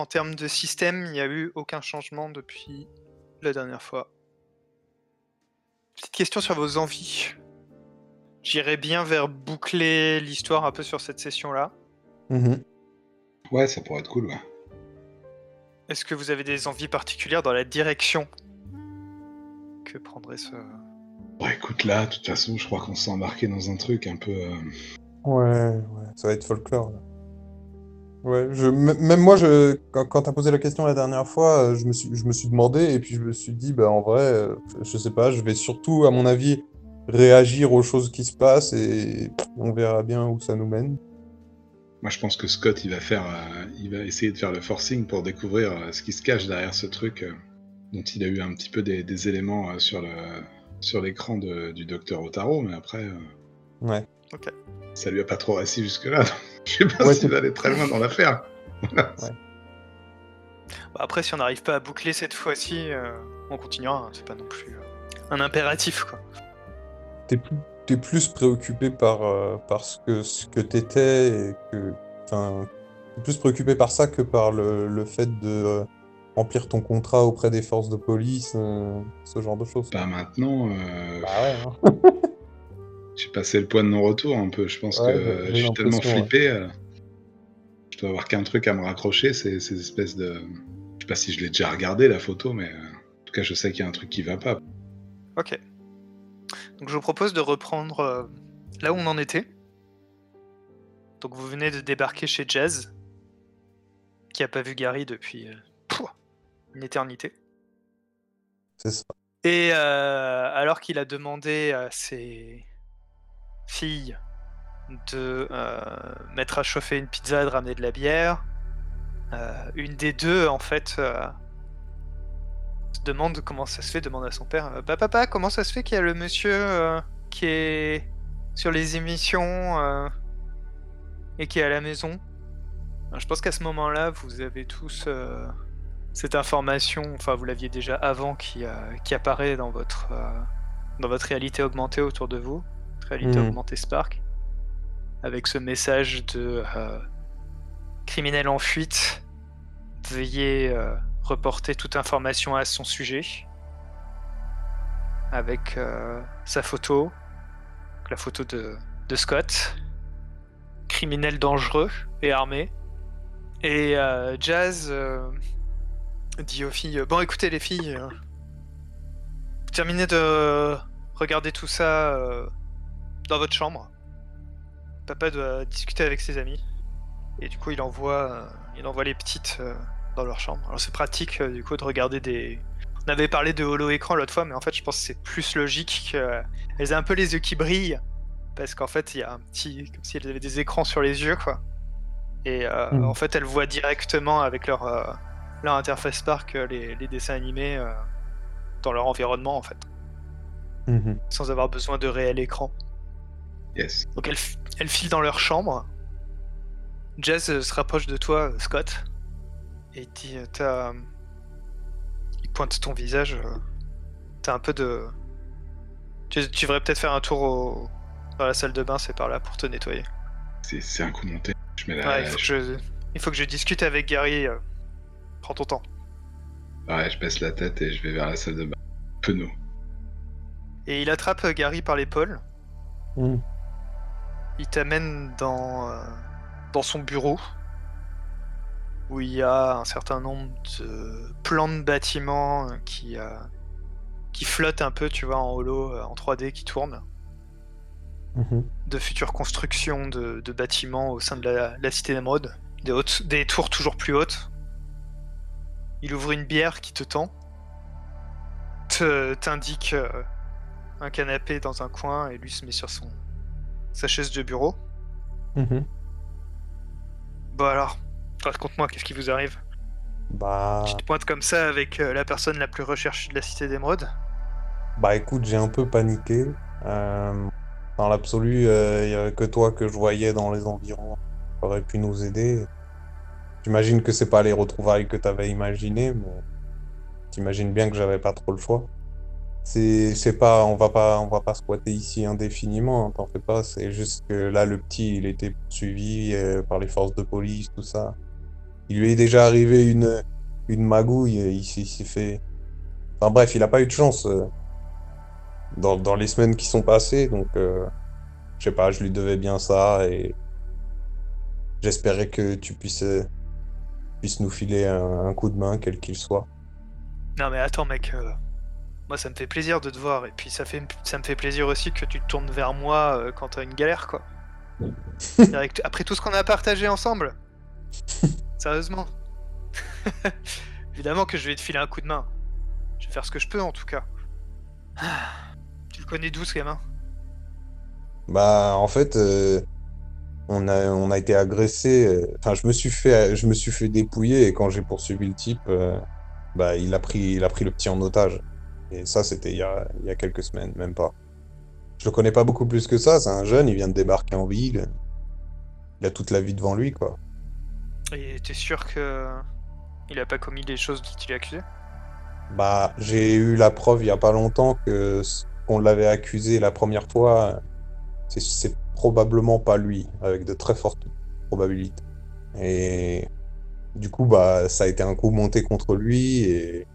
En termes de système, il n'y a eu aucun changement depuis la dernière fois. Petite question sur vos envies. J'irais bien vers boucler l'histoire un peu sur cette session-là. Mhm. Ouais, ça pourrait être cool, ouais. Est-ce que vous avez des envies particulières dans la direction que prendrait ce... Bon, écoute, là, de toute façon, je crois qu'on s'est embarqué dans un truc un peu. euh, Ouais, ouais, ça va être folklore. Là. Ouais, je, même moi, je, quand, quand t'as posé la question la dernière fois, euh, je me suis, je me suis demandé et puis je me suis dit, bah en vrai, euh, je sais pas, je vais surtout, à mon avis, réagir aux choses qui se passent et on verra bien où ça nous mène. Moi, je pense que Scott, il va faire, euh, il va essayer de faire le forcing pour découvrir euh, ce qui se cache derrière ce truc euh, dont il a eu un petit peu des, des éléments euh, sur le sur l'écran de- du docteur Otaro, mais après, euh, Ouais. ça lui a pas trop réussi jusque-là. Je sais pas Ouais, s'il va aller très loin dans l'affaire. Voilà. Bah, après, si on n'arrive pas à boucler cette fois-ci, euh, on continuera. hein, C'est pas non plus euh, un impératif, quoi. T'es plus, t'es plus préoccupé par, euh, par ce que, ce que t'étais et que, enfin, t'es plus préoccupé par ça que par le, le fait de remplir ton contrat auprès des forces de police, euh, ce genre de choses. Bah maintenant, euh, Bah ouais, hein. j'ai passé le point de non-retour un peu. Je pense Ouais, que je suis tellement l'impression, ouais. flippé. euh, je dois avoir qu'un truc à me raccrocher, c'est ces espèces de. Je sais pas si je l'ai déjà regardé la photo, mais euh, en tout cas, je sais qu'il y a un truc qui va pas. Ok. Donc je vous propose de reprendre euh, là où on en était. Donc vous venez de débarquer chez Jazz, qui a pas vu Gary depuis euh, pouah, une éternité. C'est ça. Et euh, alors qu'il a demandé à ses filles de euh, mettre à chauffer une pizza et de ramener de la bière, euh, une des deux, en fait, euh, se demande comment ça se fait, demande à son père Bah, papa, comment ça se fait qu'il y a le monsieur qui est sur les émissions et qui est à la maison? Je pense qu'à ce moment-là, vous avez tous cette information, enfin, vous l'aviez déjà avant, qui, qui apparaît dans votre, dans votre réalité augmentée autour de vous, réalité augmentée Spark, avec ce message de euh, criminel en fuite, veuillez euh, reporter toute information à son sujet, avec euh, sa photo, la photo de, de Scott, criminel dangereux et armé. Et Jazz dit aux filles Bon, écoutez, les filles, terminez de regarder tout ça dans votre chambre. Papa doit discuter avec ses amis. Et du coup, il envoie, euh, il envoie les petites euh, dans leur chambre. Alors, c'est pratique, euh, du coup, de regarder des. On avait parlé de holo écran l'autre fois, mais en fait, je pense que c'est plus logique qu'elles aient un peu les yeux qui brillent. Parce qu'en fait, il y a un petit. Comme si elles avaient des écrans sur les yeux, quoi. Et euh, Mhm. en fait, elles voient directement avec leur, euh, leur interface euh, les, les dessins animés euh, dans leur environnement, en fait. Mhm. Sans avoir besoin de réel écran. Yes. Donc elles, elles filent dans leur chambre. Jazz euh, se rapproche de toi, euh, Scott, et il dit euh, T'as. Il pointe ton visage. T'as un peu de. Tu, tu devrais peut-être faire un tour au- dans la salle de bain, c'est par là pour te nettoyer. C'est c'est un coup monté. Je mets la. Ouais, il, faut que je... il faut que je discute avec Gary. Prends ton temps. ouais, je baisse la tête et je vais vers la salle de bain. Penaud. Et il attrape Gary par l'épaule. Mhm. Il t'amène dans, euh, dans son bureau où il y a un certain nombre de plans de bâtiments euh, qui, euh, qui flottent un peu, tu vois, en holo, en 3D, qui tournent, Mhm. de futures constructions de, de bâtiments au sein de la, la cité d'émeraude, des, hautes- des tours toujours plus hautes. Il ouvre une bière qui te tend, te- t'indique euh, un canapé dans un coin et lui se met sur son sa chaise de bureau. Mhm. Bon alors, raconte-moi, qu'est-ce qui vous arrive? Bah, Tu te pointes comme ça avec euh, la personne la plus recherchée de la cité d'émeraude bah écoute, j'ai un peu paniqué. Euh, dans l'absolu, euh, il n'y avait que toi que je voyais dans les environs. qui aurait pu nous aider. J'imagine que c'est pas les retrouvailles que tu avais imaginées, mais t'imagines bien que j'avais pas trop le choix. C'est, pas, on va pas, on va pas squatter ici indéfiniment, hein, t'en fais pas. C'est juste que là, le petit, il était poursuivi euh, par les forces de police, tout ça. il lui est déjà arrivé une, une magouille, il, s'est- il s'est fait... Enfin bref, il a pas eu de chance euh, dans, dans les semaines qui sont passées, donc euh, je sais pas, je lui devais bien ça et j'espérais que tu puisses, euh, puisses nous filer un, un coup de main, quel qu'il soit. Non mais attends mec, euh, moi ça me fait plaisir de te voir et puis ça, fait, ça me fait plaisir aussi que tu te tournes vers moi euh, quand t'as une galère quoi. Avec Après tout ce qu'on a partagé ensemble Sérieusement Évidemment que je vais te filer un coup de main. Je vais faire ce que je peux en tout cas. Tu le connais d'où ce gamin? Bah, en fait, euh, on a, on a été agressé. euh, Enfin, je me suis fait, je me suis fait dépouiller et quand j'ai poursuivi le type, bah, il a pris, il a pris le petit en otage. Et ça, c'était il y a, il y a quelques semaines, même pas. Je le connais pas beaucoup plus que ça. C'est un jeune, il vient de débarquer en ville. Il a toute la vie devant lui, quoi. Et t'es sûr que il a pas commis les choses dont il est accusé? Bah, j'ai eu la preuve il y a pas longtemps que ce qu'on l'avait accusé la première fois, c'est probablement pas lui, avec de très fortes probabilités. Et du coup, bah, ça a été un coup monté contre lui et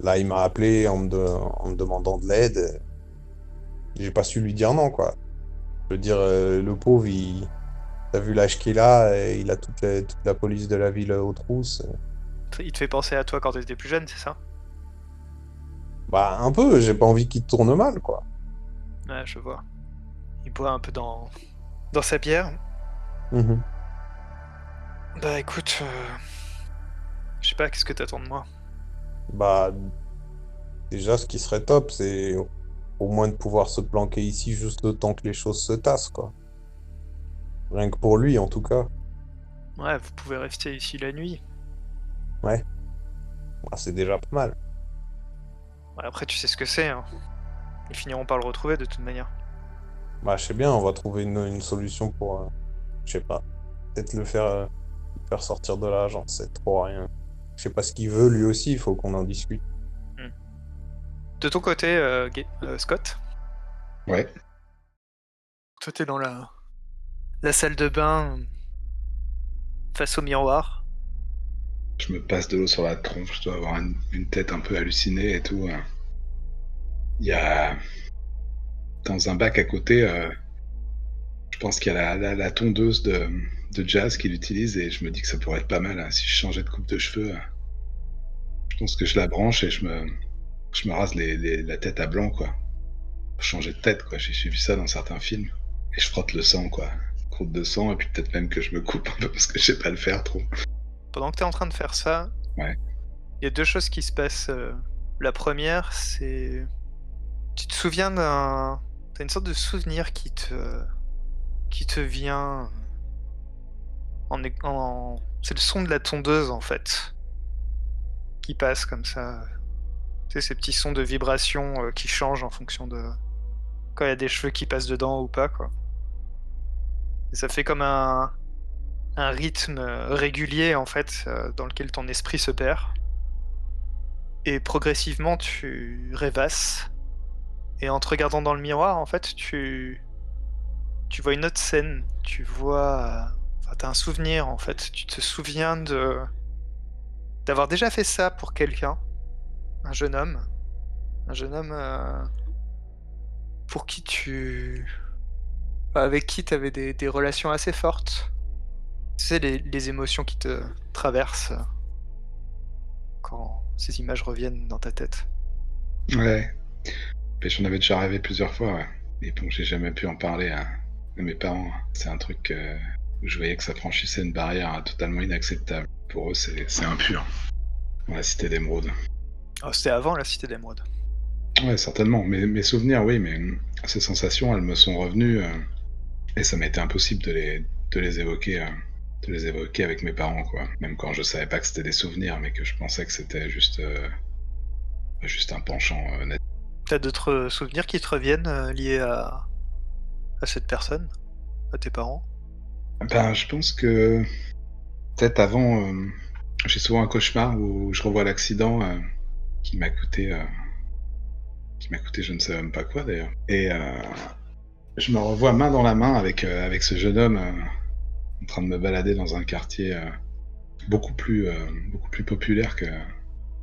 là, il m'a appelé en me, de- en me demandant de l'aide. J'ai pas su lui dire non, quoi. Je veux dire, euh, le pauvre, il... T'as vu l'âge qu'il a, et il a toute la, toute la police de la ville aux trousses. Il te fait penser à toi quand t'étais plus jeune, c'est ça? Bah, un peu, j'ai pas envie qu'il tourne mal, quoi. Ouais, je vois. Il boit un peu dans, dans sa bière. Mhm. Bah écoute, euh, je sais pas, qu'est-ce que t'attends de moi? Bah, déjà, ce qui serait top, c'est au moins de pouvoir se planquer ici juste le temps que les choses se tassent, quoi. Rien que pour lui, en tout cas. Ouais, vous pouvez rester ici la nuit. Bah, c'est déjà pas mal. Ouais, après, tu sais ce que c'est. Hein. Ils finiront par le retrouver de toute manière. Bah, je sais bien, on va trouver une, une solution pour, euh, je sais pas, peut-être le faire, euh, le faire sortir de là, j'en sais trop rien. Je sais pas ce qu'il veut, lui aussi, il faut qu'on en discute. De ton côté, euh, euh, Scott, Ouais. toi t'es dans la, la salle de bain, face au miroir. Je me passe de l'eau sur la tronche, je dois avoir une, une tête un peu hallucinée et tout. hein. Il y a. Dans un bac à côté, euh, je pense qu'il y a la, la- la tondeuse de, de jazz qu'il utilise et je me dis que ça pourrait être pas mal hein, si je changeais de coupe de cheveux. hein. Je pense que je la branche et je me, je me rase les- les- la tête à blanc, quoi. Changer de tête, quoi. J'ai vu ça dans certains films. Et je frotte le sang, quoi. Croûte de sang et puis peut-être même que je me coupe un peu parce que je sais pas le faire trop. Pendant que t'es en train de faire ça, Ouais. il y a deux choses qui se passent. euh. La première, c'est. Tu te souviens d'un. T'as une sorte de souvenir qui te. qui te vient. C'est le son de la tondeuse en fait. Qui passe comme ça. Ces petits sons de vibration euh, qui changent en fonction de. Quand il y a des cheveux qui passent dedans ou pas, quoi. Ça fait comme un un rythme euh, régulier en fait euh, dans lequel ton esprit se perd et progressivement tu rêvasses et en te regardant dans le miroir en fait tu tu vois une autre scène tu vois t'as un souvenir en fait tu te souviens de d'avoir déjà fait ça pour quelqu'un un jeune homme un jeune homme euh, pour qui tu enfin, avec qui tu avais des, relations assez fortes tu sais, les, émotions qui te traversent euh, quand ces images reviennent dans ta tête. Ouais. J'en avais déjà rêvé plusieurs fois. Et bon, j'ai jamais pu en parler à, mes parents. C'est un truc euh, je voyais que ça franchissait une barrière euh, totalement inacceptable. Pour eux, c'est impur. La cité d'émeraude. Oh, C'était avant la Cité d'Émeraude. Ouais, certainement. Mes, mes souvenirs, oui, mais ces sensations, elles me sont revenues. euh, et ça m'a été impossible de les, de les évoquer. euh, de les évoquer avec mes parents, quoi. Même quand je savais pas que c'était des souvenirs, mais que je pensais que c'était juste, euh, juste un penchant net. T'as d'autres souvenirs qui te reviennent liés à... à cette personne? À tes parents? Ben, je pense que peut-être avant, euh, j'ai souvent un cauchemar où je revois l'accident euh, qui m'a coûté, euh, qui m'a coûté je ne sais même pas quoi d'ailleurs. Et je me revois main dans la main avec avec ce jeune homme en train de me balader dans un quartier beaucoup plus, beaucoup plus populaire que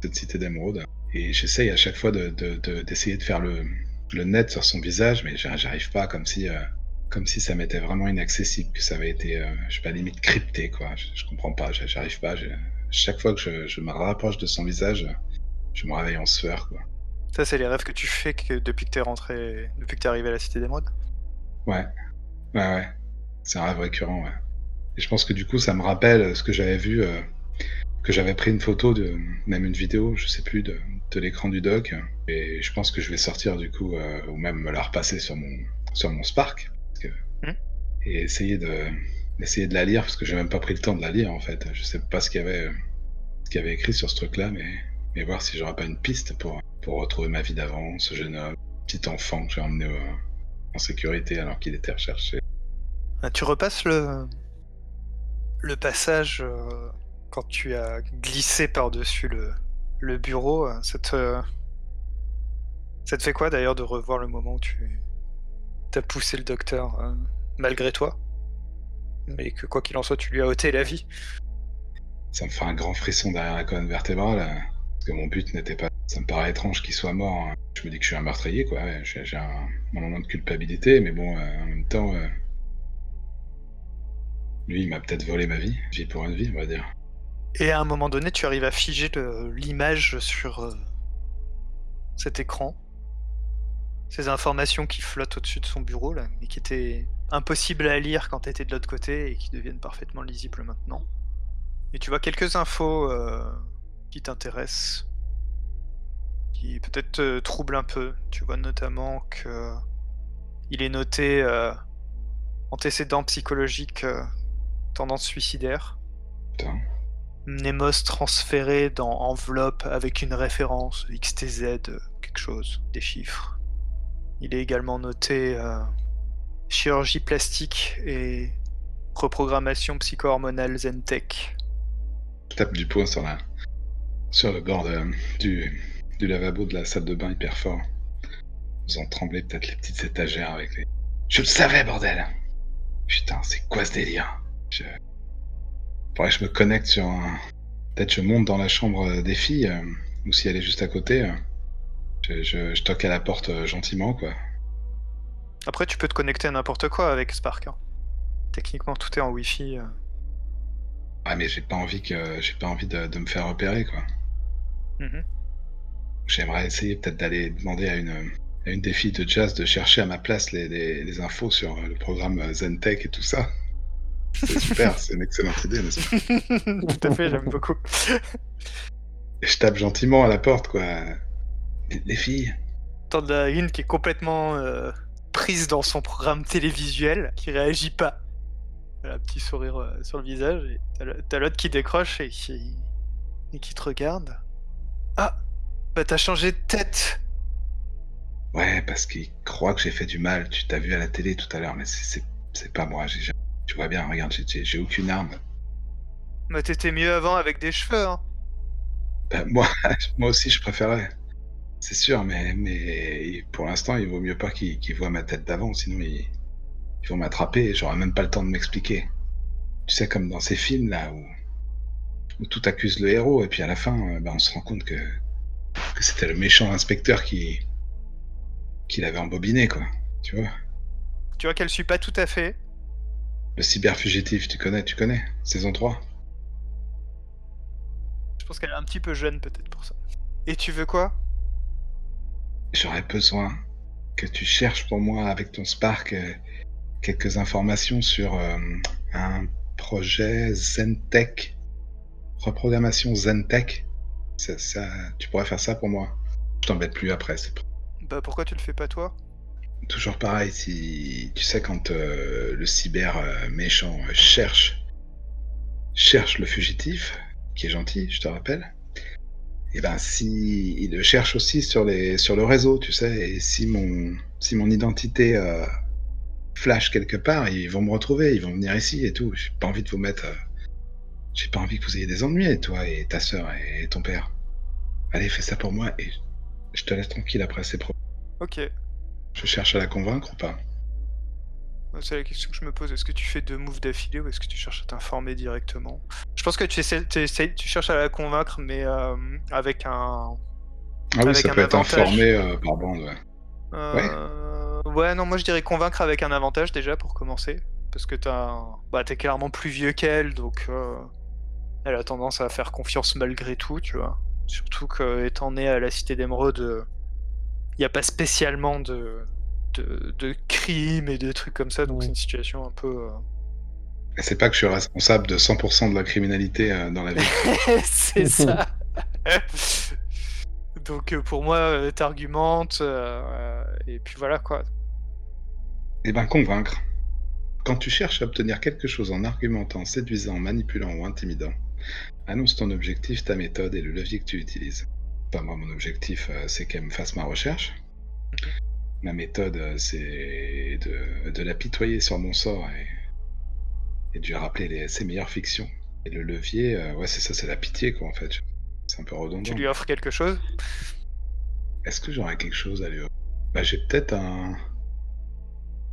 cette cité d'émeraude. Et j'essaye à chaque fois d'essayer de, faire le, le net sur son visage, mais j'a- j'arrive pas, comme si, comme si ça m'était vraiment inaccessible, que ça avait été, euh, je sais pas, limite crypté, quoi. Je, je comprends pas, j'a- j'arrive pas. je- chaque fois que je, je me rapproche de son visage, je me réveille en sueur, quoi. Ça, c'est les rêves que tu fais que depuis que t'es rentré, depuis que t'es arrivé à la Cité d'Émeraude. Ouais, ouais, ouais. C'est un rêve récurrent, ouais. Et je pense que du coup, ça me rappelle ce que j'avais vu, euh, que j'avais pris une photo, de, même une vidéo, je sais plus, de, de l'écran du doc. Et je pense que je vais sortir du coup, euh, ou même me la repasser sur mon, sur mon Spark. Hmm. Et essayer de, essayer de la lire, parce que j'ai même pas pris le temps de la lire en fait. Je sais pas ce qu'il y avait, ce qu'il y avait écrit sur ce truc-là, mais, mais voir si j'aurais pas une piste pour, pour retrouver ma vie d'avant, ce jeune homme, petit enfant que j'ai emmené en sécurité alors qu'il était recherché. Ah, Tu repasses le, le passage euh, quand tu as glissé par-dessus le, le bureau. euh, Ça te, ça te fait quoi d'ailleurs de revoir le moment où tu as poussé le docteur euh, malgré toi Mais que quoi qu'il en soit, tu lui as ôté la vie. Ça me fait un grand frisson derrière la colonne vertébrale, euh, parce que mon but n'était pas. Ça me paraît étrange qu'il soit mort. hein. Je me dis que je suis un meurtrier, quoi. J'ai un, moment de culpabilité, mais bon, euh, en même temps, euh, lui, il m'a peut-être volé ma vie, vie pour une vie, on va dire. Et à un moment donné, tu arrives à figer l'image sur cet écran. Ces informations qui flottent au-dessus de son bureau, là, mais qui étaient impossibles à lire quand tu étais de l'autre côté et qui deviennent parfaitement lisibles maintenant. Et tu vois quelques infos euh, qui t'intéressent, qui peut-être te troublent un peu. Tu vois notamment que il est noté euh, antécédent psychologique, euh, tendance suicidaire. Putain. Nemos transféré dans enveloppe avec une référence XTZ, euh, quelque chose, des chiffres. Il est également noté euh, chirurgie plastique et reprogrammation psycho-hormonale Zentech. Je tape du poing sur, la, sur le bord du, du lavabo de la salle de bain hyper fort. Faisant trembler peut-être les petites étagères avec les. Je le savais, bordel Putain, c'est quoi ce délire? Je... Faudrait que je me connecte sur un. Peut-être je monte dans la chambre des filles, euh, ou si elle est juste à côté. euh, je, je- je toque à la porte euh, gentiment, quoi. Après, tu peux te connecter à n'importe quoi avec Spark. hein. Techniquement, tout est en Wi-Fi. euh. Ah, mais j'ai pas envie que j'ai pas envie de, de me faire repérer, quoi. Mhm. J'aimerais essayer peut-être d'aller demander à une, à une des filles de jazz de chercher à ma place les, les- les infos sur euh, le programme euh, Zentech et tout ça. C'est super, c'est une excellente idée, n'est-ce pas? Tout à fait, j'aime beaucoup. Et je tape gentiment à la porte, quoi. Les, les filles T'en as une qui est complètement euh, prise dans son programme télévisuel, qui réagit pas. Elle a un petit sourire euh, sur le visage, et t'as l'autre qui décroche et qui, et qui te regarde. Ah Bah t'as changé de tête Ouais, parce qu'ils croient que j'ai fait du mal. Tu t'as vu à la télé tout à l'heure, mais c'est- pas moi. Tu vois bien, regarde, j'ai- aucune arme. Bah t'étais mieux avant avec des cheveux, hein Bah, moi, moi aussi, je préférais. C'est sûr, mais, mais pour l'instant, il vaut mieux pas qu'ils voient ma tête d'avant, sinon ils, ils vont m'attraper et j'aurai même pas le temps de m'expliquer. Tu sais, comme dans ces films là où, où tout accuse le héros et puis à la fin, euh, bah, on se rend compte que, que c'était le méchant inspecteur qui, qui l'avait embobiné, quoi. Tu vois? Tu vois qu'elle suit pas tout à fait. Le cyberfugitif, tu connais, tu connais? Saison 3 Je pense qu'elle est un petit peu jeune peut-être pour ça. Et tu veux quoi? J'aurais besoin que tu cherches pour moi avec ton Spark euh, quelques informations sur euh, un projet Zentech. Reprogrammation Zentech. Ça, ça- tu pourrais faire ça pour moi. Je t'embête plus après. Bah pourquoi tu le fais pas toi? Toujours pareil. Si tu sais quand euh, le cyber méchant cherche cherche le fugitif, qui est gentil, je te rappelle. Et ben si il le cherche aussi sur les sur le réseau, tu sais, et si mon si mon identité euh, flash quelque part, ils vont me retrouver, ils vont venir ici et tout. J'ai pas envie de vous mettre, euh, j'ai pas envie que vous ayez des ennuis, toi et ta sœur et ton père. Allez, fais ça pour moi et je te laisse tranquille après ces pro. Ok. Je cherche à la convaincre ou pas? C'est la question que je me pose. Est-ce que tu fais deux moves d'affilée ou est-ce que tu cherches à t'informer directement? Je pense que tu, essaies, tu, essaies- tu cherches à la convaincre, mais euh, avec un. Ah oui, Avec ça un peut être avantage. informé euh, par bande, ouais. euh, ouais. non, moi je dirais convaincre avec un avantage déjà pour commencer. Parce que t'as un- bah, t'es clairement plus vieux qu'elle, donc elle a tendance à faire confiance malgré tout, tu vois. Surtout que étant né à la Cité d'Émeraude, il n'y a pas spécialement de, de, de crimes et de trucs comme ça, donc c'est une situation un peu. euh, c'est pas que je suis responsable de 100% de la criminalité euh, dans la vie. c'est ça. Donc euh, pour moi, euh, t'argumentes, euh, et puis voilà quoi. Eh ben, convaincre. Quand tu cherches à obtenir quelque chose en argumentant, séduisant, manipulant ou intimidant, annonce ton objectif, ta méthode et le levier que tu utilises. Enfin, moi, mon objectif, euh, c'est qu'elle me fasse ma recherche. Ma méthode, euh, c'est de, de l'apitoyer sur mon sort et, et de lui rappeler les- ses meilleures fictions. Et le levier, euh, ouais, c'est ça, c'est la pitié, quoi, en fait. C'est un peu redondant. Tu lui offres quelque chose? Est-ce que j'aurais quelque chose à lui offrir? Bah, j'ai peut-être un.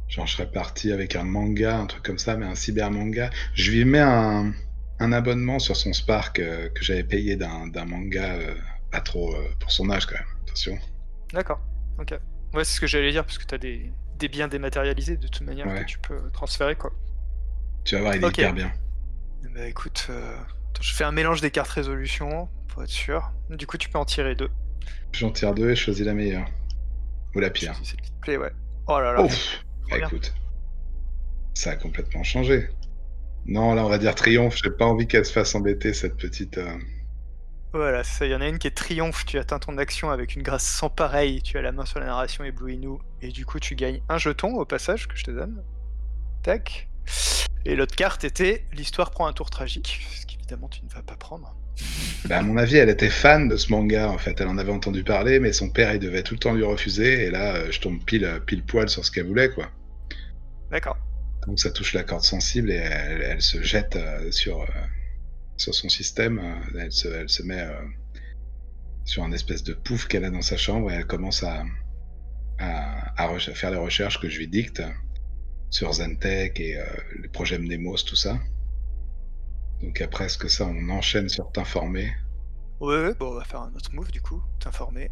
Genre, je serais parti avec un manga, un truc comme ça, mais un cyber manga. Je lui mets un, un abonnement sur son Spark euh, que j'avais payé d'un manga euh, pas trop pour son âge, quand même. Attention. D'accord. Ok. Ouais, c'est ce que j'allais dire parce que t'as des, des biens dématérialisés de toute manière Ouais. que tu peux transférer quoi. Tu vas voir, il est hyper bien. Bah écoute, euh, attends, je fais un mélange des cartes résolution pour être sûr. Du coup, tu peux en tirer deux. J'en tire deux et je choisis la meilleure. Ou la pire. Si qui te plaît, ouais. Oh là là. Pff, bah, écoute. Ça a complètement changé. Non, là, on va dire triomphe. J'ai pas envie qu'elle se fasse embêter, cette petite. euh, Voilà, ça. Il y en a une qui est triomphe. Tu atteins ton action avec une grâce sans pareil. Tu as la main sur la narration éblouis-nous. Et du coup, tu gagnes un jeton au passage que je te donne. Tac. Et l'autre carte était l'histoire prend un tour tragique. Ce qu'évidemment, tu ne vas pas prendre. Bah, à mon avis, elle était fan de ce manga, en fait. Elle en avait entendu parler, mais son père, il devait tout le temps lui refuser. Et là, euh, je tombe pile, euh, pile poil sur ce qu'elle voulait, quoi. D'accord. Donc ça touche la corde sensible et elle, elle se jette euh, sur, euh, sur son système. euh, Elle se, elle se met euh, sur un espèce de pouf qu'elle a dans sa chambre et elle commence à, à, à reche- faire les recherches que je lui dicte sur Zentech et euh, les projets Mnemos, tout ça. Donc après ce que ça, on enchaîne sur t'informer? Ouais, ouais, bon, on va faire un autre move du coup. T'informer.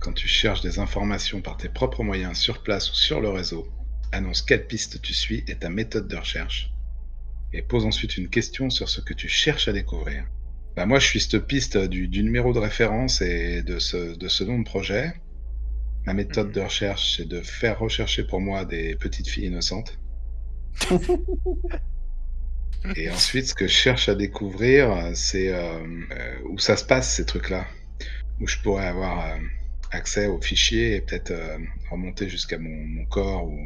Quand tu cherches des informations par tes propres moyens sur place ou sur le réseau, annonce quelle piste tu suis et ta méthode de recherche. Et pose ensuite une question sur ce que tu cherches à découvrir. Bah moi, je suis cette piste du, du numéro de référence et de ce, de ce nom de projet. Ma méthode Mhm. de recherche, c'est de faire rechercher pour moi des petites filles innocentes. et ensuite, ce que je cherche à découvrir, c'est euh, euh, où ça se passe, ces trucs-là. Où je pourrais avoir euh, accès aux fichiers et peut-être remonter jusqu'à mon, mon corps ou,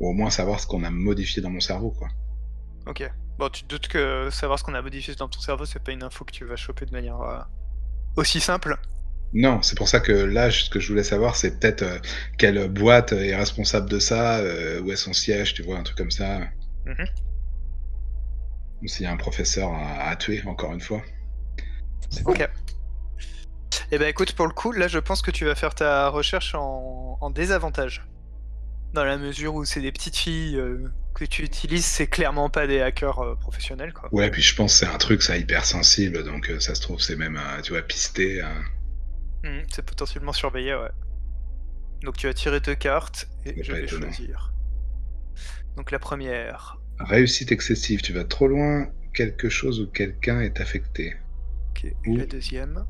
ou au moins savoir ce qu'on a modifié dans mon cerveau, quoi. Ok. Bon, tu te doutes que savoir ce qu'on a modifié dans ton cerveau, c'est pas une info que tu vas choper de manière euh, aussi simple? Non, c'est pour ça que là, ce que je voulais savoir, c'est peut-être euh, quelle boîte est responsable de ça, euh, où est son siège, tu vois, un truc comme ça. Mhm. Ou s'il y a un professeur à, à tuer, encore une fois. Ok. Eh ben écoute, pour le coup, là je pense que tu vas faire ta recherche en, en désavantage. Dans la mesure où c'est des petites filles euh, que tu utilises, c'est clairement pas des hackers euh, professionnels quoi. Ouais, puis je pense que c'est un truc, ça hyper sensible, donc euh, ça se trouve, c'est même, euh, tu vois, pisté. euh. Mhm, c'est potentiellement surveillé, ouais. Donc tu as tiré deux cartes et je vais étonnant. choisir. Donc la première. Réussite excessive, tu vas trop loin, quelque chose ou quelqu'un est affecté. Ok. La deuxième.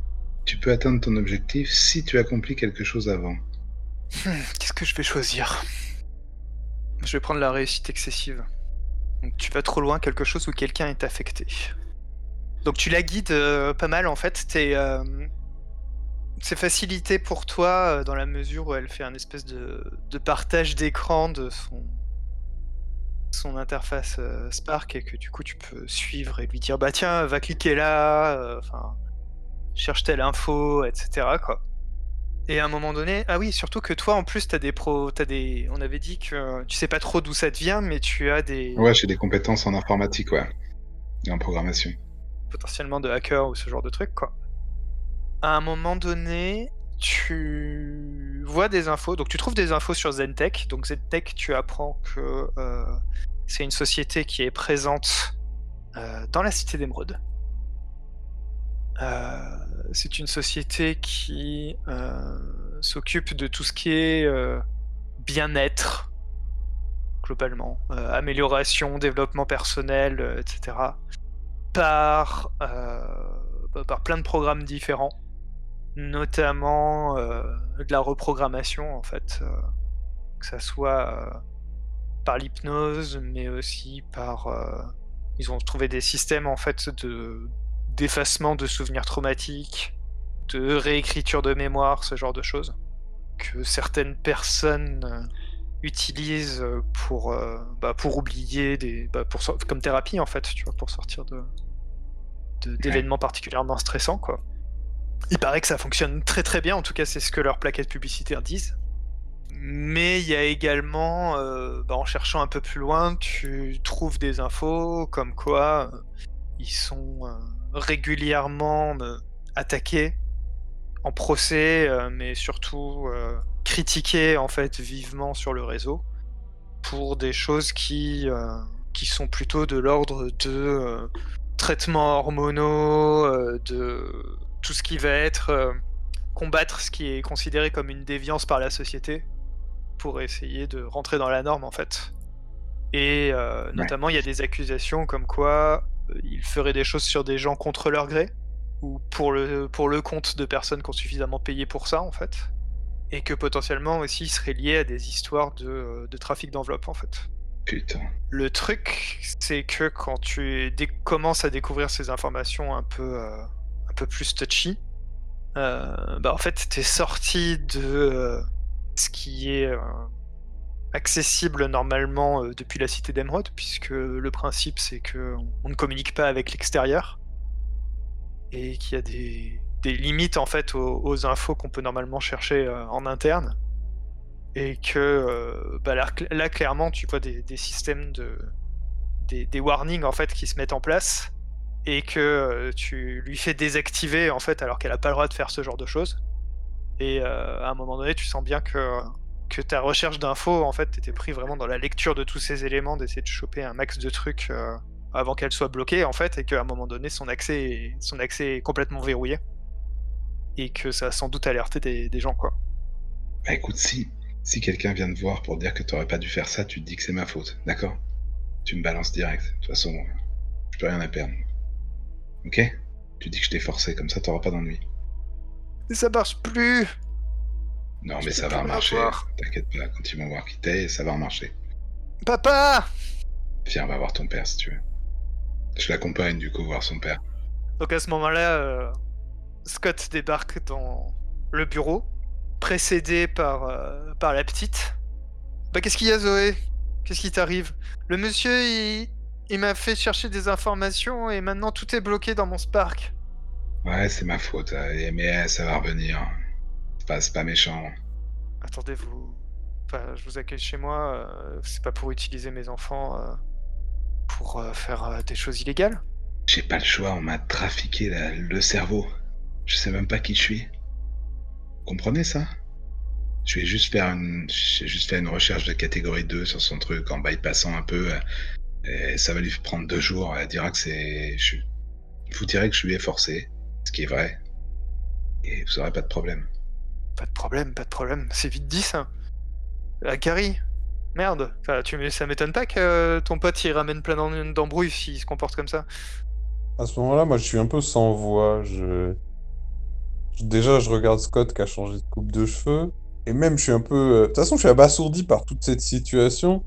Tu peux atteindre ton objectif si tu accomplis quelque chose avant. Hmm, Qu'est-ce que je vais choisir? Je vais prendre la réussite excessive. Donc tu vas trop loin, quelque chose où quelqu'un est affecté. Donc tu la guides euh, pas mal en fait. Euh, C'est facilité pour toi euh, dans la mesure où elle fait un espèce de, partage d'écran de son son interface Spark et que du coup tu peux suivre et lui dire bah tiens va cliquer là, enfin cherche telle info, etc. quoi. Et à un moment donné, ah oui, surtout que toi en plus t'as des pros, t'as des, on avait dit que tu sais pas trop d'où ça te vient, mais tu as des Ouais, j'ai des compétences en informatique, ouais. Et en programmation. potentiellement de hacker ou ce genre de truc quoi. À un moment donné, tu vois des infos, donc tu trouves des infos sur Zentech. Donc Zentech, tu apprends que euh, c'est une société qui est présente euh, dans la cité d'Emeraude. Euh, c'est une société qui euh, s'occupe de tout ce qui est euh, bien-être, globalement, euh, amélioration, développement personnel, etc. Par, bah, par plein de programmes différents, notamment de la reprogrammation, en fait, que ça soit par l'hypnose, mais aussi par. ils ont trouvé des systèmes en fait de d'effacement de souvenirs traumatiques, de réécriture de mémoire, ce genre de choses que certaines personnes euh, utilisent euh, pour euh, bah, pour oublier des bah, pour comme thérapie en fait, tu vois, pour sortir de de- d'événements particulièrement stressants quoi. Il paraît que ça fonctionne très très bien, en tout cas c'est ce que leurs plaquettes publicitaires disent. Mais il y a également, euh, bah, en cherchant un peu plus loin, tu trouves des infos comme quoi ils sont euh, régulièrement euh, attaqués en procès, euh, mais surtout euh, critiqués en fait vivement sur le réseau pour des choses qui, qui sont plutôt de l'ordre de traitements hormonaux, de tout ce qui va être combattre ce qui est considéré comme une déviance par la société pour essayer de rentrer dans la norme en fait. Et euh, notamment, il y a des accusations comme quoi euh, ils feraient des choses sur des gens contre leur gré ou pour le, pour le compte de personnes qui ont suffisamment payé pour ça en fait. Et que potentiellement aussi ils seraient liés à des histoires de, euh, de trafic d'enveloppe en fait. Putain. Le truc, c'est que quand tu commences à découvrir ces informations un peu, euh, un peu plus touchy, bah en fait, t'es sorti de ce qui est accessible normalement euh, depuis la cité d'Emeraude, puisque le principe c'est que on ne communique pas avec l'extérieur et qu'il y a des, limites en fait aux, infos qu'on peut normalement chercher euh, en interne. Et que euh, bah, là, cl- là, clairement tu vois des, des systèmes de des, warnings en fait qui se mettent en place et que tu lui fais désactiver en fait alors qu'elle a pas le droit de faire ce genre de choses. Et à un moment donné tu sens bien que que ta recherche d'infos en fait t'étais pris vraiment dans la lecture de tous ces éléments d'essayer de choper un max de trucs euh, avant qu'elle soit bloquée en fait et qu'à un moment donné son accès est, son accès est complètement verrouillé et que ça a sans doute alerté des, des gens quoi Bah écoute, si, si quelqu'un vient te voir pour dire que t'aurais pas dû faire ça, tu te dis que c'est ma faute, d'accord? Tu me balances direct. De toute façon, je peux rien à perdre. Ok? Tu dis que je t'ai forcé, comme ça t'auras pas d'ennui. Mais ça marche plus Non, Je mais ça va marcher. T'inquiète pas, quand ils vont voir qui t'es, ça va marcher. papa Viens, on va voir ton père si tu veux. Je l'accompagne du coup voir son père. Donc à ce moment-là, euh, Scott débarque dans le bureau, précédé par, euh, par la petite. Bah qu'est-ce qu'il y a Zoé? Qu'est-ce qui t'arrive? Le monsieur, il, il m'a fait chercher des informations et maintenant tout est bloqué dans mon Spark. Ouais, c'est ma faute, euh, mais ça va revenir. Pas, pas méchant. Attendez, vous... Enfin, je vous accueille chez moi, euh, c'est pas pour utiliser mes enfants euh, pour euh, faire des choses illégales? J'ai pas le choix, on m'a trafiqué la- le cerveau. Je sais même pas qui je suis. Comprenez ça? Je vais juste faire une, j'ai juste fait une recherche de catégorie 2 sur son truc en bypassant un peu. Et ça va lui prendre deux jours. Elle dira que c'est, je, vous direz que je lui ai forcé, ce qui est vrai. Et vous aurez pas de problème. Pas de problème, pas de problème, c'est vite dit ça. Ah, Merde, enfin, tu, ça m'étonne pas que euh, ton pote il ramène plein d'embrouilles s'il se comporte comme ça. À ce moment-là, moi, je suis un peu sans voix. Je... Déjà, je regarde Scott qui a changé de coupe de cheveux. Et même, je suis un peu... euh, De toute façon, je suis abasourdi par toute cette situation.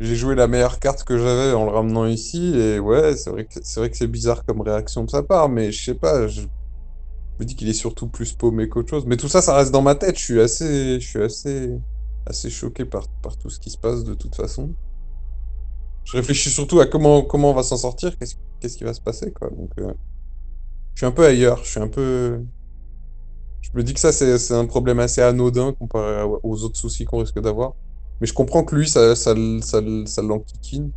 J'ai joué la meilleure carte que j'avais en le ramenant ici. Et ouais, c'est vrai que c'est vrai que c'est bizarre comme réaction de sa part. Mais je sais pas, me dis qu'il est surtout plus paumé qu'autre chose. Mais tout ça, ça reste dans ma tête. Je suis assez... Je suis assez... assez choqué par... par tout ce qui se passe de toute façon. Je réfléchis surtout à comment, comment on va s'en sortir, qu'est-ce qu'est-ce qui va se passer, quoi. Donc, euh, je suis un peu ailleurs, je suis un peu... Je me dis que ça, c'est un problème assez anodin comparé aux autres soucis qu'on risque d'avoir. Mais je comprends que lui, ça, ça, ça, ça l'enquiquine.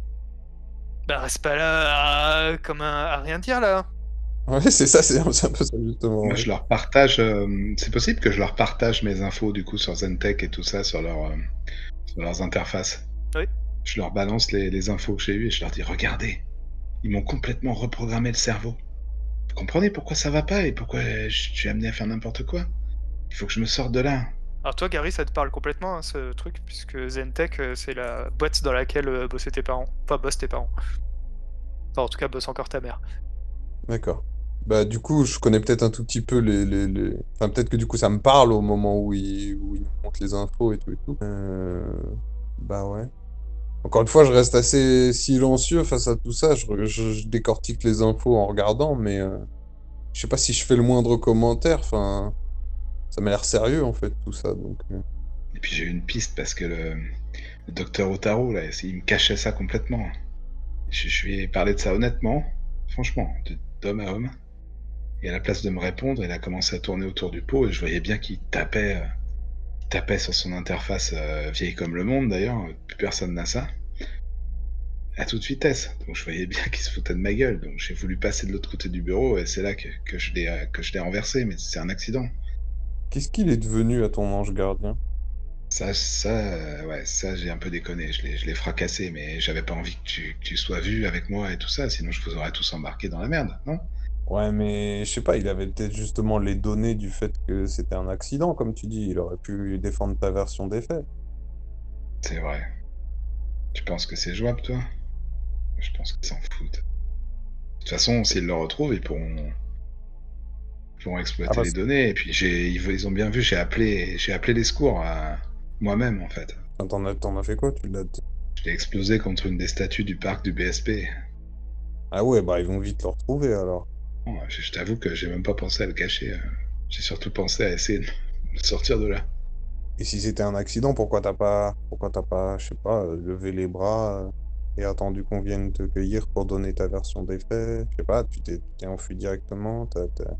Bah reste pas là comme un, à rien dire là. Ouais, c'est ça, c'est un peu ça, justement. Moi, ouais. je leur partage. euh, c'est possible que je leur partage mes infos du coup sur Zentech et tout ça sur, leur, euh, sur leurs interfaces. Oui. Je leur balance les, les infos que j'ai eues et je leur dis regardez, Ils m'ont complètement reprogrammé le cerveau. Vous comprenez pourquoi ça va pas et pourquoi je suis amené à faire n'importe quoi? Il faut que je me sorte de là. Alors toi, Gary, ça te parle complètement, hein, ce truc, puisque Zentech, euh, c'est la boîte dans laquelle euh, bossaient tes parents. Enfin, bossent tes parents. Enfin, en tout cas, bosse encore ta mère. D'accord. Bah, du coup, je connais peut-être un tout petit peu les, les, les- Enfin, peut-être que du coup, ça me parle au moment où il, où il nous montre les infos et tout et tout. Euh, Bah ouais. Encore une fois, je reste assez silencieux face à tout ça. Je, je- décortique les infos en regardant, mais euh, je sais pas si je fais le moindre commentaire. Enfin, ça m'a l'air sérieux en fait, tout ça. Donc, euh, Et puis j'ai eu une piste parce que le, le docteur Otaro, là, il me cachait ça complètement. Je, je lui ai de ça honnêtement, franchement, d'homme à homme. Et à la place de me répondre, il a commencé à tourner autour du pot et je voyais bien qu'il tapait, euh, il tapait sur son interface euh, vieille comme le monde d'ailleurs, plus personne n'a ça. À toute vitesse. Donc je voyais bien qu'il se foutait de ma gueule. Donc j'ai voulu passer de l'autre côté du bureau et c'est là que, que je l'ai euh, renversé, mais c'est un accident. qu'est-ce qu'il est devenu à ton ange gardien? Ça, ça, euh, ouais, ça, j'ai un peu déconné. Je l'ai, je l'ai fracassé, mais j'avais pas envie que tu, que tu sois vu avec moi et tout ça, sinon je vous aurais tous embarqué dans la merde, non? Ouais, mais je sais pas, il avait peut-être justement les données du fait que c'était un accident, comme tu dis. Il aurait pu défendre ta version des faits. C'est vrai. Tu penses que c'est jouable, toi? Je pense qu'ils s'en foutent. De toute façon, s'ils le retrouvent, ils pourront, ils pourront exploiter Ah, parce- les données. Et puis, ils, ont bien vu, j'ai appelé, j'ai appelé les secours à moi-même, en fait. Enfin, T'en as, t'en as fait quoi? Tu l'as... Je l'ai explosé contre une des statues du parc du BSP. Ah ouais, bah ils vont vite le retrouver alors. Bon, je, je t'avoue que j'ai même pas pensé à le cacher. euh. J'ai surtout pensé à essayer de sortir de là. Et si c'était un accident, pourquoi t'as pas, pourquoi t'as pas, je sais pas, euh, levé les bras euh, et attendu qu'on vienne te cueillir pour donner ta version des faits? Je sais pas, tu t'es t'es enfui directement, t'as, t'as-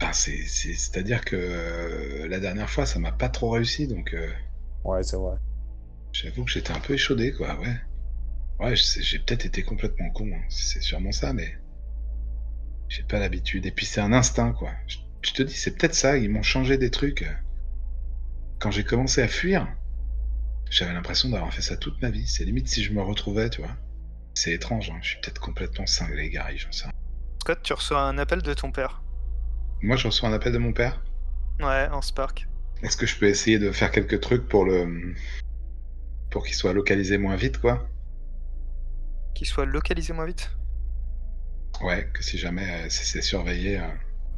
Ben, c'est, c'est, c'est-à-dire que euh, la dernière fois, ça m'a pas trop réussi, donc euh, Ouais, c'est vrai. j'avoue que j'étais un peu échaudé, quoi, ouais. Ouais, j'ai peut-être été complètement con, hein, c'est sûrement ça, mais j'ai pas l'habitude. Et puis c'est un instinct, quoi. Je, je te dis, c'est peut-être ça, ils m'ont changé des trucs. Quand j'ai commencé à fuir, j'avais l'impression d'avoir fait ça toute ma vie. C'est limite si je me retrouvais, tu vois. C'est étrange, hein. je suis peut-être complètement cinglé, Gary, j'en sais rien. Scott, tu reçois un appel de ton père. Moi, je reçois un appel de mon père. Ouais, en Spark. Est-ce que je peux essayer de faire quelques trucs pour le. pour qu'il soit localisé moins vite, quoi? Qu'il soit localisé moins vite? Ouais, que si jamais euh, c'est surveillé, euh,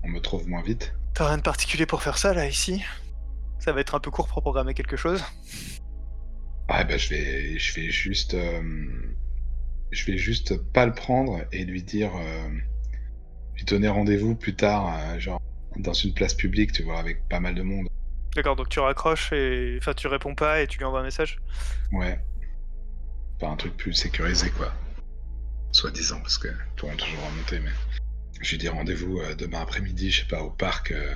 on me trouve moins vite. T'as rien de particulier pour faire ça, là, ici? Ça va être un peu court pour programmer quelque chose? Ouais, bah je vais, je vais juste. euh, je vais juste pas le prendre et lui dire. lui donner rendez-vous plus tard, genre dans une place publique, tu vois, avec pas mal de monde. D'accord, donc tu raccroches et... Enfin, tu réponds pas et tu lui envoies un message? Ouais. Pas un truc plus sécurisé, quoi. Soi-disant, parce que pourront toujours remonter, mais. Je lui dis rendez-vous euh, demain après-midi, je sais pas, au parc. Euh...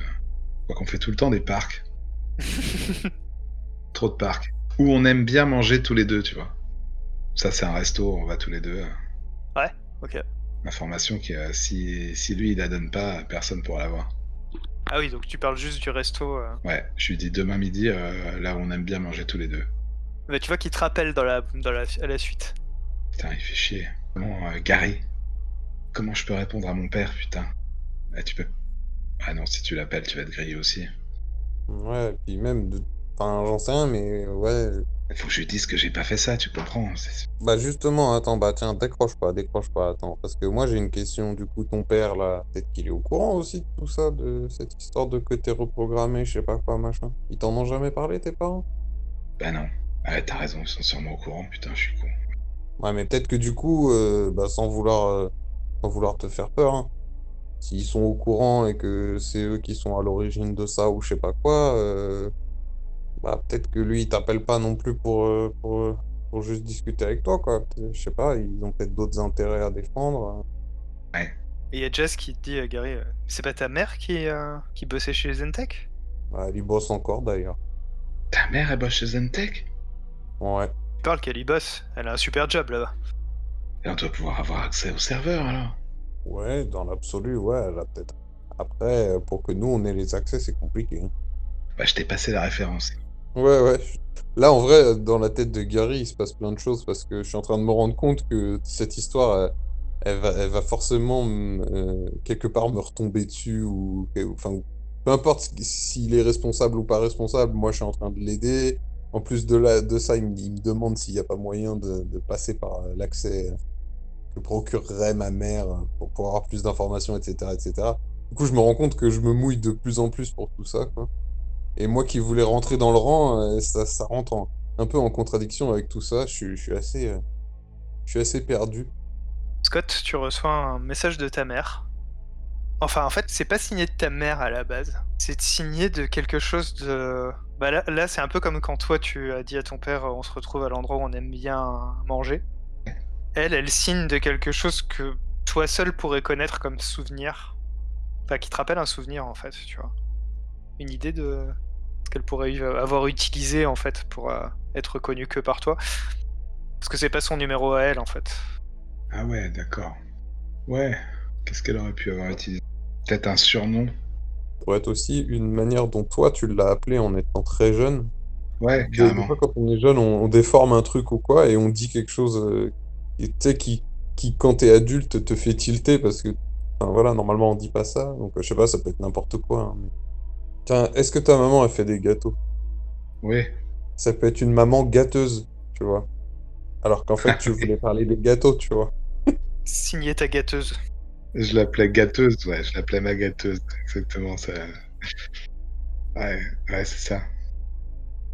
Quoi qu'on fait tout le temps des parcs. Trop de parcs. Où on aime bien manger tous les deux, tu vois. Ça, c'est un resto, on va tous les deux. euh. Ok. Information qui, euh, si, si lui, il la donne pas, personne pourra l'avoir. Ah oui, donc tu parles juste du resto. euh. Ouais, je lui dis demain midi, euh, là où on aime bien manger tous les deux. Bah, tu vois qu'il te rappelle dans la... Dans la... à la suite. Putain, il fait chier. Comment, euh, Gary Comment je peux répondre à mon père, putain? Ah, tu peux. Ah non, si tu l'appelles, tu vas te griller aussi. Ouais, et puis même, de... enfin, j'en sais rien, mais ouais. Faut que je lui dise que j'ai pas fait ça, tu comprends c'est- Bah justement, attends, bah tiens, décroche pas, décroche pas, attends, parce que moi j'ai une question, du coup, ton père là, peut-être qu'il est au courant aussi de tout ça, de cette histoire de que t'es reprogrammé, je sais pas quoi, machin. Ils t'en ont jamais parlé, tes parents? Bah non. Ouais, t'as raison, ils sont sûrement au courant, putain, je suis con. Ouais, mais peut-être que du coup, euh, bah, sans vouloir, euh, sans vouloir te faire peur, hein, s'ils sont au courant et que c'est eux qui sont à l'origine de ça ou je sais pas quoi, euh, bah, peut-être que lui, il t'appelle pas non plus pour, euh, pour, pour juste discuter avec toi, quoi. Je sais pas, ils ont peut-être d'autres intérêts à défendre. Et il y a Jess qui te dit, euh, Gary, c'est pas ta mère qui, euh, qui bossait chez Zentech Bah, elle y bosse encore d'ailleurs. Ta mère, elle bosse chez Zentech Ouais. Y bosse, elle a un super job là-bas. Et on doit pouvoir avoir accès au serveur, alors Ouais, dans l'absolu, ouais, elle a peut-être. Après, pour que nous, on ait les accès, c'est compliqué. hein. Bah, je t'ai passé la référence. Ouais, ouais. Là, en vrai, dans la tête de Gary, il se passe plein de choses parce que je suis en train de me rendre compte que cette histoire, elle, elle va, elle va forcément me- euh, quelque part me retomber dessus ou, enfin, peu importe s'il est responsable ou pas responsable, moi je suis en train de l'aider. En plus de, de ça, il me, demande s'il n'y a pas moyen de, passer par euh, l'accès que procurerait ma mère euh, pour, avoir plus d'informations, etc., etc. Du coup, je me rends compte que je me mouille de plus en plus pour tout ça. Et moi qui voulais rentrer dans le rang, euh, ça, ça rentre en- un peu en contradiction avec tout ça. Je suis, assez, euh, je assez perdu. Scott, tu reçois un message de ta mère. Enfin, en fait, c'est pas signé de ta mère à la base. C'est signé de quelque chose de. Bah là, là c'est un peu comme quand toi, tu as dit à ton père, on se retrouve à l'endroit où on aime bien manger. Elle, elle signe de quelque chose que toi seul pourrais connaître comme souvenir. Enfin, qui te rappelle un souvenir, en fait, tu vois. Une idée de ce qu'elle pourrait avoir utilisé, en fait, pour euh, être connue que par toi. Parce que c'est pas son numéro à elle, en fait. Ah ouais, d'accord. Ouais. Qu'est-ce qu'elle aurait pu avoir utilisé? Peut-être un surnom? Pourrait être aussi une manière dont toi tu l'as appelé en étant très jeune. Ouais, carrément. fois, quand on est jeune, on, on déforme un truc ou quoi et on dit quelque chose euh, qui, qui, qui, quand t'es adulte, te fait tilter parce que, enfin, voilà, normalement on dit pas ça. Donc, je sais pas, ça peut être n'importe quoi. hein, mais- Tiens, est-ce que ta maman a fait des gâteaux? Oui. Ça peut être une maman gâteuse, tu vois. Alors qu'en fait, tu voulais parler des gâteaux, tu vois. Signer ta gâteuse. Je l'appelais gâteuse, ouais, je l'appelais ma gâteuse, exactement ça. Ouais, ouais, c'est ça.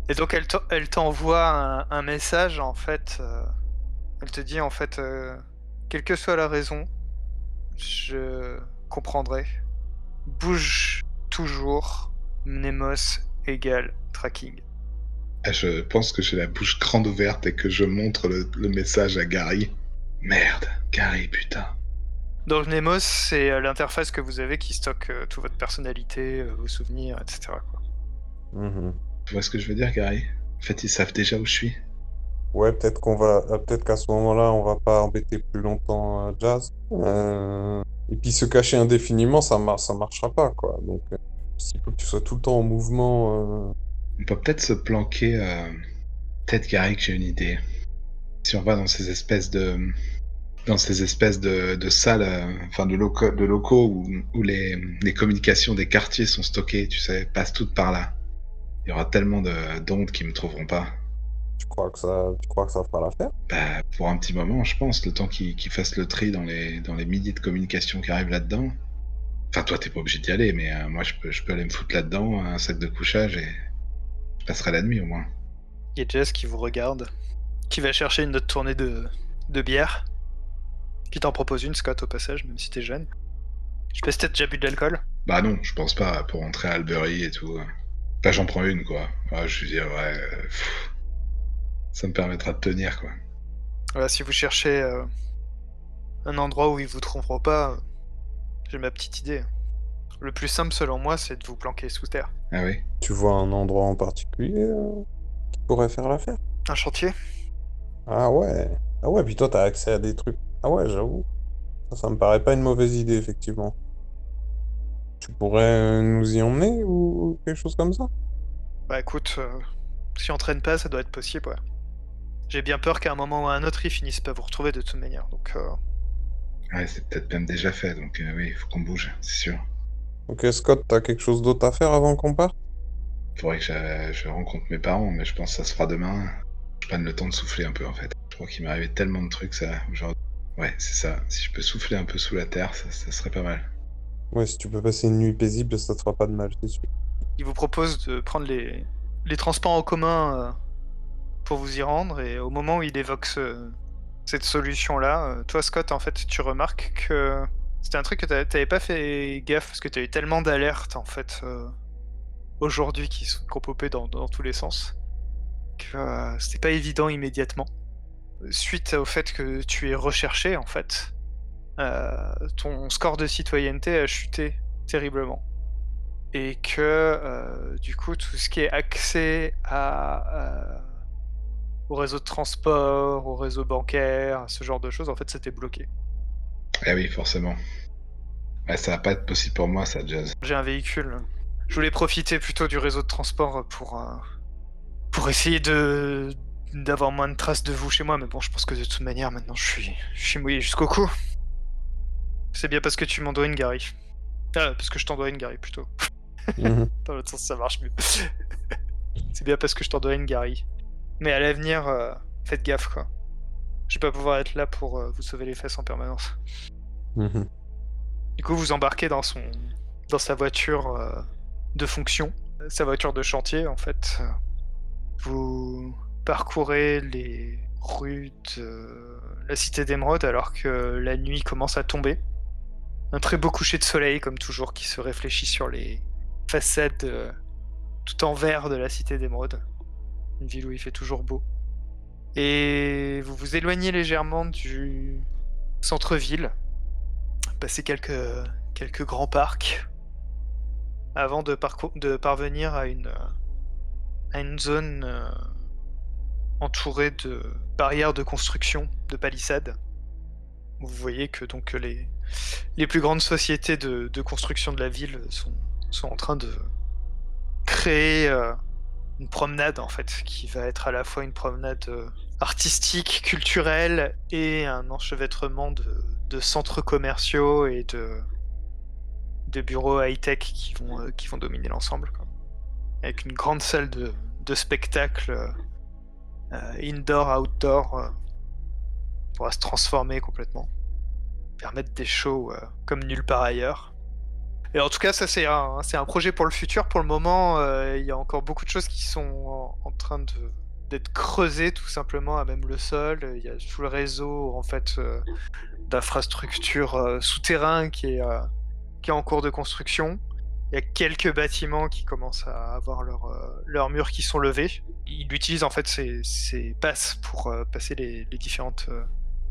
Et donc elle t'en- elle t'envoie un, un message en fait. euh, elle te dit en fait, euh, quelle que soit la raison, je comprendrai. Bouge toujours. Mnemos égale tracking. Ah, Je pense que j'ai la bouche grande ouverte et que je montre le, le message à Gary. Merde, Gary, putain. Donc Mnemos, c'est euh, l'interface que vous avez qui stocke euh, toute votre personnalité, euh, vos souvenirs, etc. quoi. Mhm. Tu vois ce que je veux dire, Gary? En fait, ils savent déjà où je suis. Ouais, peut-être qu'on va, euh, peut-être qu'à ce moment-là, on va pas embêter plus longtemps euh, Jazz. Euh, Et puis se cacher indéfiniment, ça mar- ça marchera pas, quoi. Donc, euh, s'il faut que tu sois tout le temps en mouvement, euh, On peut peut-être se planquer. euh, Peut-être, Gary, que j'ai une idée. Si on va dans ces espèces de. Dans ces espèces de, de salles, euh, enfin de locaux, de locaux où, où les, les communications des quartiers sont stockées, tu sais, passent toutes par là. Il y aura tellement de- d'ondes qui me trouveront pas. tu crois que ça, tu crois que ça fera l'affaire? Bah, pour un petit moment, je pense, le temps qu'ils qu'ils fassent le tri dans les, dans les milliers de communications qui arrivent là-dedans. Enfin, toi, t'es pas obligé d'y aller, mais euh, moi, je peux, je peux aller me foutre là-dedans, un sac de couchage, et je passerai la nuit au moins. Il y a Jess qui vous regarde, qui va chercher une autre tournée de, de bière, qui t'en propose une, Scott, au passage, même si t'es jeune. Je sais pas si t'as déjà bu de l'alcool. Bah non, je pense pas, pour rentrer à Albury et tout. Bah, j'en prends une, quoi. Ouais, je veux dire, ouais. pff, ça me permettra de tenir, quoi. Voilà, si vous cherchez euh, un endroit où ils vous trouveront pas, euh, j'ai ma petite idée. Le plus simple, selon moi, c'est de vous planquer sous terre. Ah oui Tu vois un endroit en particulier euh, qui pourrait faire l'affaire? Un chantier? Ah ouais. Ah ouais, puis toi, t'as accès à des trucs. Ah ouais, j'avoue. Ça, ça me paraît pas une mauvaise idée, effectivement. Tu pourrais euh, nous y emmener ou quelque chose comme ça? Bah écoute, euh, si on traîne pas, ça doit être possible, ouais. J'ai bien peur qu'à un moment ou à un autre, ils finissent pas vous retrouver de toute manière, donc... euh, Ouais, c'est peut-être même déjà fait, donc euh, oui, il faut qu'on bouge, c'est sûr. Ok, Scott, t'as quelque chose d'autre à faire avant qu'on parte? Faudrait que je, je rencontre mes parents, mais je pense que ça se fera demain. Je prenne le temps de souffler un peu, en fait. Je crois qu'il m'est arrivé tellement de trucs, ça, aujourd'hui. Ouais, c'est ça. Si je peux souffler un peu sous la terre, ça, ça serait pas mal. Ouais, si tu peux passer une nuit paisible, ça te fera pas de mal, c'est sûr. Il vous propose de prendre les, les transports en commun euh, pour vous y rendre, et au moment où il évoque ce- cette solution-là, euh, toi Scott, en fait, tu remarques que c'était un truc que t'a- t'avais pas fait gaffe, parce que t'as eu tellement d'alertes, en fait, euh, aujourd'hui, qui sont propopées dans, dans tous les sens, que euh, c'était pas évident immédiatement. Suite au fait que tu es recherché, en fait, euh, ton score de citoyenneté a chuté terriblement et que euh, du coup tout ce qui est accès à, euh, au réseau de transport, au réseau bancaire, ce genre de choses, en fait c'était bloqué. Ah oui, forcément. Ouais, ça va pas être possible pour moi, ça, Jazz. J'ai un véhicule. Je voulais profiter plutôt du réseau de transport pour, pour essayer de d'avoir moins de traces de vous chez moi, mais bon, je pense que de toute manière maintenant je suis, je suis mouillé jusqu'au cou. C'est bien parce que tu m'en dois une, Gary. Ah, parce que je t'en dois une, Gary, plutôt. Mhm. Dans l'autre sens, ça marche mieux. c'est bien parce que je t'en dois une, Gary. Mais à l'avenir, euh, faites gaffe, quoi. Je vais pas pouvoir être là pour euh, vous sauver les fesses en permanence. Mhm. Du coup, vous embarquez dans son, dans sa voiture euh, de fonction, sa voiture de chantier, en fait. Vous parcourez les rues de la cité d'émeraude alors que la nuit commence à tomber. Un très beau coucher de soleil, comme toujours, qui se réfléchit sur les façades euh, tout en vert de la cité d'émeraude. Une ville où il fait toujours beau. Et vous vous éloignez légèrement du centre-ville. Passez quelques, quelques grands parcs. Avant de, de parvenir à une, à zone euh, entourée de barrières de construction, de palissades. Vous voyez que donc les, les plus grandes sociétés de, de construction de la ville sont, sont en train de créer euh, une promenade en fait, qui va être à la fois une promenade euh, artistique, culturelle et un enchevêtrement de, de centres commerciaux et de, de bureaux high-tech qui vont, euh, qui vont dominer l'ensemble. Avec une grande salle de, de spectacle euh, euh, indoor-outdoor euh, pourra se transformer complètement. Permettre des shows euh, comme nulle part ailleurs. Et en tout cas, ça c'est un, projet pour le futur. Pour le moment, il y a encore beaucoup de choses qui sont en, train d'être creusées tout simplement à même le sol. Il y a tout le réseau en fait d'infrastructures euh, souterrains qui est en cours de construction. Il y a quelques bâtiments qui commencent à avoir leurs euh, leurs murs qui sont levés. Il utilise en fait ces passes pour euh, passer les, les différentes euh,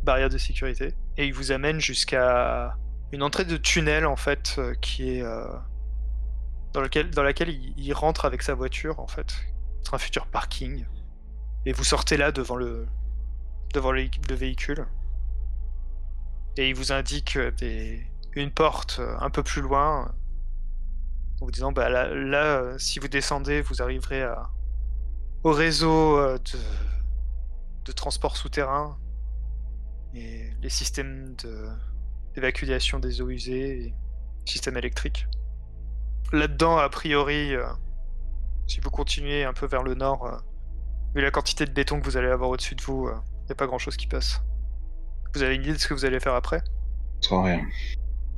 barrières de sécurité. Et il vous amène jusqu'à une entrée de tunnel en fait qui est dans, lequel, dans laquelle il, rentre avec sa voiture en fait. C'est un futur parking. Et vous sortez là devant le devant le, le véhicule. Et il vous indique des, une porte un peu plus loin en vous disant bah là, là, euh, si vous descendez vous arriverez à, au réseau euh, de, de transport souterrain et les systèmes de d'évacuation des eaux usées et système électrique. Là-dedans, a priori, euh, si vous continuez un peu vers le nord, euh, vu la quantité de béton que vous allez avoir au-dessus de vous, il n'y a pas grand-chose qui passe. Vous avez une idée de ce que vous allez faire après? Sans rien.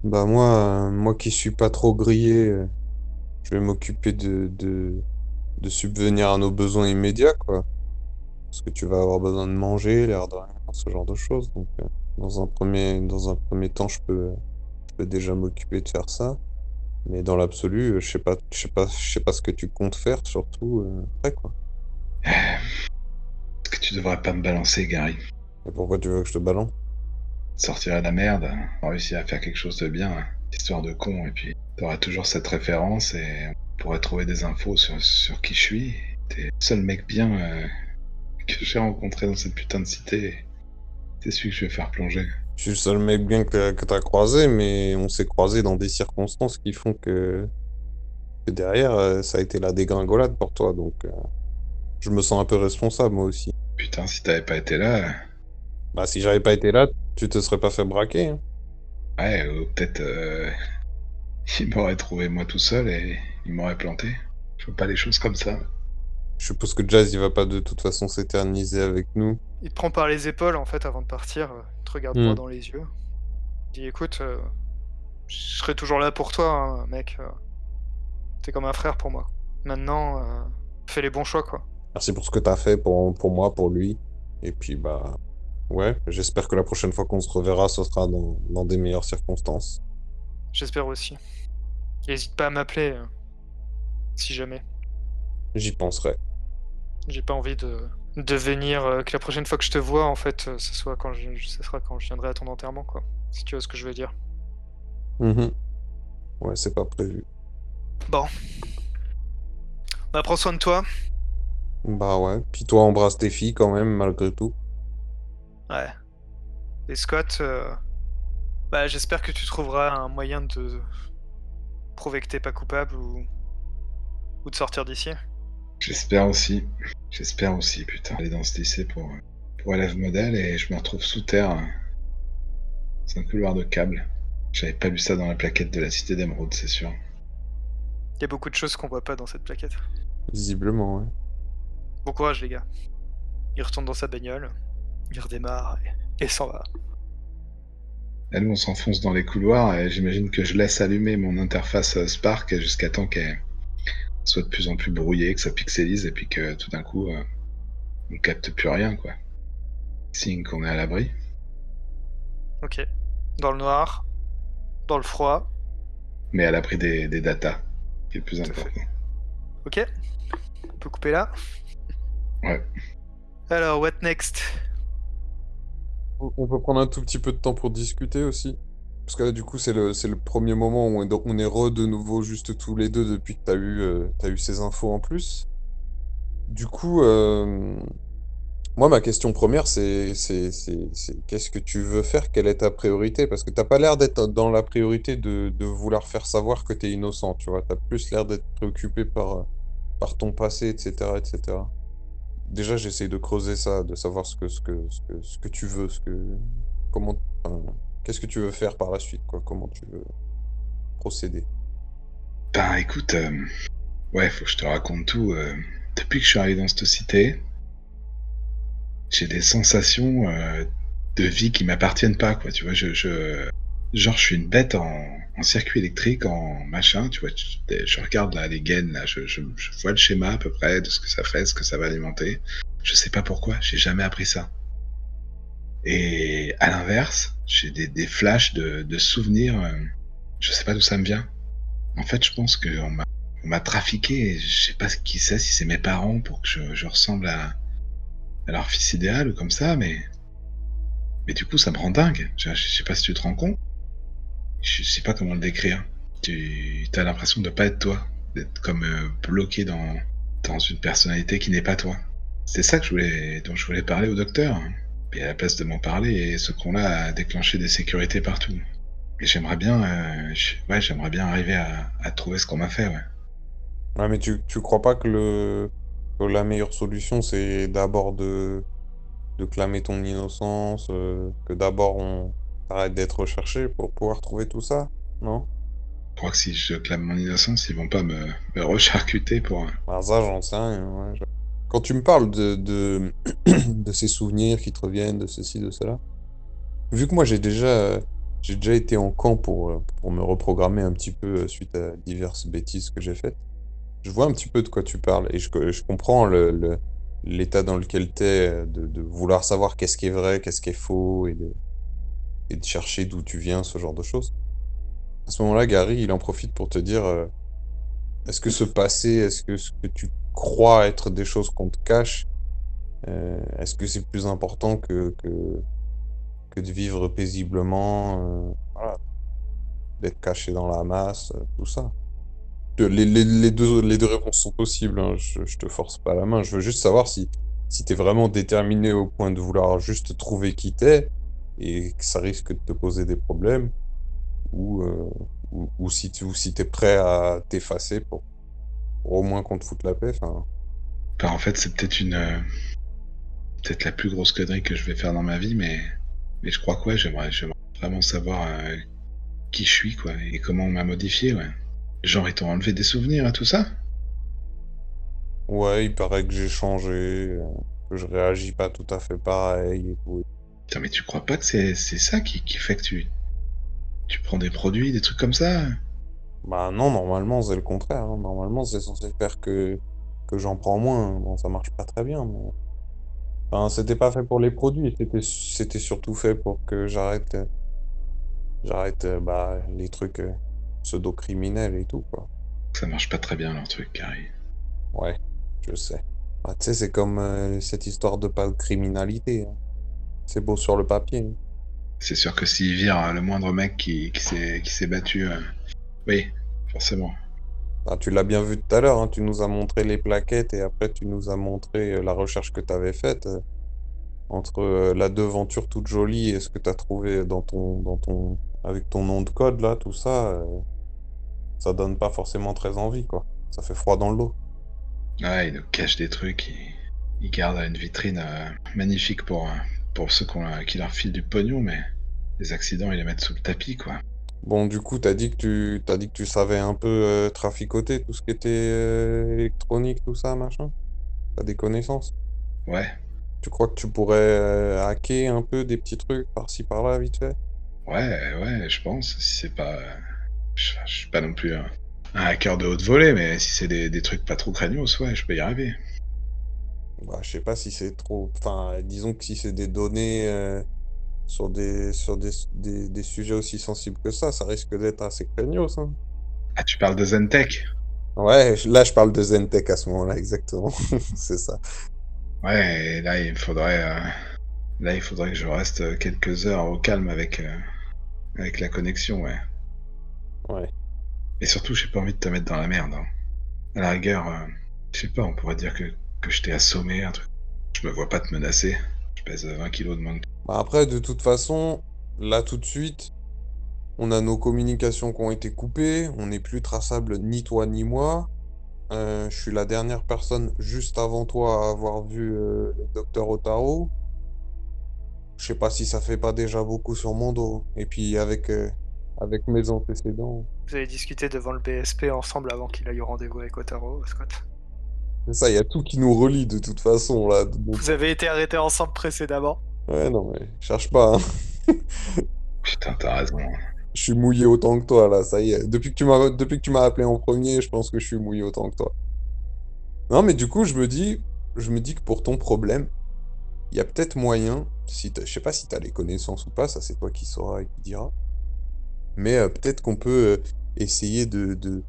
Bah moi, euh, moi qui suis pas trop grillé, euh, je vais m'occuper de, de, de subvenir à nos besoins immédiats, quoi. Parce que tu vas avoir besoin de manger, l'air de rien, ce genre de choses. Donc, euh, dans un premier, dans un premier temps, je peux, je peux déjà m'occuper de faire ça. Mais dans l'absolu, euh, je sais pas, je sais pas, je sais pas ce que tu comptes faire, surtout euh, après, quoi. Est-ce que tu devrais pas me balancer, Gary? Et pourquoi tu veux que je te balance? Sortir à la merde, réussir à faire quelque chose de bien, hein. histoire de con, et puis t'auras toujours cette référence et on pourrait trouver des infos sur, sur qui je suis. T'es le seul mec bien euh, que j'ai rencontré dans cette putain de cité. C'est celui que je vais faire plonger. Je suis le seul mec bien que, que t'as croisé, mais on s'est croisé dans des circonstances qui font que, que derrière, euh, ça a été la dégringolade pour toi, donc euh, je me sens un peu responsable moi aussi. Putain, si t'avais pas été là, Bah si j'avais pas été là, tu te serais pas fait braquer. hein. ouais, ou peut-être euh, il m'aurait trouvé moi tout seul et il m'aurait planté. Je fais pas les choses comme ça. Je suppose que Jazz il va pas de toute façon s'éterniser avec nous. Il te prend par les épaules en fait avant de partir, euh, il te regarde Hmm. droit dans les yeux. Il dit écoute, euh, je serai toujours là pour toi, hein, mec. euh, T'es comme un frère pour moi. Maintenant, euh, fais les bons choix quoi. Merci pour ce que t'as fait pour, pour moi, pour lui. Et puis bah ouais, j'espère que la prochaine fois qu'on se reverra, ce sera dans, dans des meilleures circonstances. J'espère aussi. N'hésite pas à m'appeler euh, si jamais. J'y penserai. J'ai pas envie de, de venir, euh, que la prochaine fois que je te vois, en fait, euh, ce, soit quand je, ce sera quand je viendrai à ton enterrement, quoi. Si tu vois ce que je veux dire. Mhm. Ouais, c'est pas prévu. Bon. Bah, prends soin de toi. Bah ouais. Puis toi, embrasse tes filles quand même, malgré tout. Ouais. Et Scott, bah, j'espère que tu trouveras un moyen de prouver que t'es pas coupable ou, ou de sortir d'ici. J'espère aussi. J'espère aussi, putain. Aller dans ce lycée pour, pour élève modèle et je me retrouve sous terre. C'est un couloir de câbles. J'avais pas lu ça dans la plaquette de la Cité d'Emeraude, c'est sûr. Il y a beaucoup de choses qu'on voit pas dans cette plaquette. Visiblement, ouais. Bon courage, les gars. Il retourne dans sa bagnole, il redémarre et, et s'en va. Et nous, on s'enfonce dans les couloirs et j'imagine que je laisse allumer mon interface euh, Spark jusqu'à temps qu'elle soit de plus en plus brouillée, que ça pixelise et puis que tout d'un coup, euh, on capte plus rien, quoi. Signe qu'on est à l'abri. Ok. Dans le noir, dans le froid. Mais à l'abri des, des datas, qui est le plus fait. important. Ok. On peut couper là? Ouais. Alors, what next? On peut prendre un tout petit peu de temps pour discuter aussi. Parce que là, du coup, c'est le, le premier moment où on est, on est re de nouveau juste tous les deux depuis que tu as eu, euh, eu ces infos en plus. Du coup, euh, moi, ma question première, c'est, qu'est-ce que tu veux faire? Quelle est ta priorité? Parce que t'as pas l'air d'être dans la priorité de, de vouloir faire savoir que tu es innocent, tu vois. Tu as plus l'air d'être préoccupé par, par ton passé, etc., etc. Déjà, j'essaye de creuser ça, de savoir ce que, ce que, ce que, ce que tu veux, ce que, comment, qu'est-ce que tu veux faire par la suite, quoi, comment tu veux procéder. Ben écoute, euh, ouais, faut que je te raconte tout. euh, depuis que je suis arrivé dans cette cité, j'ai des sensations euh, de vie qui m'appartiennent pas, quoi. Tu vois, je, je, genre, je suis une bête en, circuit électrique, en machin. Tu vois, je, regarde là les gaines, là, je, vois le schéma à peu près de ce que ça fait, ce que ça va alimenter. Je sais pas pourquoi, j'ai jamais appris ça. Et à l'inverse, j'ai des, flashs de, souvenirs. euh, je sais pas d'où ça me vient. En fait, je pense qu'on m'a, on m'a trafiqué. et Je sais pas qui c'est, si c'est mes parents pour que je, ressemble à, à leur fils idéal ou comme ça, mais mais du coup, ça me rend dingue. Je, je sais pas si tu te rends compte. Je sais pas comment le décrire. Tu as l'impression de pas être toi, d'être comme euh, bloqué dans dans une personnalité qui n'est pas toi. C'est ça que je voulais, dont je voulais parler au docteur. Et à la place de m'en parler, ce qu'on-là a déclenché des sécurités partout. Et j'aimerais bien, euh, ouais, j'aimerais bien arriver à, trouver ce qu'on m'a fait, ouais. Ouais, mais tu, tu crois pas que le, la meilleure solution, c'est d'abord de, de clamer ton innocence, euh, que d'abord on arrête d'être recherché pour pouvoir trouver tout ça, non? Je crois que si je clame mon innocence, ils vont pas me, me recharcuter pour. Bah, ça, j'en sais rien. ouais, Quand tu me parles de, de, de ces souvenirs qui te reviennent, de ceci, de cela, vu que moi j'ai déjà, j'ai déjà été en camp pour, euh, pour me reprogrammer un petit peu euh, suite à diverses bêtises que j'ai faites, je vois un petit peu de quoi tu parles et je, je comprends le, le- l'état dans lequel tu es, de, de vouloir savoir qu'est-ce qui est vrai, qu'est-ce qui est faux et de, et de chercher d'où tu viens, ce genre de choses. À ce moment-là, Gary, il en profite pour te dire euh, est-ce que ce passé, est-ce que ce que tu crois être des choses qu'on te cache, euh, est-ce que c'est plus important que, que, de vivre paisiblement, euh, d'être caché dans la masse, tout ça? Les, les deux, les deux réponses sont possibles, hein, Je, je te force pas la main. Je veux juste savoir si, si tu es vraiment déterminé au point de vouloir juste trouver qui t'es et que ça risque de te poser des problèmes ou, euh, ou, ou si tu ou si es prêt à t'effacer pour, pour au moins qu'on te foute la paix. Enfin, Bah, en fait, c'est peut-être une. euh, peut-être la plus grosse connerie que je vais faire dans ma vie, mais. Mais je crois que ouais, j'aimerais, vraiment savoir euh, qui je suis, quoi, et comment on m'a modifié, ouais. Genre, ils t'ont enlevé des souvenirs et tout ça? Ouais, il paraît que j'ai changé, que je réagis pas tout à fait pareil et tout. Putain, mais tu crois pas que c'est, c'est ça qui, qui fait que tu. Tu prends des produits, des trucs comme ça? Bah non, normalement c'est le contraire. hein. Normalement c'est censé faire que, que j'en prends moins. Bon, ça marche pas très bien, mais... Enfin, c'était pas fait pour les produits, c'était c'était surtout fait pour que j'arrête j'arrête euh, bah, les trucs euh, pseudo-criminels et tout, quoi. Ça marche pas très bien leur truc, Carrie. Ouais, je sais. Bah, tu sais, c'est comme euh, cette histoire de pas de criminalité. hein. C'est beau sur le papier. C'est sûr que s'ils virent euh, le moindre mec qui, qui s'est, battu. euh, Oui, forcément. Ah, tu l'as bien vu tout à l'heure, hein, tu nous as montré les plaquettes et après tu nous as montré euh, la recherche que tu avais faite entre la devanture toute jolie et ce que tu as trouvé dans ton, dans ton, avec ton nom de code là, tout ça, euh, ça donne pas forcément très envie quoi. Ça fait froid dans le dos. Ouais, ils nous cachent des trucs, ils gardent une vitrine euh, magnifique pour, euh, pour ceux qui leur filent du pognon, mais les accidents, ils les mettent sous le tapis, quoi. Bon, du coup, t'as dit que tu t'as dit que tu savais un peu euh, traficoter tout ce qui était euh, électronique, tout ça, machin. T'as des connaissances. Ouais. Tu crois que tu pourrais euh, hacker un peu des petits trucs par-ci par-là, vite fait? Ouais, ouais, je pense. Si c'est pas. Je, je suis pas non plus un, un hacker de haute volée, mais si c'est des, des trucs pas trop craignos, ouais, je peux y arriver. Bah, je sais pas si c'est trop. Enfin, disons que si c'est des données euh, sur des sur des, des, des sujets aussi sensibles que ça, ça risque d'être assez craignos, hein. Ah, tu parles de Zentech Ouais, là je parle de Zentech à ce moment-là, exactement. C'est ça. Ouais, et là, il me faudrait. euh, Là, il faudrait que je reste euh, quelques heures au calme avec, euh, avec la connexion, ouais. Ouais. Et surtout, j'ai pas envie de te mettre dans la merde. hein. À la rigueur, je sais pas, on pourrait dire que, que je t'ai assommé, un truc. Je me vois pas te menacer. Je pèse euh, 20 kilos de moins que Bah après, de toute façon, là tout de suite, on a nos communications qui ont été coupées, on n'est plus traçable ni toi ni moi. Euh, je suis la dernière personne juste avant toi à avoir vu euh, le docteur Otaro. Je sais pas si ça fait pas déjà beaucoup sur mon dos. Et puis avec, euh, avec mes antécédents. Vous avez discuté devant le BSP ensemble avant qu'il aille au rendez-vous avec Otaro, Scott? C'est ça, il y a tout qui nous relie de toute façon là. Donc, Vous avez été arrêtés ensemble précédemment. ouais, non, mais cherche pas. hein. Putain, t'as raison. Je suis mouillé autant que toi, là, ça y est. Depuis que tu m'as, depuis que tu m'as appelé en premier, je pense que je suis mouillé autant que toi. Non, mais du coup, je me dis, je me dis que pour ton problème, il y a peut-être moyen, si t'as- je sais pas si tu as les connaissances ou pas, ça c'est toi qui sauras et qui dira. Mais euh, peut-être qu'on peut euh, essayer de, de,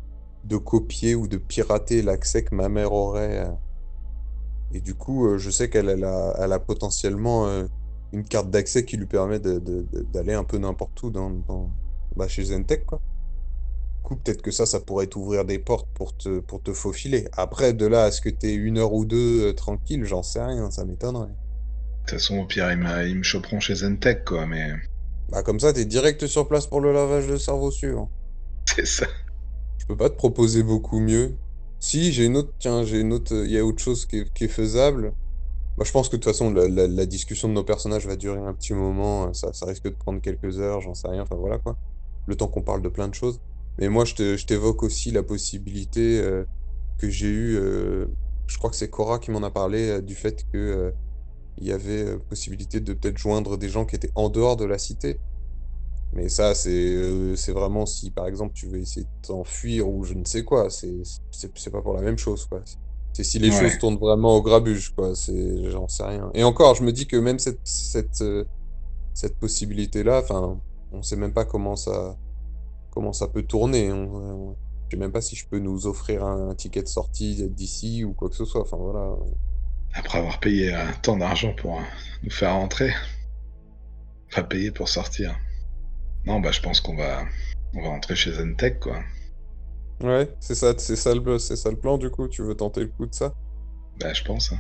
de copier ou de pirater l'accès que ma mère aurait. euh. Et du coup, euh, je sais qu'elle elle a, elle a potentiellement euh, une carte d'accès qui lui permet d'aller un peu n'importe où dans, dans, bah, chez Zentech, quoi. Du coup, peut-être que ça, ça pourrait t'ouvrir des portes pour te, pour te faufiler. Après, de là à ce que t'aies une heure ou deux euh, tranquille, j'en sais rien, ça m'étonnerait. De toute façon, au pire, ils me, ils me choperont chez Zentech, quoi, mais Bah, comme ça, t'es direct sur place pour le lavage de cerveau suivant. c'est ça. Peux pas te proposer beaucoup mieux. Si, j'ai une autre, tiens, j'ai une autre, il y a autre chose qui est, est faisable. Bah, je pense que de toute façon, la, discussion de nos personnages va durer un petit moment, ça, ça risque de prendre quelques heures, j'en sais rien, enfin voilà quoi. Le temps qu'on parle de plein de choses. Mais moi, je t'évoque aussi la possibilité euh, que j'ai eue, euh, je crois que c'est Cora qui m'en a parlé, euh, du fait que il y avait possibilité de peut-être joindre des gens qui étaient en dehors de la cité. Mais ça, c'est euh, c'est vraiment si, par exemple, tu veux essayer de t'enfuir ou je ne sais quoi, c'est pas pour la même chose, quoi. C'est si les Ouais. choses tournent vraiment au grabuge, quoi. C'est, j'en sais rien. Et encore, je me dis que même cette, cette, euh, cette possibilité-là, enfin, on sait même pas comment ça, comment ça peut tourner. On, on- je sais même pas si je peux nous offrir un, un ticket de sortie d'ici ou quoi que ce soit. Enfin, voilà. Après avoir payé euh, tant d'argent pour euh, nous faire rentrer, pas payer pour sortir. Non, bah, je pense qu'on va, on va rentrer chez Zentech, quoi. Ouais, c'est ça, c'est ça le, c'est ça le plan, du coup. Tu veux tenter le coup de ça? Bah, je pense. hein.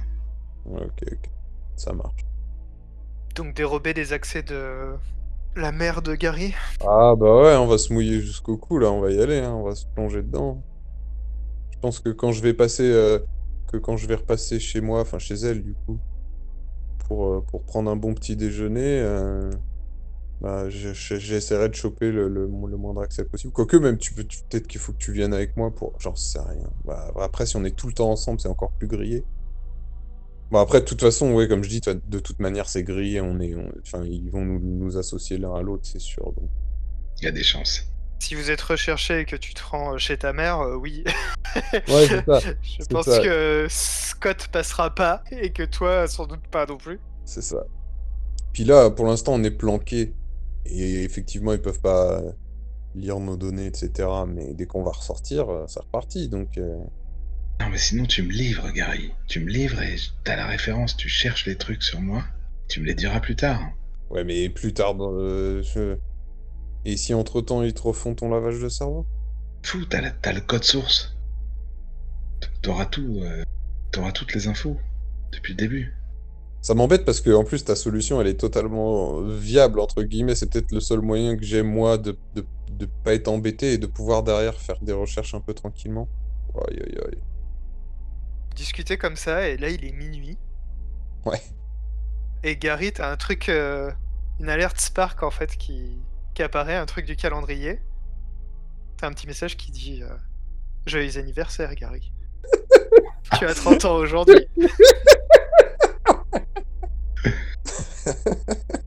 Ouais, ok, ok. Ça marche. Donc dérober des accès de la mère de Gary? Ah bah ouais, on va se mouiller jusqu'au cou là, on va y aller, hein, on va se plonger dedans. Je pense que quand je vais passer, euh, que quand je vais repasser chez moi, enfin chez elle du coup, pour, euh, pour prendre un bon petit déjeuner, euh, bah je- je- j'essaierai de choper le, le, le moindre accès possible. Quoique même, tu peux, tu- peut-être qu'il faut que tu viennes avec moi pour, j'en sais rien. Bah, après, si on est tout le temps ensemble, c'est encore plus grillé. Bon après, de toute façon, ouais, comme je dis, de toute manière, c'est grillé, on est, on- enfin, ils vont nous, nous associer l'un à l'autre, c'est sûr. Donc. Il y a des chances. Si vous êtes recherché et que tu te rends chez ta mère, euh, oui. Ouais, c'est ça. Je pense ça. que Scott passera pas et que toi, sans doute pas non plus. C'est ça. Puis là, pour l'instant, on est planqué. Et effectivement, ils peuvent pas lire nos données, etc. Mais dès qu'on va ressortir, euh, c'est reparti. Donc, euh, Non, mais sinon, tu me livres, Gary. Tu me livres et t'as la référence, tu cherches les trucs sur moi. Tu me les diras plus tard. ouais, mais plus tard, dans le- je- et si entre-temps, ils te refont ton lavage de cerveau? Fou, t'as, la- t'as le code source. T'auras tout. euh, T'auras toutes les infos. Depuis le début. Ça m'embête parce que, en plus, ta solution, elle est totalement viable, entre guillemets. C'est peut-être le seul moyen que j'ai, moi, de, de, de pas être embêté et de pouvoir derrière faire des recherches un peu tranquillement. Aïe, aïe, aïe. Discuter comme ça, et là, il est minuit. Ouais. Et Gary, t'as un truc, euh, une alerte Spark en fait qui, qui apparaît, un truc du calendrier. T'as un petit message qui dit euh, Joyeux anniversaire, Gary. tu as 30 ans aujourd'hui.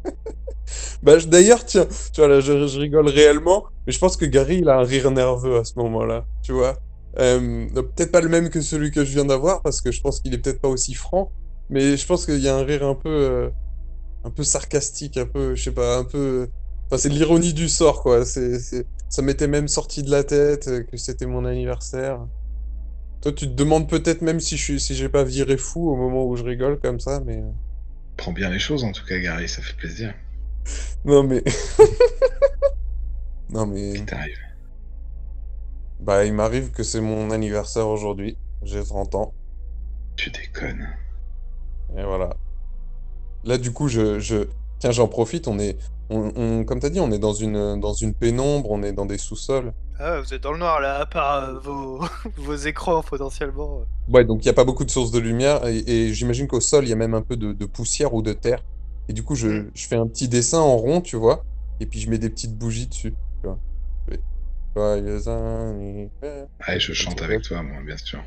Bah, d'ailleurs, tiens, tu vois, là, je, rigole réellement, mais je pense que Gary, il a un rire nerveux à ce moment-là, tu vois. Euh, peut-être pas le même que celui que je viens d'avoir, parce que je pense qu'il est peut-être pas aussi franc, mais je pense qu'il y a un rire un peu, euh, un peu sarcastique, un peu, je sais pas, un peu... Enfin, c'est l'ironie du sort, quoi. C'est... Ça m'était même sorti de la tête euh, que c'était mon anniversaire. Toi, tu te demandes peut-être même si je suis, si j'ai pas viré fou au moment où je rigole comme ça, mais... Prends bien les choses en tout cas, Gary, ça fait plaisir. Non, mais... non, mais... Qui t'arrive? Bah, il m'arrive que c'est mon anniversaire aujourd'hui. J'ai 30 ans. Tu déconnes. Et voilà. Là, du coup, je, je... Tiens, j'en profite. On est, on, on- comme t'as dit, on est dans une, dans une pénombre. On est dans des sous-sols. Ah, vous êtes dans le noir là, à part euh, vos... vos écrans potentiellement. Ouais, donc il n'y a pas beaucoup de sources de lumière. Et, et j'imagine qu'au sol, il y a même un peu de, de poussière ou de terre. Et du coup, je, Mm. je fais un petit dessin en rond, tu vois. Et puis, je mets des petites bougies dessus. Tu vois. Joyeux anniversaire. Allez, je chante avec toi, moi, bien sûr.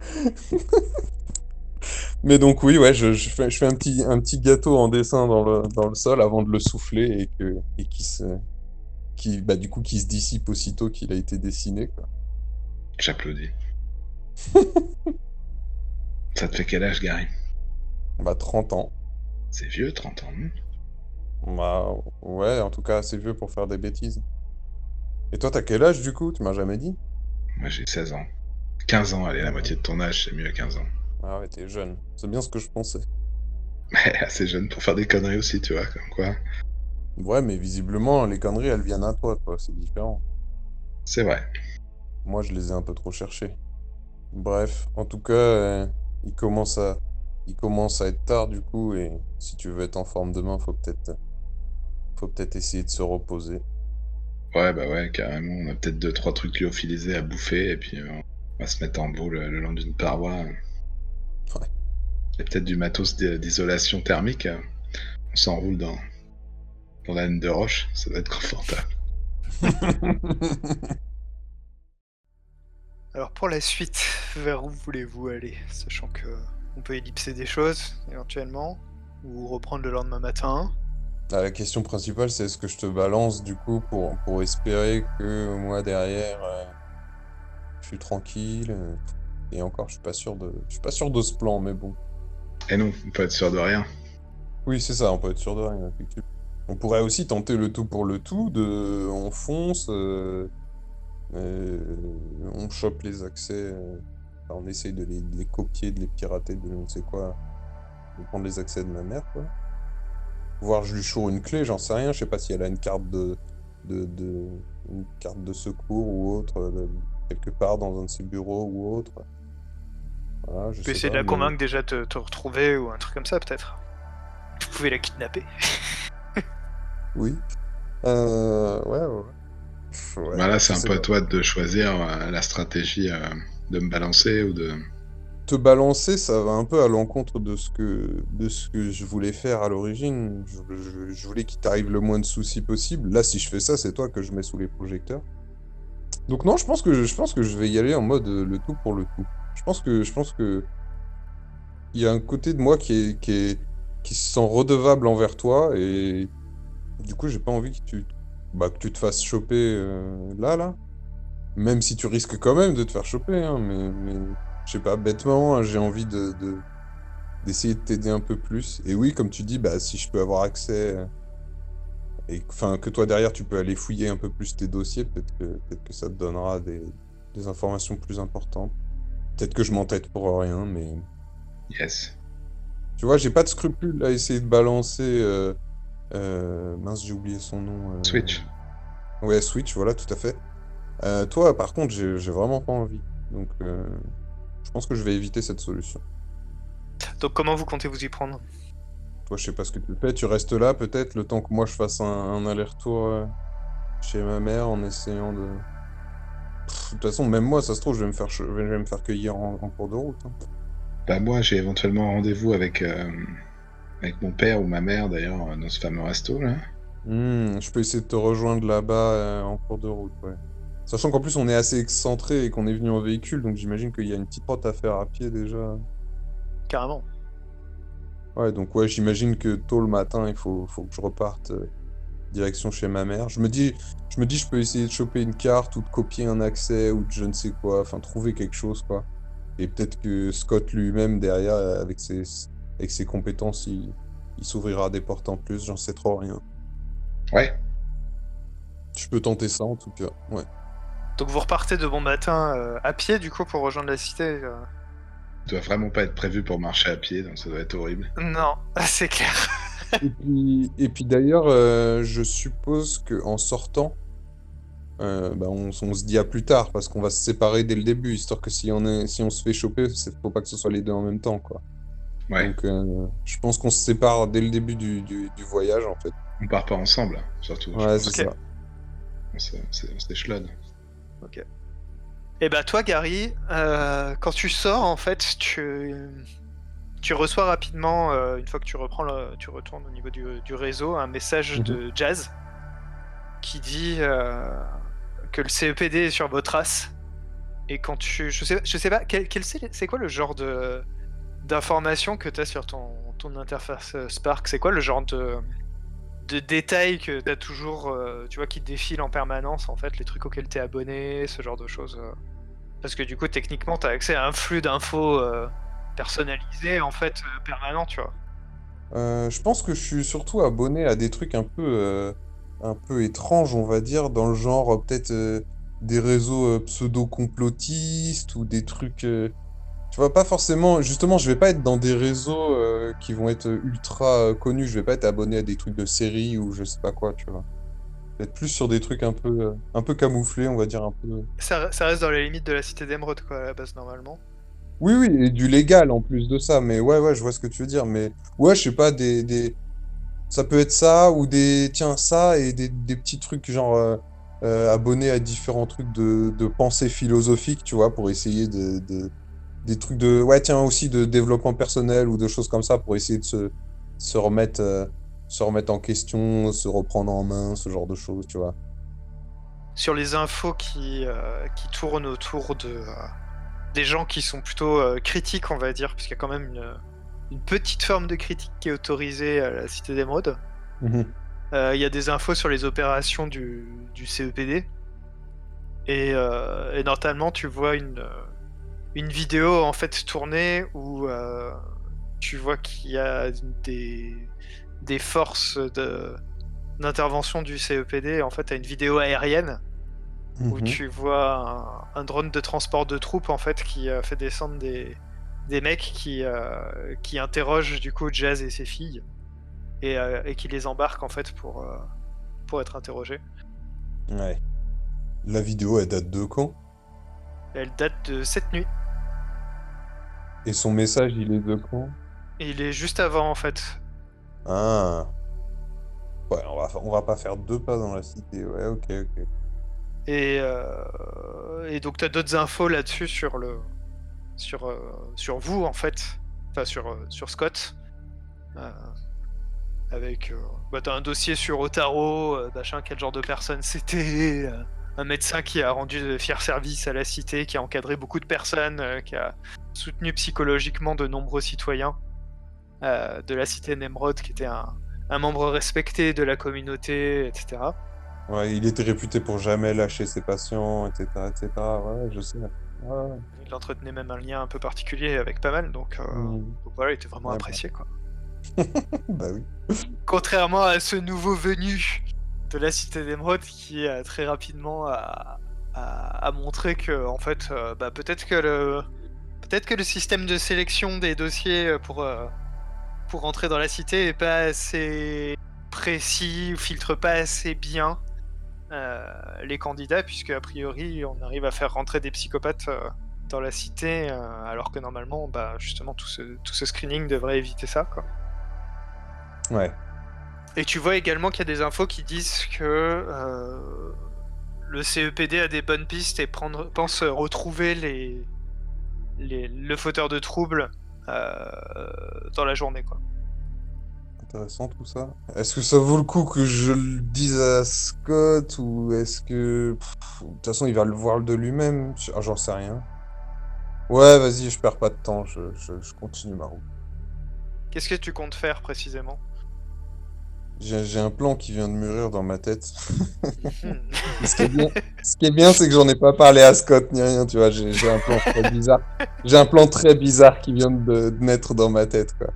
Mais donc oui, ouais, je, je fais, je fais un petit, un petit gâteau en dessin dans le, dans le sol avant de le souffler et que, et qui se, qui, bah, du coup, qui se dissipe aussitôt qu'il a été dessiné, quoi. J'applaudis. ça te fait quel âge, Gary? Bah, 30 ans. C'est vieux, 30 ans. hmm Bah, ouais, en tout cas, assez vieux pour faire des bêtises. Et toi, t'as quel âge, du coup? Tu m'as jamais dit? Moi, j'ai 16 ans. 15 ans, allez, la moitié de ton âge, c'est mieux à 15 ans. Ah ouais, t'es jeune. C'est bien ce que je pensais. Mais assez jeune pour faire des conneries aussi, tu vois, comme quoi. Ouais, mais visiblement, les conneries, elles viennent à toi, quoi. C'est différent. C'est vrai. Moi, je les ai un peu trop cherchées. Bref, en tout cas, euh, il commence à, il commence à être tard du coup, et si tu veux être en forme demain, faut peut-être, faut peut-être essayer de se reposer. Ouais, bah ouais, carrément. On a peut-être deux, trois trucs lyophilisés à bouffer, et puis euh, on va se mettre en boule le long d'une paroi. Ouais. Et peut-être du matos d'i- d'isolation thermique. euh, On s'enroule dans, la laine de roche, ça doit être confortable. Alors pour la suite, vers où voulez-vous aller Sachant que on peut ellipser des choses éventuellement, ou reprendre le lendemain matin? Ah, La question principale, c'est est-ce que je te balance du coup pour, pour espérer que moi derrière, euh, je suis tranquille. euh, et encore, je suis pas sûr de, je suis pas sûr de ce plan, mais bon. Et non, on peut être sûr de rien. Oui, c'est ça, on peut être sûr de rien, effectivement. On pourrait aussi tenter le tout pour le tout, de on fonce, euh, euh, on chope les accès, euh, enfin, on essaye de les, de les copier, de les pirater, de je ne sais quoi, de prendre les accès de ma mère, quoi. Voir je lui choure une clé, j'en sais rien, je sais pas si elle a une carte de, de, de- une carte de secours ou autre, quelque part dans un de ses bureaux ou autre. Voilà, je Tu peux essayer de la mais- convaincre déjà de te, te retrouver ou un truc comme ça peut-être. Vous pouvez la kidnapper. Oui. Euh, ouais, ouais. Voilà, je c'est un peu à toi de choisir euh, la stratégie euh, de me balancer ou de. Te balancer, ça va un peu à l'encontre de ce que de ce que je voulais faire à l'origine. Je, je- je voulais qu'il t'arrive le moins de soucis possible. Là, si je fais ça, c'est toi que je mets sous les projecteurs. Donc non, je pense que je, je pense que je vais y aller en mode le tout pour le tout. Je pense que je pense que il y a un côté de moi qui est qui est qui se sent redevable envers toi et du coup, j'ai pas envie que tu bah, que tu te fasses choper euh, là là. Même si tu risques quand même de te faire choper, hein, mais, mais je sais pas, bêtement, hein, j'ai envie de, de- d'essayer de t'aider un peu plus. Et oui, comme tu dis, bah si je peux avoir accès euh, et enfin que toi derrière tu peux aller fouiller un peu plus tes dossiers, peut-être que peut-être que ça te donnera des, des informations plus importantes. Peut-être que je m'entête pour rien, mais Yes. tu vois, j'ai pas de scrupules à essayer de balancer. euh, mince, j'ai oublié son nom. euh, Switch. Ouais, Switch, voilà, tout à fait. Euh, toi, par contre, j'ai vraiment pas envie. Donc, euh, je pense que je vais éviter cette solution. Donc comment vous comptez vous y prendre? Toi, je sais pas ce que tu fais. Tu restes là, peut-être, le temps que moi je fasse un, un aller-retour euh, chez ma mère en essayant de. Pff, De toute façon, même moi, ça se trouve, je vais me faire, je vais me faire cueillir en, en cours de route. hein. Bah moi j'ai éventuellement un rendez-vous avec, euh, avec mon père ou ma mère d'ailleurs euh, dans ce fameux resto là. Hmm, je peux essayer de te rejoindre là-bas euh, en cours de route, ouais. Sachant qu'en plus on est assez excentré et qu'on est venu en véhicule, donc j'imagine qu'il y a une petite porte à faire à pied déjà. Carrément. Ouais, donc ouais, j'imagine que tôt le matin, il faut, faut que je reparte euh, direction chez ma mère. Je me dis, je me dis, je peux essayer de choper une carte ou de copier un accès ou de je ne sais quoi, enfin trouver quelque chose quoi. Et peut-être que Scott lui-même derrière, avec ses, avec ses compétences, il, il s'ouvrira des portes en plus. J'en sais trop rien. Ouais. Je peux tenter ça en tout cas. Ouais. Donc vous repartez de bon matin euh, à pied du coup pour rejoindre la cité. euh. Ça doit vraiment pas être prévu pour marcher à pied, donc ça doit être horrible. Non, c'est clair. Et puis, et puis d'ailleurs, euh, je suppose que en sortant, euh, bah, on, on se dit à plus tard parce qu'on va se séparer dès le début, histoire que si on, est, si on se fait choper, c'est faut pas que ce soit les deux en même temps, quoi. Ouais. Donc, euh, je pense qu'on se sépare dès le début du, du, du voyage, en fait. On part pas ensemble, surtout. Ouais, c'est Ok. ça. C'est- C'est c'est chelade. Et bah toi Gary, euh, quand tu sors en fait, tu, tu reçois rapidement, euh, une fois que tu reprends le, tu retournes au niveau du, du réseau, un message de Jazz qui dit euh, que le CEPD est sur vos traces. Et quand tu, je sais, je sais pas, quel, quel c'est, c'est quoi le genre de d'information que tu as sur ton, ton interface euh, Spark C'est quoi le genre de de détails que tu as toujours, euh, tu vois, qui défilent en permanence en fait, les trucs auxquels tu es abonné, ce genre de choses. euh? Parce que du coup, techniquement, tu as accès à un flux d'infos personnalisé en fait permanent, tu vois. Je pense que je suis surtout abonné à des trucs un peu, un peu étranges, on va dire, dans le genre peut-être des réseaux pseudo-complotistes ou des trucs. Tu vois, pas forcément. Justement, je vais pas être dans des réseaux euh, qui vont être ultra euh, connus. Je vais pas être abonné à des trucs de série ou je sais pas quoi, tu vois. Être plus sur des trucs un peu, euh, un peu camouflés, on va dire un peu. Ça, ça reste dans les limites de la cité d'émeraude, quoi, à la base, normalement. Oui, oui, et du légal en plus de ça, mais ouais, ouais, je vois ce que tu veux dire, mais ouais, je sais pas, des, des... ça peut être ça, ou des, tiens, ça, et des, des petits trucs genre abonnés à différents trucs de, de pensée philosophique, tu vois, pour essayer de, de- des trucs de, ouais, tiens, aussi de développement personnel ou de choses comme ça, pour essayer de se, se remettre, euh, se remettre en question, se reprendre en main, ce genre de choses, tu vois. Sur les infos qui, euh, qui tournent autour de, euh, des gens qui sont plutôt critiques, on va dire, puisqu'il y a quand même une, une petite forme de critique qui est autorisée à la cité d'émeraude. Mhm. Il y a des infos sur les opérations du, du CEPD. Et, et notamment, tu vois une, une vidéo en fait tournée où euh, tu vois qu'il y a des, des forces de- d'intervention du CEPD en fait à une vidéo aérienne où Mhm. tu vois un, un drone de transport de troupes en fait qui euh, fait descendre des, des mecs qui, euh, qui interrogent du coup Jazz et ses filles et, et qui les embarquent en fait pour, pour être interrogés. Ouais. La vidéo, elle date de quand? Elle date de cette nuit Et son message, il est de quand? il est juste avant en fait. Ah. Ouais, on va, on va pas faire deux pas dans la cité. Ouais, ok, ok. Et, euh, et donc tu as d'autres infos là-dessus sur le sur, euh, sur vous en fait, enfin sur, euh, sur Scott? Euh, avec bah, t'as un dossier sur Otaro, machin, quel genre de personne c'était, un médecin qui a rendu de fiers services à la cité, qui a encadré beaucoup de personnes, euh, qui a soutenu psychologiquement de nombreux citoyens euh, de la cité Nemrod, qui était un, un membre respecté de la communauté, etc. Ouais, il était réputé pour jamais lâcher ses patients, etc., etc. Ouais, je sais. Ouais. Il entretenait même un lien un peu particulier avec pas mal, donc, euh, Mm. donc voilà, il était vraiment Ouais, apprécié quoi. Bah oui. Contrairement à ce nouveau venu de la cité d'émeraude qui euh, très rapidement a, montré que en fait euh, bah, peut-être que le peut-être que le système de sélection des dossiers euh, pour euh, pour entrer dans la cité est pas assez précis ou filtre pas assez bien les candidats puisque a priori on arrive à faire rentrer des psychopathes dans la cité alors que normalement bah justement tout ce, tout ce screening devrait éviter ça quoi. Ouais. Et tu vois également qu'il y a des infos qui disent que euh, le CEPD a des bonnes pistes et prendre, pense retrouver les, les, le fauteur de troubles euh, dans la journée. Quoi. intéressant tout ça. Est-ce que ça vaut le coup que je le dise à Scott ou est-ce que. De toute façon, il va le voir de lui-même? Ah, J'en sais rien. Ouais, vas-y, je perds pas de temps, je, je- je continue ma route. Qu'est-ce que tu comptes faire précisément? J'ai un plan qui vient de mûrir dans ma tête. Ce qui est bien, ce qui est bien, c'est que j'en ai pas parlé à Scott ni rien, tu vois. J'ai j'ai un plan très bizarre. J'ai un plan très bizarre qui vient de, de naître dans ma tête, quoi.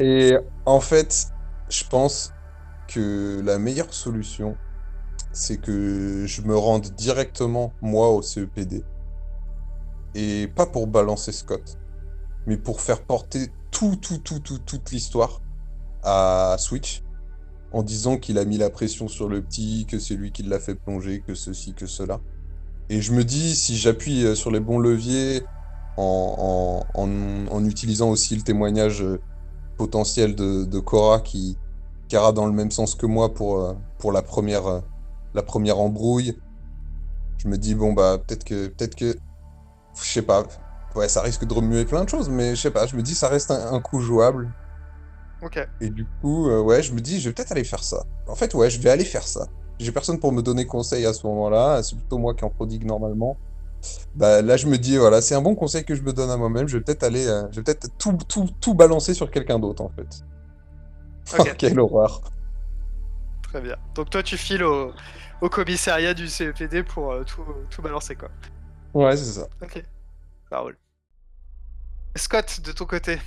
Et en fait, je pense que la meilleure solution, c'est que je me rende directement, moi, au CEPD. Et pas pour balancer Scott, mais pour faire porter tout, tout, tout, tout, toute l'histoire à Switch en disant qu'il a mis la pression sur le petit, que c'est lui qui l'a fait plonger, que ceci, que cela. Et je me dis, si j'appuie euh, sur les bons leviers, en, en, utilisant aussi le témoignage euh, potentiel de, Cora qui, qui ira dans le même sens que moi pour, euh, pour la, première, la première embrouille, je me dis, bon, bah, peut-être que, peut-être que, je sais pas, ouais, ça risque de remuer plein de choses, mais je sais pas, je me dis, ça reste un coup jouable. Ok. Et du coup, euh, ouais, je me dis, je vais peut-être aller faire ça. En fait, ouais, je vais aller faire ça. J'ai personne pour me donner conseil à ce moment-là. C'est plutôt moi qui en prodigue normalement. Bah, là, je me dis, voilà, c'est un bon conseil que je me donne à moi-même. Je vais peut-être aller, euh, je vais peut-être tout, tout, tout balancer sur quelqu'un d'autre, en fait. Ok. Quelle horreur. Très bien. Donc toi, tu files au, au commissariat du CEPD pour euh, tout, tout balancer, quoi. Ouais, c'est ça. Ok. Ça roule. Scott, de ton côté.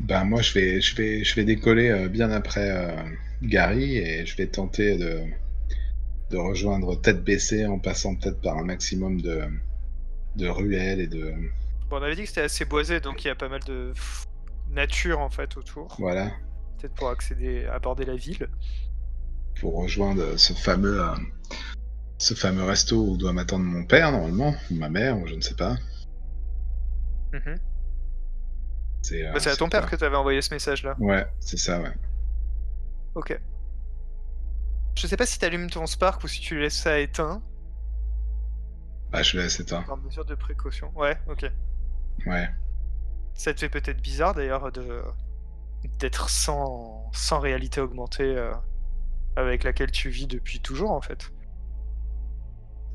Ben moi je vais je vais je vais décoller euh, bien après euh, Gary et je vais tenter de de rejoindre tête baissée en passant peut-être par un maximum de de ruelles et de Bon, on avait dit que c'était assez boisé, donc il y a pas mal de nature en fait autour. voilà Peut-être pour accéder, aborder la ville. pour rejoindre ce fameux euh, ce fameux resto où doit m'attendre mon père normalement ou ma mère ou je ne sais pas. Mhm. C'est euh, Bah, c'est à ton père que t'avais envoyé ce message-là. Ouais, c'est ça ouais. Ok. Je sais pas si t'allumes ton Spark ou si tu laisses ça éteint, Bah je laisse éteindre. par mesure de précaution. Ouais, ok. Ouais. Ça te fait peut-être bizarre d'ailleurs de d'être sans, sans réalité augmentée euh, avec laquelle tu vis depuis toujours en fait.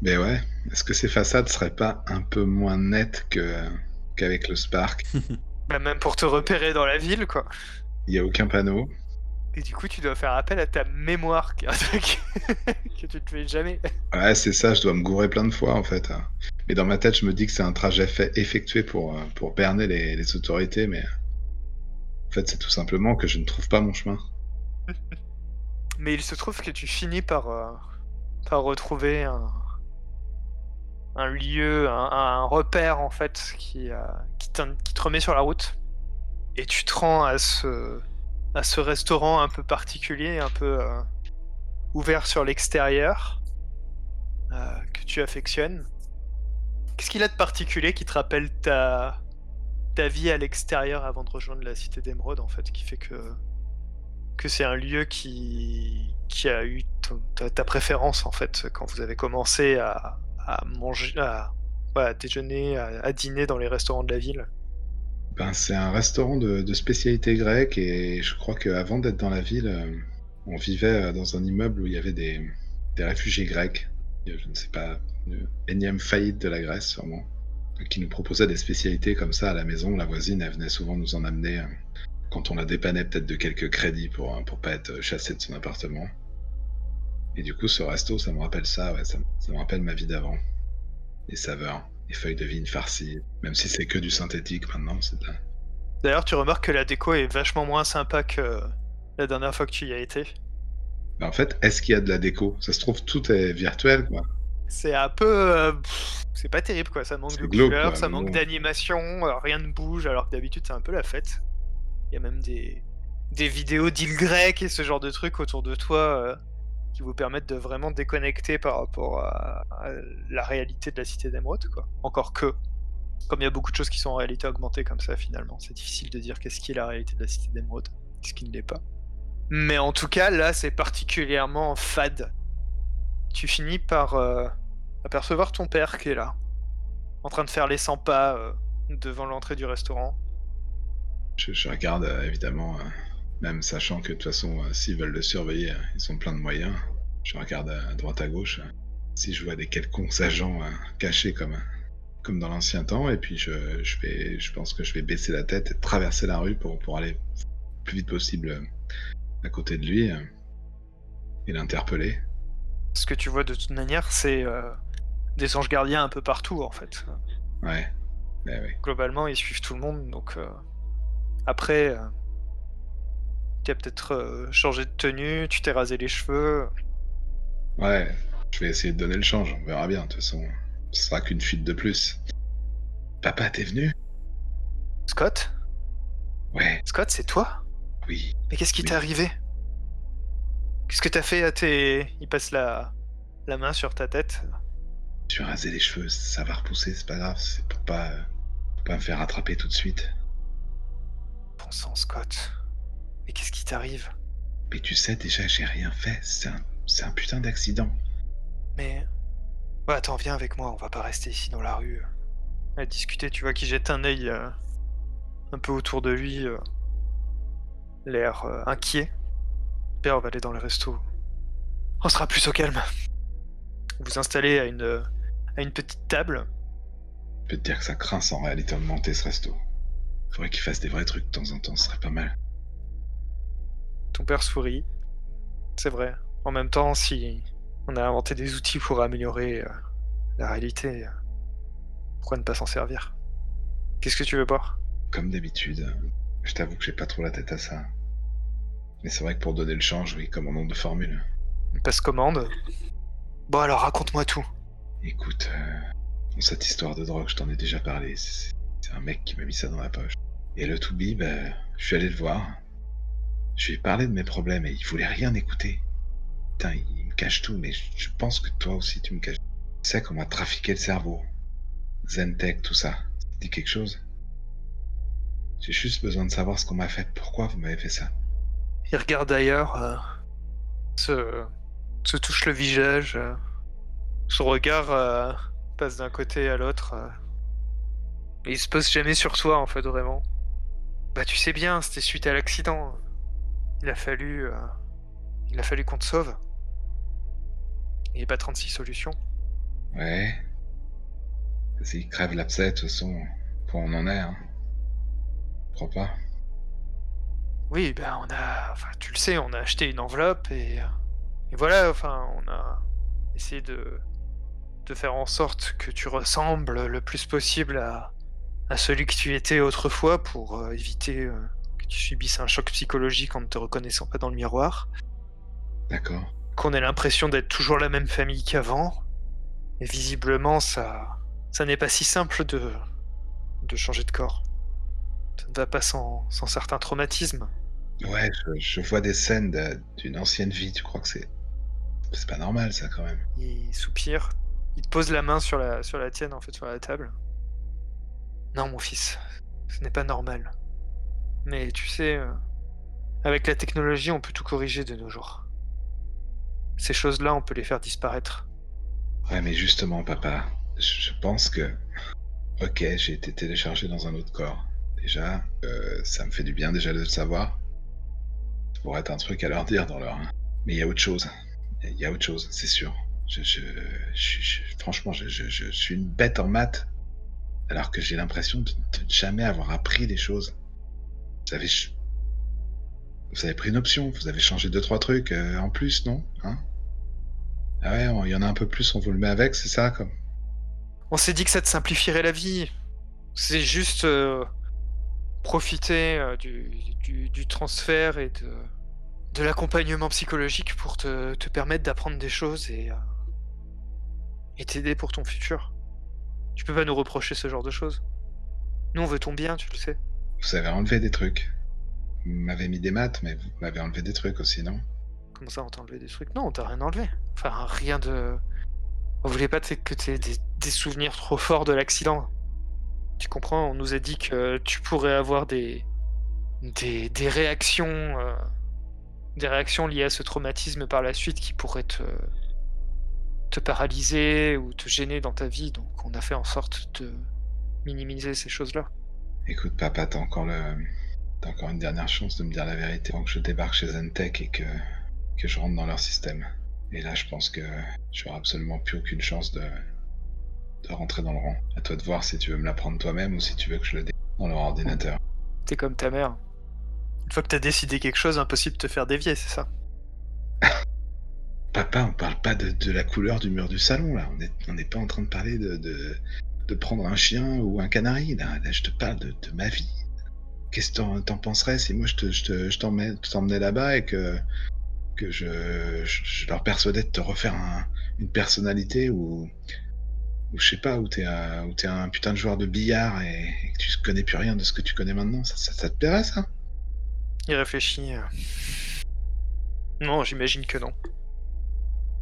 Mais ouais, est-ce que ces façades seraient pas un peu moins nettes que qu'avec le Spark? Bah, même pour te repérer dans la ville quoi. Il y a aucun panneau. Et du coup tu dois faire appel à ta mémoire, qui est un truc que tu te fais jamais. Ouais, c'est ça, je dois me gourer plein de fois en fait. Mais dans ma tête, je me dis que c'est un trajet fait, effectué pour, euh, pour berner les, les autorités, mais en fait, c'est tout simplement que je ne trouve pas mon chemin. Mais il se trouve que tu finis par, euh, par retrouver un, un lieu, un, repère en fait qui, euh, qui, te remet sur la route. Et tu te rends à ce, à ce restaurant un peu particulier, un peu euh, ouvert sur l'extérieur, euh, que tu affectionnes. Qu'est-ce qu'il a de particulier qui te rappelle ta, ta vie à l'extérieur avant de rejoindre la cité d'émeraude en fait, qui fait que que c'est un lieu qui, qui a eu ta préférence en fait quand vous avez commencé à, à manger, à, déjeuner, à, dîner dans les restaurants de la ville. Ben, c'est un restaurant de, spécialité grecque et je crois qu'avant d'être dans la ville, euh, on vivait euh, dans un immeuble où il y avait des, des réfugiés grecs. Je ne sais pas, énième faillite de la Grèce sûrement, qui nous proposait des spécialités comme ça à la maison. La voisine, elle venait souvent nous en amener euh, quand on la dépannait peut-être de quelques crédits pour, pour pas être chassé de son appartement. Et du coup, ce resto, ça me rappelle ça, ouais, ça, me- ça me rappelle ma vie d'avant. Les saveurs, les feuilles de vigne farcies, même si c'est que du synthétique maintenant, c'est de la- D'ailleurs, tu remarques que la déco est vachement moins sympa que la dernière fois que tu y as été. Bah, en fait, est-ce qu'il y a de la déco? Ça se trouve, tout est virtuel, quoi. C'est un peu. euh, c'est pas terrible quoi, ça manque de glauque, couleurs, quoi, ça manque bon. d'animation, euh, rien ne bouge alors que d'habitude c'est un peu la fête. Il y a même des, des vidéos d'îles grecques et ce genre de trucs autour de toi euh, qui vous permettent de vraiment déconnecter par rapport à, la réalité de la cité d'émeraude. Encore que, comme il y a beaucoup de choses qui sont en réalité augmentées comme ça finalement, c'est difficile de dire qu'est-ce qui est la réalité de la cité d'émeraude, qu'est-ce qui ne l'est pas. Mais en tout cas là c'est particulièrement fade. Tu finis par euh, apercevoir ton père qui est là, en train de faire les 100 pas euh, devant l'entrée du restaurant. Je, regarde euh, évidemment Même sachant que de toute façon, euh, s'ils veulent le surveiller, euh, ils ont plein de moyens. Je regarde à droite à gauche. euh, Si je vois des quelconques agents euh, cachés comme, comme dans l'ancien temps, et puis je, je, vais, je pense que je vais baisser la tête et traverser la rue pour, pour aller le plus vite possible euh, à côté de lui euh, et l'interpeller. Ce que tu vois de toute manière, c'est euh, des anges gardiens un peu partout en fait. Ouais. Ouais, ouais. Globalement, ils suivent tout le monde, donc euh, après, euh, tu as peut-être euh, changé de tenue, tu t'es rasé les cheveux. Ouais, je vais essayer de donner le change, on verra bien, de toute façon. Ce sera qu'une fuite de plus. Papa, t'es venu? Scott? Ouais, Scott, c'est toi? Oui. Mais qu'est-ce qui Oui. t'est arrivé? Qu'est-ce que t'as fait à tes. Il passe la, la main sur ta tête. Je suis rasé les cheveux, ça va repousser, c'est pas grave, c'est pour pas, pour pas me faire attraper tout de suite. Bon sang, Scott. Mais qu'est-ce qui t'arrive? Mais tu sais déjà, j'ai rien fait, c'est un, c'est un putain d'accident. Mais. Ouais, attends, viens avec moi, on va pas rester ici dans la rue. À discuter, tu vois qu'il jette un œil euh, un peu autour de lui, euh, l'air euh, inquiet. Père, on va aller dans le resto. On sera plus au calme. Vous installez à une, euh, à une petite table. Je peux te dire que ça craint en réalité augmenter ce resto. Faudrait qu'il fasse des vrais trucs de temps en temps, ce serait pas mal. Ton père sourit. C'est vrai. En même temps, si on a inventé des outils pour améliorer euh, la réalité, euh, pourquoi ne pas s'en servir? Qu'est-ce que tu veux boire? Comme d'habitude, je t'avoue que j'ai pas trop la tête à ça. Mais c'est vrai que pour donner le change, oui, comme en nom de formule. Une passe commande. Bon alors raconte-moi tout. Écoute, euh, cette histoire de drogue, je t'en ai déjà parlé. C'est un mec qui m'a mis ça dans la poche. Et le to-be, bah, je suis allé le voir. Je lui ai parlé de mes problèmes et il voulait rien écouter. Putain, il, me cache tout, mais je, pense que toi aussi tu me caches. Tu sais qu'on m'a trafiqué le cerveau. Zentech, tout ça. Ça dit quelque chose? J'ai juste besoin de savoir ce qu'on m'a fait. Pourquoi vous m'avez fait ça? Il regarde ailleurs, euh, se, touche le visage. euh, son regard euh, passe d'un côté à l'autre. il se pose jamais sur toi en fait vraiment. Bah tu sais bien, c'était suite à l'accident. Il a fallu, euh, il a fallu qu'on te sauve. Il n'y a pas 36 solutions. Ouais. Vas-y, crève l'abcès, de toute façon. Point on en est, hein. Crois pas. Oui, ben on a, enfin tu le sais, on a acheté une enveloppe et, euh, et voilà, enfin on a essayé de, de faire en sorte que tu ressembles le plus possible à, à celui que tu étais autrefois pour euh, éviter euh, tu subisses un choc psychologique en ne te reconnaissant pas dans le miroir, D'accord. qu'on ait l'impression d'être toujours la même famille qu'avant, et visiblement ça, ça n'est pas si simple de, de changer de corps. Ça ne va pas sans, sans certains traumatismes. Ouais, je, je vois des scènes de- d'une ancienne vie, tu crois que c'est. C'est pas normal ça quand même. Il soupire. Il te pose la main sur la, sur la tienne, en fait, sur la table. Non, mon fils, ce n'est pas normal. Mais tu sais, euh, avec la technologie, on peut tout corriger de nos jours. Ces choses-là, on peut les faire disparaître. Ouais, mais justement, papa, je, pense que. Ok, j'ai été téléchargé dans un autre corps. Déjà, euh, ça me fait du bien déjà de le savoir. Ça pourrait être un truc à leur dire dans leur. Mais il y a autre chose. Il y a autre chose, c'est sûr. Je, je, je- franchement, je suis une bête en maths. Alors que j'ai l'impression de, de jamais avoir appris des choses. Vous avez, pris une option, vous avez changé deux trois trucs euh, en plus, non Hein? Ah ouais, il y en a un peu plus, on vous le met avec, c'est ça comme? On s'est dit que ça te simplifierait la vie. C'est juste euh, profiter euh, du, transfert et de, de l'accompagnement psychologique pour te, permettre d'apprendre des choses et, et t'aider pour ton futur. Tu peux pas nous reprocher ce genre de choses. Nous, on veut ton bien, tu le sais. Vous avez enlevé des trucs. Vous m'avez mis des maths, mais vous m'avez enlevé des trucs aussi, non? Comment ça, on t'a enlevé des trucs? Non, on t'a rien enlevé. Enfin, rien de. On voulait pas que t'aies des, des souvenirs trop forts de l'accident. Tu comprends? On nous a dit que tu pourrais avoir des. des, des réactions. euh, des réactions liées à ce traumatisme par la suite qui pourraient te. te paralyser ou te gêner dans ta vie. Donc, on a fait en sorte de minimiser ces choses-là. Écoute, papa, t'as encore le. T'as encore une dernière chance de me dire la vérité avant que je débarque chez Zentech et que, que je rentre dans leur système. Et là, je pense que j'aurai absolument plus aucune chance de, de rentrer dans le rang. À toi de voir si tu veux me l'apprendre toi-même ou si tu veux que je le dé dans leur ordinateur. T'es comme ta mère. Une fois que t'as décidé quelque chose, impossible de te faire dévier, c'est ça? Papa, on parle pas de, de la couleur du mur du salon, là. On n'est on n'est pas en train de parler de, de, de prendre un chien ou un canari, là. Là, je te parle de, de ma vie. Qu'est-ce que t'en- penserais si moi je te- je te- je t'emmène- t'emmenais là-bas et que, que je, je, leur persuadais de te refaire un- une personnalité ou, ou je sais pas, où t'es un, où t'es un putain de joueur de billard et, et que tu connais plus rien de ce que tu connais maintenant Ça, ça, ça te plairait, ça? Il réfléchit. euh. Non, j'imagine que non.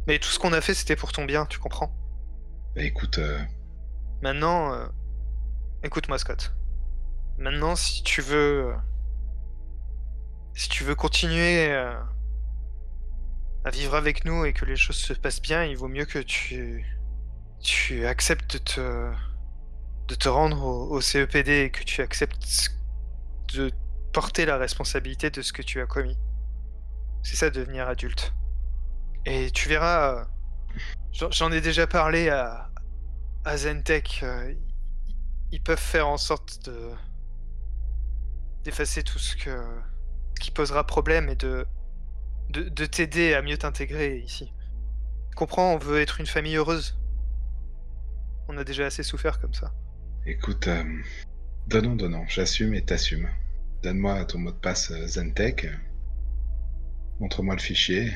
Mais tout ce qu'on a fait, c'était pour ton bien, tu comprends? Bah écoute, euh, Maintenant, euh, écoute-moi, Scott. Maintenant, si tu veux, euh, si tu veux continuer euh, à vivre avec nous et que les choses se passent bien, il vaut mieux que tu, tu acceptes de te, de te rendre au, CEPD et que tu acceptes de porter la responsabilité de ce que tu as commis. C'est ça, devenir adulte. Et tu verras, j'en ai déjà parlé à, à Zentech, euh, ils- peuvent faire en sorte de d'effacer tout ce qui posera problème et de de, de t'aider à mieux t'intégrer ici. Comprends, on veut être une famille heureuse. On a déjà assez souffert comme ça. écoute, euh, donnons, donnons, j'assume et t'assume. Donne-moi ton mot de passe euh, Zentech. Montre-moi le fichier.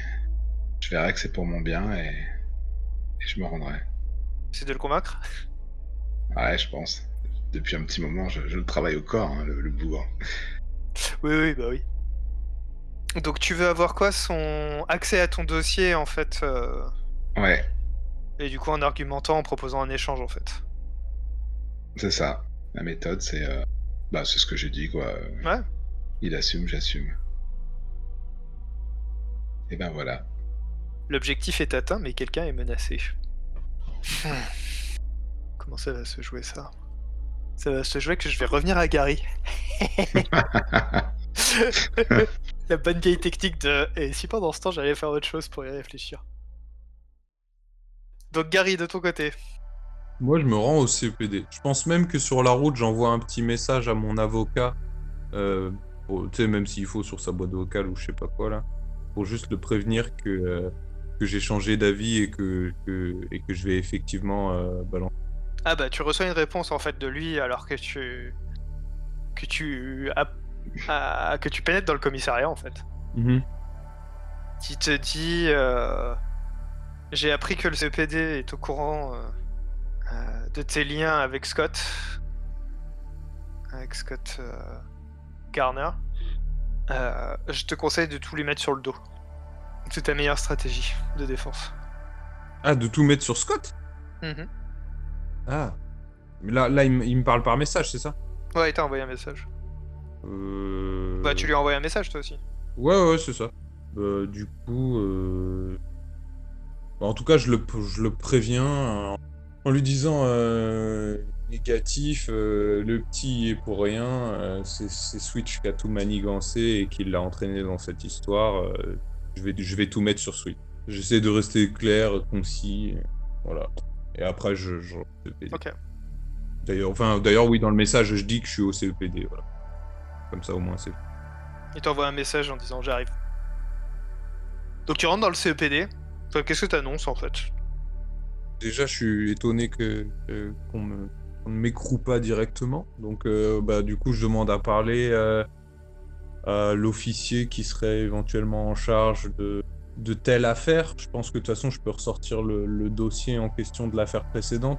Je verrai que c'est pour mon bien et, et je me rendrai. C'est de le convaincre Ouais, je pense. Depuis un petit moment, je, je le travaille au corps, hein, le, le bourg. Oui, oui, bah oui. Donc tu veux avoir quoi Son accès à ton dossier en fait, euh, Ouais, et du coup en argumentant, en proposant un échange en fait? c'est ça. La méthode, c'est euh, bah, c'est ce que j'ai dit, quoi. Ouais. Il assume, j'assume. Et ben voilà. L'objectif est atteint, mais quelqu'un est menacé. Hmm. Comment ça va se jouer ça? Ça va se jouer que je vais revenir à Gary. La bonne vieille technique de. Et si pendant ce temps j'allais faire autre chose pour y réfléchir? Donc Gary, de ton côté. Moi, je me rends au CPD. Je pense même que sur la route, j'envoie un petit message à mon avocat, euh, pour- tu sais, même s'il faut sur sa boîte vocale ou je sais pas quoi là, pour juste le prévenir que, euh, que j'ai changé d'avis et que, que- et que je vais effectivement euh, balancer. Ah bah tu reçois une réponse en fait de lui alors que tu. que tu. que tu pénètres dans le commissariat en fait. qui te dit euh, J'ai appris que le CPD est au courant euh, de tes liens avec Scott. Avec Scott Garner. Je te conseille de tout lui mettre sur le dos. C'est ta meilleure stratégie de défense. Ah, de tout mettre sur Scott? Mhm. Ah. Mais là, là il, me- il me parle par message, c'est ça? Ouais, il t'a envoyé un message. euh... Bah, tu lui as envoyé un message toi aussi. Ouais, ouais, c'est ça. Euh, du coup, euh, bah, en tout cas, je le, je le préviens en, en lui disant négatif, le petit est pour rien, c'est c'est Switch qui a tout manigancé et qui l'a entraîné dans cette histoire. Je, vais, je vais tout mettre sur Switch. J'essaie de rester clair, concis, voilà. Et après, je. je... Ok. D'ailleurs, enfin, d'ailleurs, oui, dans le message, je dis que je suis au CEPD, voilà. Comme ça, au moins, c'est. Il t'envoie un message en disant J'arrive. Donc tu rentres dans le CEPD. Qu'est-ce que t'annonces en fait? Déjà, je suis étonné que euh, qu'on me- qu'on ne m'écroue pas directement. Donc, euh, bah, du coup, je demande à parler euh, à l'officier qui serait éventuellement en charge de, de telle affaire. Je pense que de toute façon, je peux ressortir le, le dossier en question de l'affaire précédente.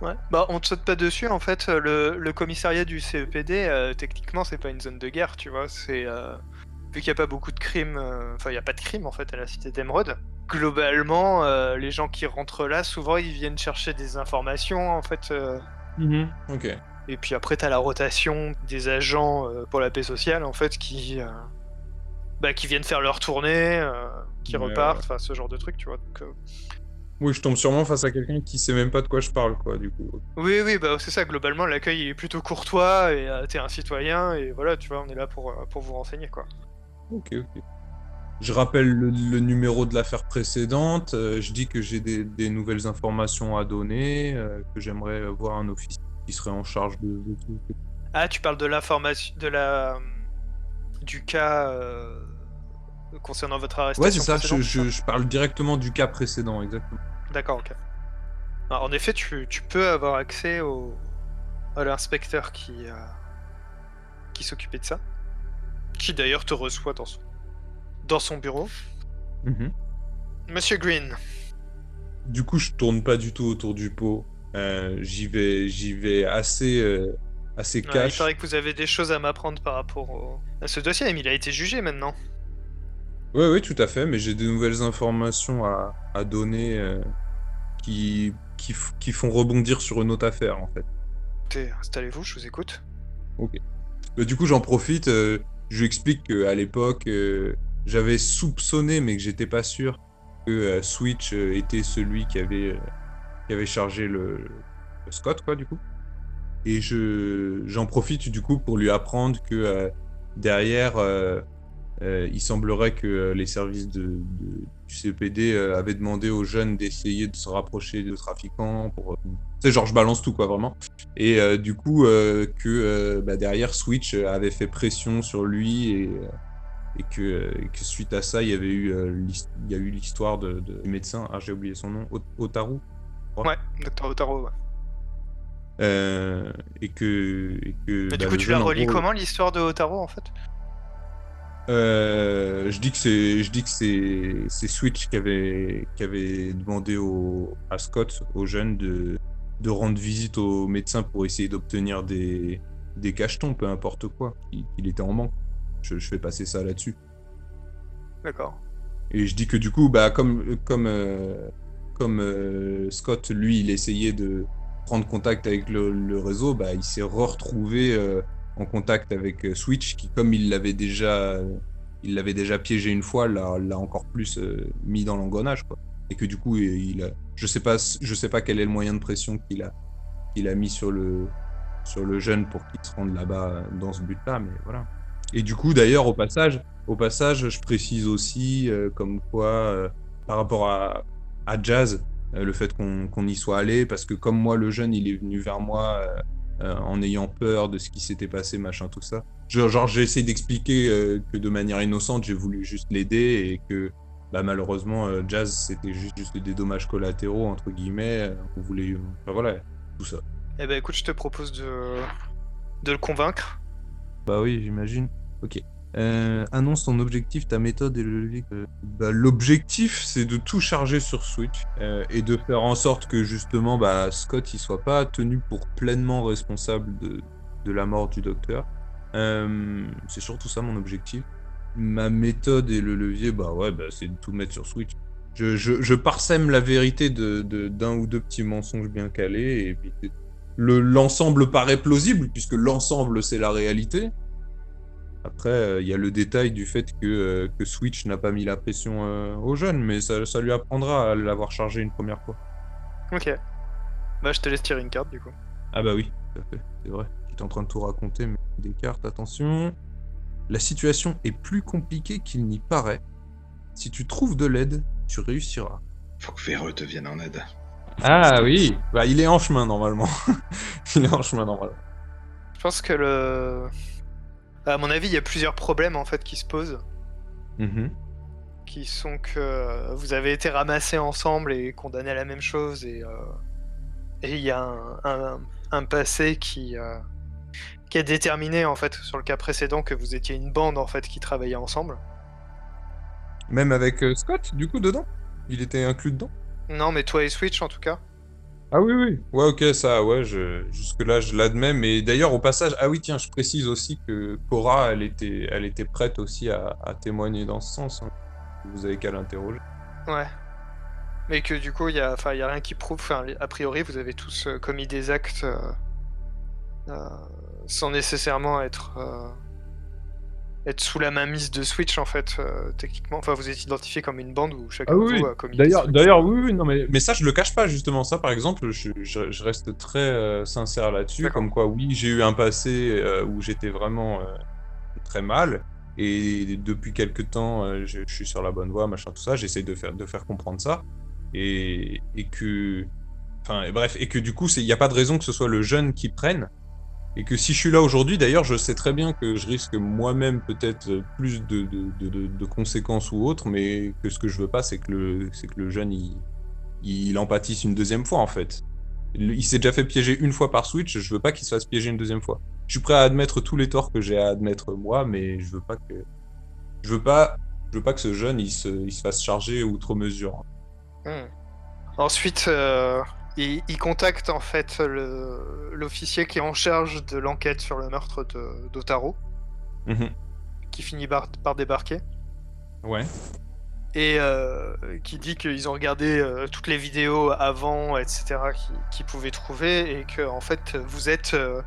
Ouais. Bah, on te saute pas dessus en fait. euh, Le, le commissariat du CEPD, euh, techniquement, c'est pas une zone de guerre, tu vois. C'est euh, vu qu'il y a pas beaucoup de crimes, euh, enfin, il y a pas de crimes en fait à la cité d'Emeraude. Globalement, euh, les gens qui rentrent là, souvent, ils viennent chercher des informations en fait. euh, Ok. Et puis après, t'as la rotation des agents euh, pour la paix sociale en fait qui, euh, bah, qui viennent faire leur tournée, euh, qui Ouais, repartent, enfin, ce genre de truc, tu vois. Donc, euh, Oui, je tombe sûrement face à quelqu'un qui sait même pas de quoi je parle, quoi, du coup. Oui, oui, bah c'est ça, globalement, l'accueil est plutôt courtois, et t'es un citoyen, et voilà, tu vois, on est là pour, pour vous renseigner, quoi. Ok, ok. Je rappelle le, le numéro de l'affaire précédente, je dis que j'ai des, des nouvelles informations à donner, que j'aimerais voir un officier qui serait en charge de, de tout. Ah, tu parles de l'information, de la... du cas euh, concernant votre arrestation Ouais, c'est ça, je, je- je parle directement du cas précédent, exactement. D'accord, ok. Alors, en effet, tu, tu peux avoir accès au, à l'inspecteur qui, euh, qui s'occupait de ça. Qui d'ailleurs te reçoit dans son, dans son bureau. Mhm. Monsieur Green. Du coup, je tourne pas du tout autour du pot. Euh, j'y vais, j'y vais assez, euh, assez Ouais, il cash. paraît que vous avez des choses à m'apprendre par rapport au- à ce dossier, mais il a été jugé maintenant. Oui, oui, tout à fait, mais j'ai de nouvelles informations à, à donner euh, qui, qui, font rebondir sur une autre affaire, en fait. Écoutez, installez-vous, je vous écoute. Mais du coup, j'en profite, euh, je lui explique qu'à l'époque, euh, j'avais soupçonné, mais que j'étais pas sûr, que Switch était celui qui avait, avait chargé le, Scott, quoi, du coup. Et je, j'en profite, du coup, pour lui apprendre que euh, derrière, euh, euh, il semblerait que les services de, du CPD euh, avaient demandé aux jeunes d'essayer de se rapprocher de trafiquants pour... sais, genre, je balance tout, quoi, vraiment. Et du coup, que bah, derrière, Switch avait fait pression sur lui et, et, que, suite à ça, il y avait eu il y a eu l'histoire de, médecin, ah j'ai oublié son nom, Ot- Otaru, Ouais, Docteur Otaro, ouais. euh, et que, et que Mais bah, du coup, le tu la relis gros, comment l'histoire de Otaro en fait? Euh, je dis que c'est, je dis que c'est, c'est Switch qui avait, qui avait demandé au, à Scott, aux jeunes, de, de rendre visite au médecin pour essayer d'obtenir des, des cachetons, peu importe quoi, qu'il était en manque. Je, je fais passer ça là-dessus. D'accord. Et je dis que du coup, bah, comme, comme, euh, comme euh, Scott, lui, il essayait de prendre contact avec le, réseau, bah, il s'est retrouvé euh, en contact avec euh, Switch, qui, comme il l'avait déjà, il l'avait déjà piégé une fois, l'a, encore plus mis dans l'engrenage. Et que du coup, il a, je sais pas, je sais pas quel est le moyen de pression qu'il a, qu'il a mis sur le, sur le jeune pour qu'il se rende là-bas dans ce but-là, mais voilà. Et du coup, d'ailleurs, au passage, au passage, je précise aussi, comme quoi, par rapport à, à Jazz, euh, le fait qu'on qu'on y soit allé, parce que comme moi, le jeune, il est venu vers moi euh, euh, en ayant peur de ce qui s'était passé, machin, tout ça. Je- genre, j'ai essayé d'expliquer euh, que de manière innocente, j'ai voulu juste l'aider et que bah, malheureusement, euh, Jazz, c'était juste, juste des dommages collatéraux, entre guillemets. euh, On voulait. Enfin, voilà, tout ça. Eh ben écoute, je te propose de, de le convaincre. Bah oui, j'imagine. Ok. Euh, annonce ton objectif, ta méthode et le levier. Bah, L'objectif, c'est de tout charger sur Switch euh, et de faire en sorte que justement bah, Scott il soit pas tenu pour pleinement responsable de, de la mort du docteur. Euh, c'est surtout ça mon objectif. Ma méthode et le levier, bah ouais, bah, c'est de tout mettre sur Switch. Je, je, parsème la vérité de de- d'un ou deux petits mensonges bien calés et puis le l'ensemble paraît plausible puisque l'ensemble c'est la réalité. Après, euh, il y a le détail du fait que, euh, que Switch n'a pas mis la pression euh, aux jeunes, mais ça, ça lui apprendra à l'avoir chargé une première fois. Ok. Bah je te laisse tirer une carte du coup. Ah bah oui, tout à fait, c'est vrai. J'étais en train de tout raconter, mais des cartes, attention. La situation est plus compliquée qu'il n'y paraît. Si tu trouves de l'aide, tu réussiras. Faut que Véreux te vienne en aide. Ah oui Bah il est en chemin normalement. il est en chemin normalement. Je pense que le. À mon avis, il y a plusieurs problèmes en fait qui se posent. Mhm. Qui sont que euh, vous avez été ramassés ensemble et condamnés à la même chose et euh, et il y a un, un- un passé qui euh, qui a déterminé en fait sur le cas précédent que vous étiez une bande en fait qui travaillait ensemble. Même avec Scott, du coup, dedans? Il était inclus dedans? Non, mais toi et Switch en tout cas. Ah oui, oui. Ouais, ok, ça, ouais, je... jusque-là, je l'admets. Mais d'ailleurs, au passage, ah oui, tiens, je précise aussi que Cora, elle était, elle était prête aussi à, à témoigner dans ce sens. hein. Vous avez qu'à l'interroger. Ouais. Mais que du coup, il y a, enfin, il y a rien qui prouve. Enfin, a priori, vous avez tous euh, commis des actes euh, euh, sans nécessairement être euh, être sous la mainmise de Switch en fait, euh, techniquement. Enfin, vous êtes identifié comme une bande où chacun Ah oui, a commis. D'ailleurs, d'ailleurs, oui, oui, non mais Mais ça, je le cache pas, justement. Ça, par exemple, je, je- je reste très euh, sincère là-dessus. Comme quoi, oui, j'ai eu un passé euh, où j'étais vraiment euh, très mal. Et depuis quelques temps, je, je suis sur la bonne voie, machin, tout ça. J'essaie de faire, de faire comprendre ça. Et, et que. Enfin, bref, et que du coup, il n'y a pas de raison que ce soit le jeune qui prenne. Et que si je suis là aujourd'hui, d'ailleurs, je sais très bien que je risque moi-même peut-être plus de, conséquences ou autres, mais que ce que je veux pas, c'est que le, que le jeune, il, il empathise une deuxième fois, en fait. Il, il s'est déjà fait piéger une fois par Switch, je veux pas qu'il se fasse piéger une deuxième fois. Je suis prêt à admettre tous les torts que j'ai à admettre moi, mais je veux pas que, je veux pas, je veux pas que ce jeune, il se, il se fasse charger outre mesure. Hmm. Ensuite, euh, il, il contacte en fait l'officier qui est en charge de l'enquête sur le meurtre d'Otaro, Mhm. qui finit par, par débarquer. Ouais. et euh, qui dit qu'ils ont regardé euh, toutes les vidéos avant, etc., qui- qu'ils pouvaient trouver, et que en fait vous êtes, euh,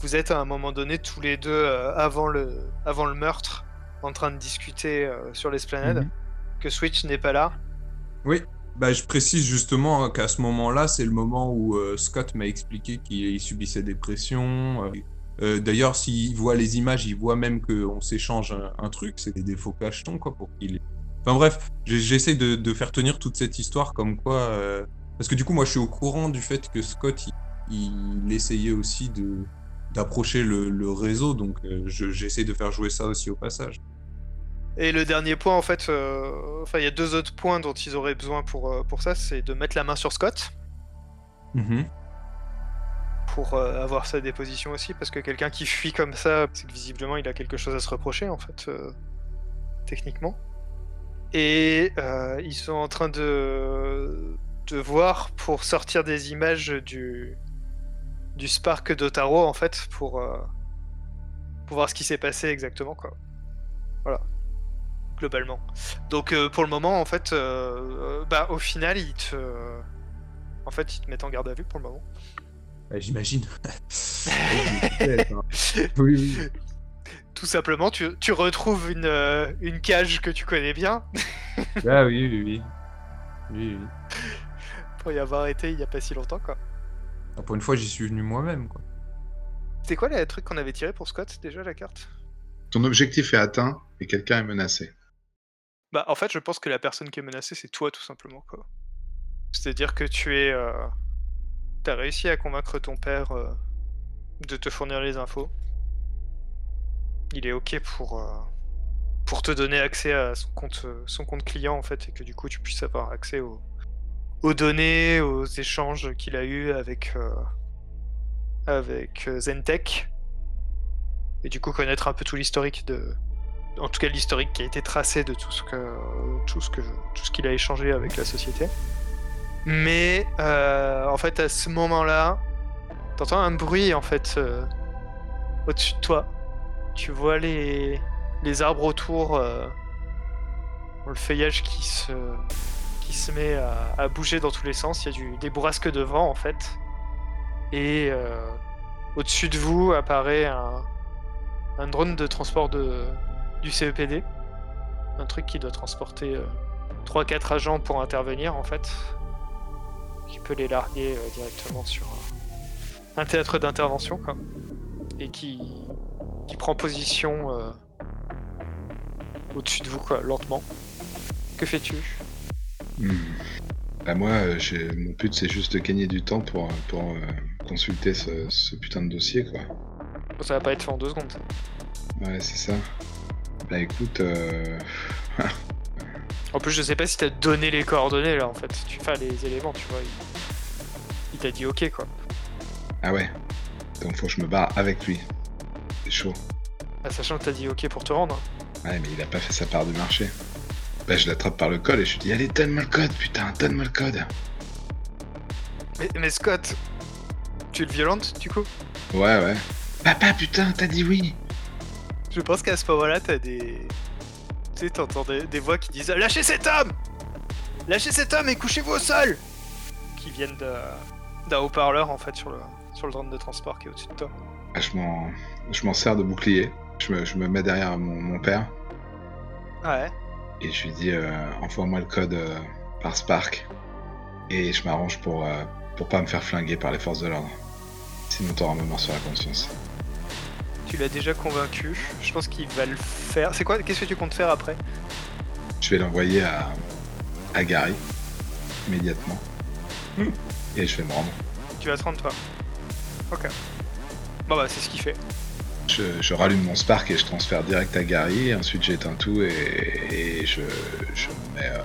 vous êtes à un moment donné tous les deux avant le, avant le meurtre, en train de discuter sur l'esplanade, Mhm. que Switch n'est pas là. Oui, bah, je précise justement qu'à ce moment-là, c'est le moment où euh, Scott m'a expliqué qu'il subissait des pressions. euh, D'ailleurs, s'il voit les images, il voit même qu'on s'échange un, truc, c'est des défauts cachetons, quoi, pour qu'il... Enfin bref, j'essaie de, faire tenir toute cette histoire comme quoi... euh, Parce que du coup, moi, je suis au courant du fait que Scott, il, essayait aussi d'approcher le, réseau, donc je- j'essaie de faire jouer ça aussi au passage. Et le dernier point, en fait, euh, enfin, il y a deux autres points dont ils auraient besoin pour, euh, pour ça, c'est de mettre la main sur Scott, Mhm. pour euh, avoir sa déposition aussi, parce que quelqu'un qui fuit comme ça, c'est que visiblement il a quelque chose à se reprocher en fait, techniquement. Et ils sont en train de, de voir pour sortir des images du, du Spark d'Otaro en fait, pour, pour voir ce qui s'est passé exactement quoi. Voilà. Globalement. Donc euh, pour le moment en fait, euh, euh, bah au final ils te... En fait, ils te mettent en garde à vue pour le moment. Bah, J'imagine. oui, oui. Tout simplement, tu, tu retrouves une, euh, une cage que tu connais bien ah oui, oui, oui. Oui, oui. pour y avoir été il y a pas si longtemps quoi. Ah, Pour une fois, j'y suis venu moi-même, quoi. C'était quoi les trucs qu'on avait tiré pour Scott déjà la carte? Ton objectif est atteint et quelqu'un est menacé. Bah en fait je pense que la personne qui est menacée c'est toi tout simplement quoi. C'est-à-dire que tu es... Euh... T'as réussi à convaincre ton père euh, de te fournir les infos. Il est ok pour... euh, pour te donner accès à son compte, son compte client en fait et que du coup tu puisses avoir accès aux, aux données, aux échanges qu'il a eu avec avec Zentech et du coup connaître un peu tout l'historique de en tout cas l'historique qui a été tracé de tout ce que tout ce que tout ce qu'il a échangé avec la société. Mais euh, en fait à ce moment-là, t'entends un bruit en fait euh, au-dessus de toi. Tu vois les les arbres autour, euh, le feuillage qui se qui se met à, bouger dans tous les sens. Il y a du, des bourrasques de vent en fait. Et au-dessus de vous apparaît un, un drone de transport de, du CEPD. Un truc qui doit transporter 3-4 agents pour intervenir en fait. Qui peut les larguer euh, directement sur un, un théâtre d'intervention quoi. Et qui, qui prend position euh, au-dessus de vous quoi, lentement. Que fais-tu? Hmm. Bah moi, euh, j'ai- mon but c'est juste de gagner du temps pour, pour euh, consulter ce, ce putain de dossier quoi. Ça va pas être fait en deux secondes. Ouais, c'est ça. Bah écoute, euh... En plus, je sais pas si t'as donné les coordonnées là en fait. Tu fais les éléments, tu vois. Il, il t'a dit ok quoi. ah ouais. Donc faut que je me barre avec lui. C'est chaud. Ah, sachant que t'as dit ok pour te rendre. Ouais, mais il a pas fait sa part du marché. Bah je l'attrape par le col et je lui dis allez donne-moi le code, putain, donne-moi le code. Mais, mais Scott, tu le violentes du coup? Ouais, ouais. Papa, putain, t'as dit oui. Je pense qu'à ce moment-là, t'as des. Tu sais, t'entends des, des voix qui disent Lâchez cet homme Lâchez cet homme et couchez-vous au sol Qui viennent d'un haut-parleur en fait sur le, sur le drone de transport qui est au-dessus de toi. Ah, je m'en, je m'en sers de bouclier Je me, je me mets derrière mon, mon père Ouais. et je lui dis euh, envoie-moi le code euh, par Spark et je m'arrange pour, euh, pour pas me faire flinguer par les forces de l'ordre. Sinon t'auras ma mort sur la conscience. Tu l'as déjà convaincu. Je pense qu'il va le faire. C'est quoi Qu'est-ce que tu comptes faire après? Je vais l'envoyer à, à Gary immédiatement et je vais me rendre. Tu vas te rendre toi? Ok. Bon bah c'est ce qu'il fait. Je, je rallume mon Spark et je transfère direct à Gary. Ensuite, j'éteins tout et, et je, je, me mets, euh,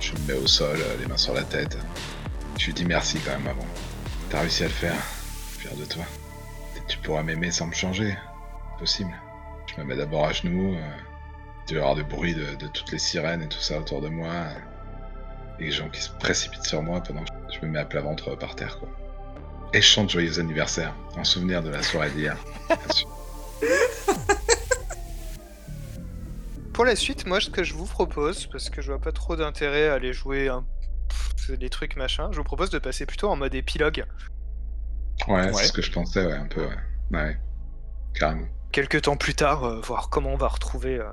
je me mets au sol, euh, les mains sur la tête. Je lui dis merci quand même avant. T'as réussi à le faire. Fier de toi. Tu pourras m'aimer sans me changer. Possible. Je me mets d'abord à genoux. Euh, il doit y avoir du bruit de, de toutes les sirènes et tout ça autour de moi. euh, et les gens qui se précipitent sur moi pendant que je me mets à plat ventre par terre, quoi. Et je chante joyeux anniversaire en souvenir de la soirée d'hier. Pour la suite, moi ce que je vous propose, parce que je vois pas trop d'intérêt à aller jouer des trucs machin, je vous propose de passer plutôt en mode épilogue. Ouais, Ouais. c'est ce que je pensais, ouais, un peu, ouais. Ouais, carrément. Quelques temps plus tard, euh, voir comment on va retrouver euh,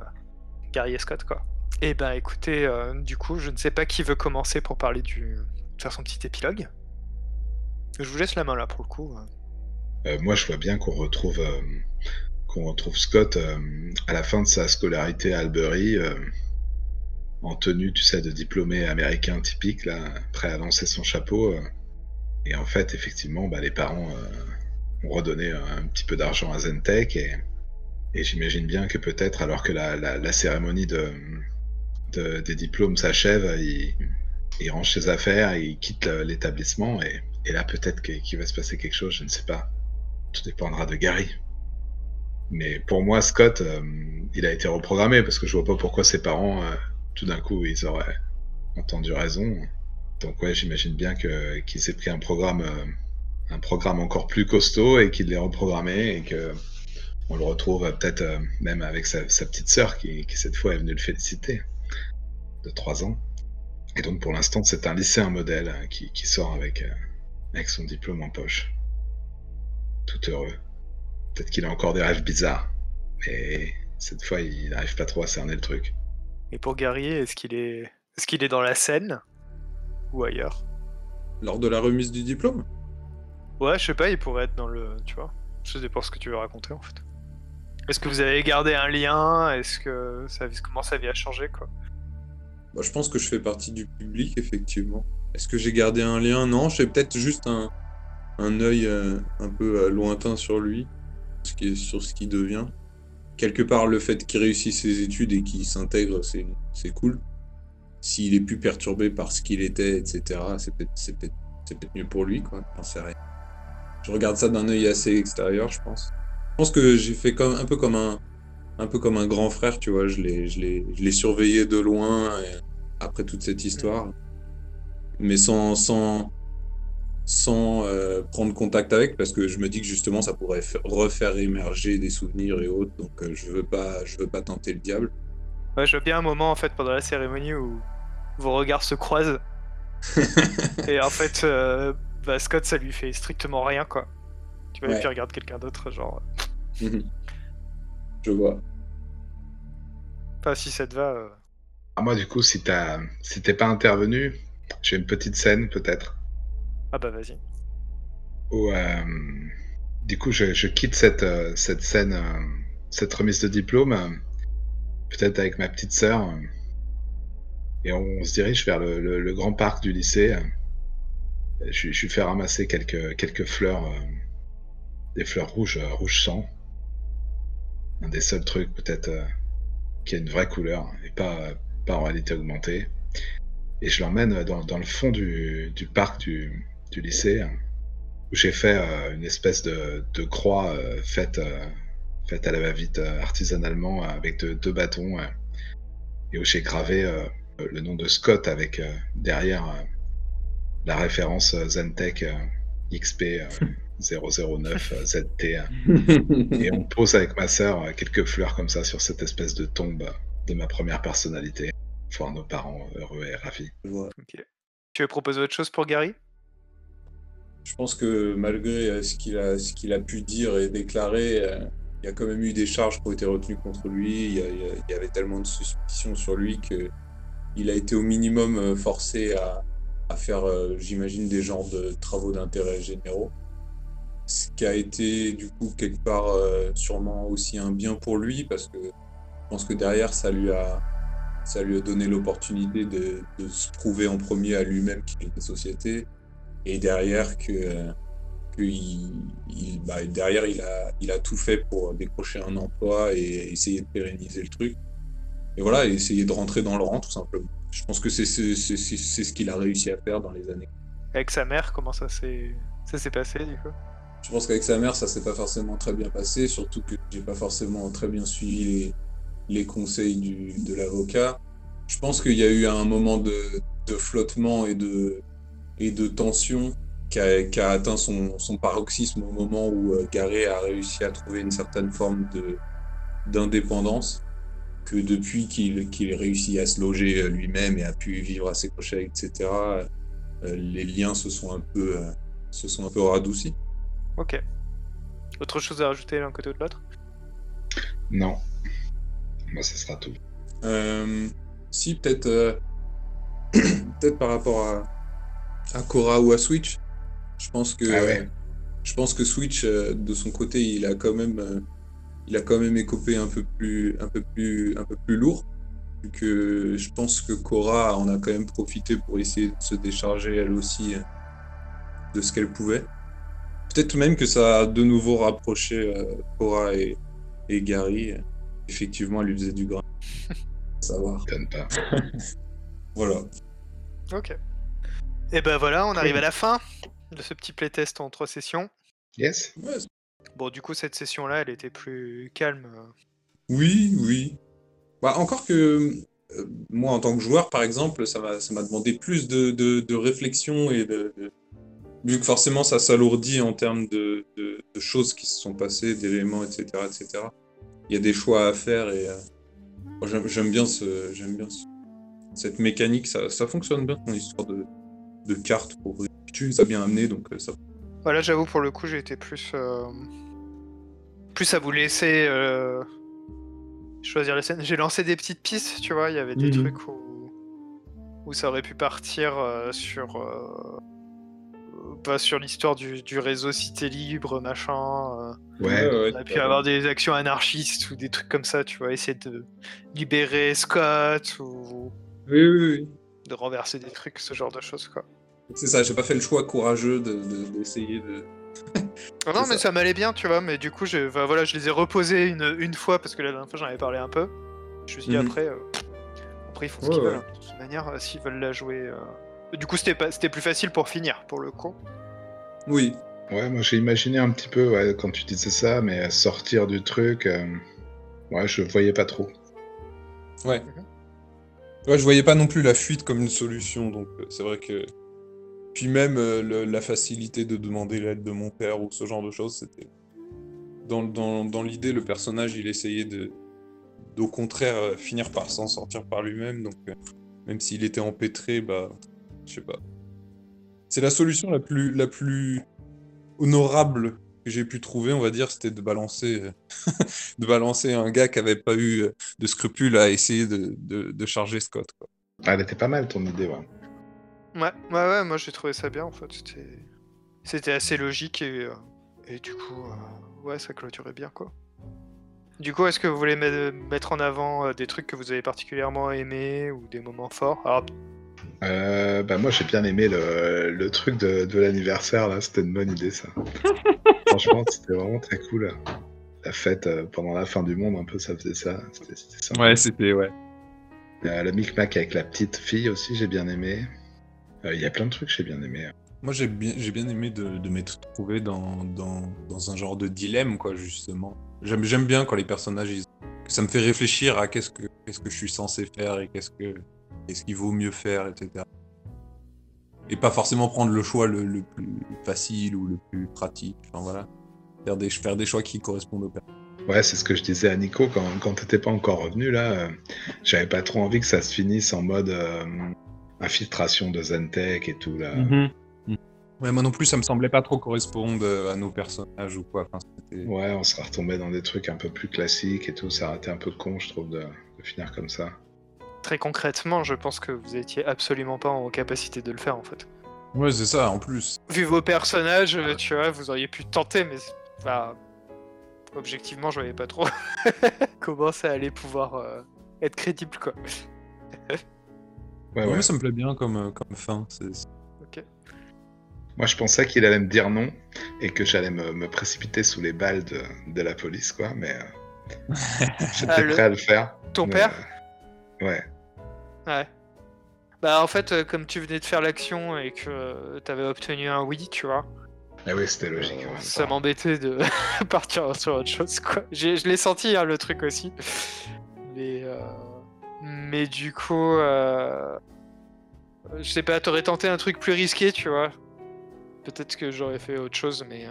Gary et Scott quoi. Et ben écoutez, euh, du coup, je ne sais pas qui veut commencer pour parler du. faire son petit épilogue. Je vous laisse la main là pour le coup. Euh, moi, je vois bien qu'on retrouve, qu'on retrouve Scott à la fin de sa scolarité à Albury, en tenue, tu sais, de diplômé américain typique, là, prêt à lancer son chapeau. et en fait, effectivement, bah, les parents ont redonné un petit peu d'argent à Zentech et, et j'imagine bien que peut-être, alors que la, la- cérémonie de, de- des diplômes s'achève, il, range ses affaires, il quitte l'établissement et, et là, peut-être qu'il va se passer quelque chose, je ne sais pas. Tout dépendra de Gary. Mais pour moi, Scott, euh, il a été reprogrammé parce que je vois pas pourquoi ses parents, euh, tout d'un coup, ils auraient entendu raison. Donc ouais, j'imagine bien qu'il s'est pris un programme, euh, un programme encore plus costaud et qu'il l'ait reprogrammé et que on le retrouve peut-être euh, même avec sa, sa petite sœur qui, qui cette fois est venue le féliciter de 3 ans. Et donc pour l'instant, c'est un lycéen modèle euh, qui, qui sort avec, euh, avec son diplôme en poche. Tout heureux. Peut-être qu'il a encore des rêves bizarres, mais cette fois, il n'arrive pas trop à cerner le truc. Et pour Gary, est-ce qu'il est. Est-ce qu'il est dans la scène Ou ailleurs? Lors de la remise du diplôme? Ouais, je sais pas, il pourrait être dans le. Tu vois Je sais pas ce que tu veux raconter en fait. Est-ce que vous avez gardé un lien? Est-ce que ça comment sa vie a changé quoi je pense que je fais partie du public, effectivement. Est-ce que j'ai gardé un lien? Non, j'ai peut-être juste un, un œil euh, un peu euh, lointain sur lui, qui sur ce qu'il devient. Quelque part, le fait qu'il réussisse ses études et qu'il s'intègre, c'est, c'est cool. S'il est plus perturbé par ce qu'il était, etc., c'est peut-être, c'est peut-être, c'est peut-être mieux pour lui, quoi. J'en sais rien. Je regarde ça d'un œil assez extérieur, je pense. Je pense que j'ai fait comme, un peu comme un, un peu comme un grand frère, tu vois. Je l'ai, je l'ai, je l'ai surveillé de loin après toute cette histoire, mais sans, sans, sans euh, prendre contact avec, parce que je me dis que justement ça pourrait fa- refaire émerger des souvenirs et autres, donc euh, je veux pas, je veux pas tenter le diable. Ouais, je vois bien un moment en fait pendant la cérémonie où vos regards se croisent. et en fait, euh, bah, Scott, ça lui fait strictement rien quoi. Tu vois, et Ouais. puis regarde quelqu'un d'autre, genre. je vois. Enfin, si ça te va. euh, Ah, moi, du coup, si t'as, si t'es pas intervenu, j'ai une petite scène peut-être Ah bah vas-y. où, euh, du coup, je, je quitte cette, euh, cette scène, euh, cette remise de diplôme, euh, peut-être avec ma petite sœur, euh, et on, se dirige vers le, le- le grand parc du lycée. Je, je lui fais ramasser quelques, quelques fleurs, euh, des fleurs rouges, euh, rouge sang. Un des seuls trucs peut-être euh, qui a une vraie couleur et pas, pas en réalité augmentée. Et je l'emmène dans, dans le fond du, du parc du, du lycée, euh, où j'ai fait euh, une espèce de, de croix euh, faite, euh, faite à la va-vite euh, artisanalement euh, avec deux, bâtons, euh, et où j'ai gravé euh, le nom de Scott avec euh, derrière euh, la référence euh, Zentech euh, XP euh, 009 euh, ZT. euh, et on pose avec ma sœur euh, quelques fleurs comme ça sur cette espèce de tombe euh, de ma première personnalité. Voir nos parents heureux et ravis. Tu veux proposer autre chose pour Gary? Je pense que malgré ce qu'il a, ce qu'il a pu dire et déclarer, il y a quand même eu des charges qui ont été retenues contre lui. Il y, a- il avait tellement de suspicions sur lui que il a été au minimum forcé à, à faire, j'imagine, des genres de travaux d'intérêt généraux. Ce qui a été, du coup, quelque part, euh, sûrement aussi un bien pour lui, parce que je pense que derrière, ça lui a, ça lui a donné l'opportunité de, se prouver en premier à lui-même qu'il était société, et derrière que, que il, bah, derrière il a, il a tout fait pour décrocher un emploi et essayer de pérenniser le truc. Et voilà, essayer de rentrer dans le rang tout simplement. Je pense que c'est- c'est ce qu'il a réussi à faire dans les années. Avec sa mère, comment ça s'est ça s'est passé du coup? Je pense qu'avec sa mère, ça s'est pas forcément très bien passé, surtout que j'ai pas forcément très bien suivi les, conseils du, de l'avocat. Je pense qu'il y a eu un moment de, de flottement et de, et de tension qui a, qui a atteint son, son paroxysme au moment où euh, Garé a réussi à trouver une certaine forme d'indépendance, que depuis qu'il qu'il réussit à se loger euh, lui-même et a pu vivre à ses crochets, etc., euh, les liens se sont un peu, se sont un peu radoucis. Ok. Autre chose à rajouter l'un côté ou de l'autre? Non. Moi, ça sera tout. Euh, si, peut-être euh, peut-être par rapport à, à Cora ou à Switch. Je pense que, Ah ouais. je pense que Switch, euh, de son côté, il a quand même, euh, il a quand même écopé un peu plus, un peu plus, un peu plus lourd. Vu que je pense que Cora en a quand même profité pour essayer de se décharger elle aussi euh, de ce qu'elle pouvait. Peut-être même que ça a de nouveau rapproché euh, Cora et, et Gary. Effectivement, elle lui faisait du grain. Savoir. Donne pas. Voilà. Ok. Et ben voilà, on arrive à la fin de ce petit playtest en trois sessions. Yes. Bon, du coup, cette session-là, elle était plus calme. Oui, oui. Bah, encore que euh, moi, en tant que joueur, par exemple, ça m'a ça m'a demandé plus de, de, de réflexion et de, de- Vu que forcément, ça s'alourdit en termes de, de, de choses qui se sont passées, d'éléments, etc., etc. Il y a des choix à faire et euh, moi, j'aime bien, ce, j'aime bien ce- cette mécanique. Ça, ça fonctionne bien, ton histoire de, de cartes pour tu nous as bien amené, donc euh, ça. Voilà, j'avoue, pour le coup, j'ai été plus. euh, Plus à vous laisser euh, choisir les scènes. J'ai lancé des petites pistes, tu vois, il y avait des Mhm. trucs où. où ça aurait pu partir euh, sur. Pas sur l'histoire du, du réseau Cité Libre, machin. euh. Ouais. On a pu avoir des actions anarchistes ou des trucs comme ça, tu vois, essayer de libérer Scott ou Oui, oui, oui. de renverser des trucs, ce genre de choses, quoi. C'est ça, j'ai pas fait le choix courageux de- de- d'essayer de, Ah non, mais ça. ça, m'allait bien, tu vois, mais du coup, je, enfin, voilà, je les ai reposés une, une fois parce que la dernière fois j'en avais parlé un peu. Je me suis dit Mhm. après, euh, après ils font ce Ouais, qu'ils ouais. veulent. hein. De toute manière, euh, s'ils veulent la jouer. euh, Du coup, c'était pas, c'était plus facile pour finir, pour le coup. Oui, Ouais, moi j'ai imaginé un petit peu ouais, quand tu disais ça, mais sortir du truc, euh, ouais, je voyais pas trop. ouais. Ouais, je voyais pas non plus la fuite comme une solution, donc euh, c'est vrai que. Puis même euh, le- la facilité de demander l'aide de mon père ou ce genre de choses, c'était. Dans, dans, dans l'idée, le personnage, il essayait de. Au contraire, euh, finir par s'en sortir par lui-même, donc euh, même s'il était empêtré, bah. Je sais pas. C'est la solution la plus, la plus honorable que j'ai pu trouver, on va dire, c'était de balancer, de balancer un gars qui avait pas eu de scrupules à essayer de, de, de charger Scott. Quoi. Ah, elle était pas mal ton idée, ouais. Ouais, ouais, ouais, moi j'ai trouvé ça bien en fait. C'était, c'était assez logique et, euh, et du coup, euh, ouais, ça clôturait bien quoi. Du coup, est-ce que vous voulez me- mettre en avant euh, des trucs que vous avez particulièrement aimés ou des moments forts? Alors, Euh, bah moi j'ai bien aimé le, le truc de, de l'anniversaire là, c'était une bonne idée ça. Franchement, c'était vraiment très cool. La fête euh, pendant la fin du monde, un peu, ça faisait ça. C'était c'était sympa. c'était, ouais. Euh, le micmac avec la petite fille aussi, j'ai bien aimé. Euh, Il y a plein de trucs que j'ai bien aimé. Moi, j'ai bien, j'ai bien aimé de, de m'être trouvé dans, dans, dans un genre de dilemme, quoi, justement. J'aime, j'aime bien quand les personnages, ils- ça me fait réfléchir à qu'est-ce que, qu'est-ce que je suis censé faire et qu'est-ce que, qu'est-ce qu'il vaut mieux faire, etc. Et pas forcément prendre le choix le, le plus facile ou le plus pratique. Enfin, voilà. Faire des, faire des choix qui correspondent au personnage. Ouais, c'est ce que je disais à Nico quand, quand t'étais pas encore revenu là. euh, J'avais pas trop envie que ça se finisse en mode euh, infiltration de Zentech et tout là. Ouais, moi non plus, ça me semblait pas trop correspondre euh, à nos personnages ou quoi. Enfin, Ouais, on serait retombé dans des trucs un peu plus classiques et tout. Ça aurait été un peu con, je trouve, de, de finir comme ça. Très concrètement, je pense que vous étiez absolument pas en capacité de le faire en fait. Ouais, c'est ça, en plus. Vu vos personnages, euh, tu vois, vous auriez pu tenter, mais bah, objectivement, je voyais pas trop comment ça allait pouvoir euh, être crédible quoi. Ouais, Ouais, ouais. moi, ça me plaît bien comme, euh, comme fin. c'est- Ok. Moi, je pensais qu'il allait me dire non et que j'allais me, me précipiter sous les balles de, de la police, quoi. Mais euh, j'étais Ah, le- prêt à le faire. Ton mais, père? Ouais. Ouais. Bah en fait, euh, comme tu venais de faire l'action et que euh, t'avais obtenu un oui, tu vois, Ah oui, c'était logique. ça m'embêtait de partir sur autre chose quoi. J'ai- Je l'ai senti hein, le truc aussi. Mais euh, mais du coup, euh, je sais pas, t'aurais tenté un truc plus risqué, tu vois. Peut-être que j'aurais fait autre chose, mais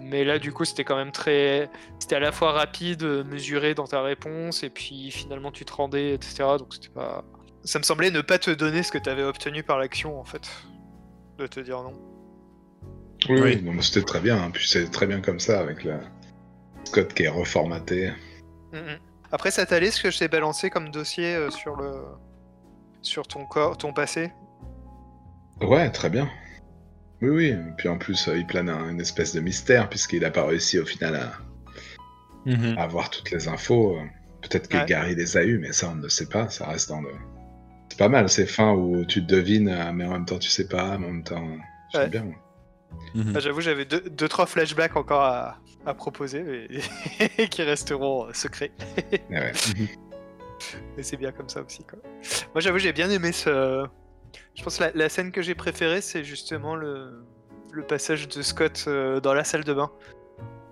mais là du coup c'était quand même très, c'était à la fois rapide, euh, mesuré dans ta réponse, et puis finalement tu te rendais, etc. Donc c'était pas, ça me semblait ne pas te donner ce que t'avais obtenu par l'action en fait, de te dire non. Oui, c'était très bien. hein. Puis c'est très bien comme ça avec le Scott qui est reformaté. Mhm. Après, ça t'allait ce que je t'ai balancé comme dossier euh, sur le sur ton corps, ton passé? Ouais, très bien. Oui, oui. Et puis en plus, euh, il plane un- une espèce de mystère puisqu'il n'a pas réussi au final à, à avoir toutes les infos. Peut-être que Ouais. Gary les a eues, mais ça on ne sait pas. Ça reste dans le. C'est pas mal ces fins où tu devines, euh, mais en même temps tu sais pas, mais en même temps. J'aime Ouais. bien. moi. Mhm. Ah, J'avoue, j'avais deux, deux, trois flashbacks encore à, à proposer, mais qui resteront euh, secrets. Mais ouais. Mais c'est bien comme ça aussi, quoi. Moi, j'avoue, j'ai bien aimé ce. Je pense que la, la scène que j'ai préférée, c'est justement le, le passage de Scott euh, dans la salle de bain.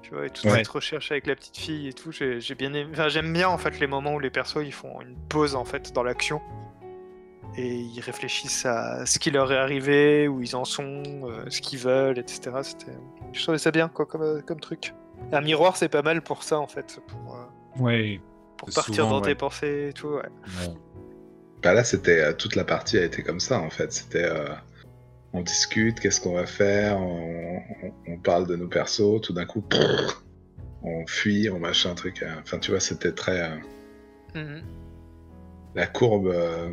Tu vois, et toute Ouais. cette recherche avec la petite fille et tout. J'ai bien aimé. Enfin, j'aime bien en fait les moments où les persos ils font une pause en fait dans l'action et ils réfléchissent à ce qui leur est arrivé, où ils en sont, euh, ce qu'ils veulent, etc. C'était, je trouvais ça bien quoi comme, euh, comme truc. Un miroir, c'est pas mal pour ça en fait, pour, euh, Ouais. pour partir souvent, dans ouais. tes pensées et tout. Ouais. Bah là, c'était euh, toute la partie a été comme ça en fait. C'était euh, on discute, qu'est-ce qu'on va faire, on, on- on parle de nos persos, tout d'un coup, prrr, on fuit, on machin un truc. euh, Enfin, tu vois, c'était très euh, Mhm. la courbe, euh,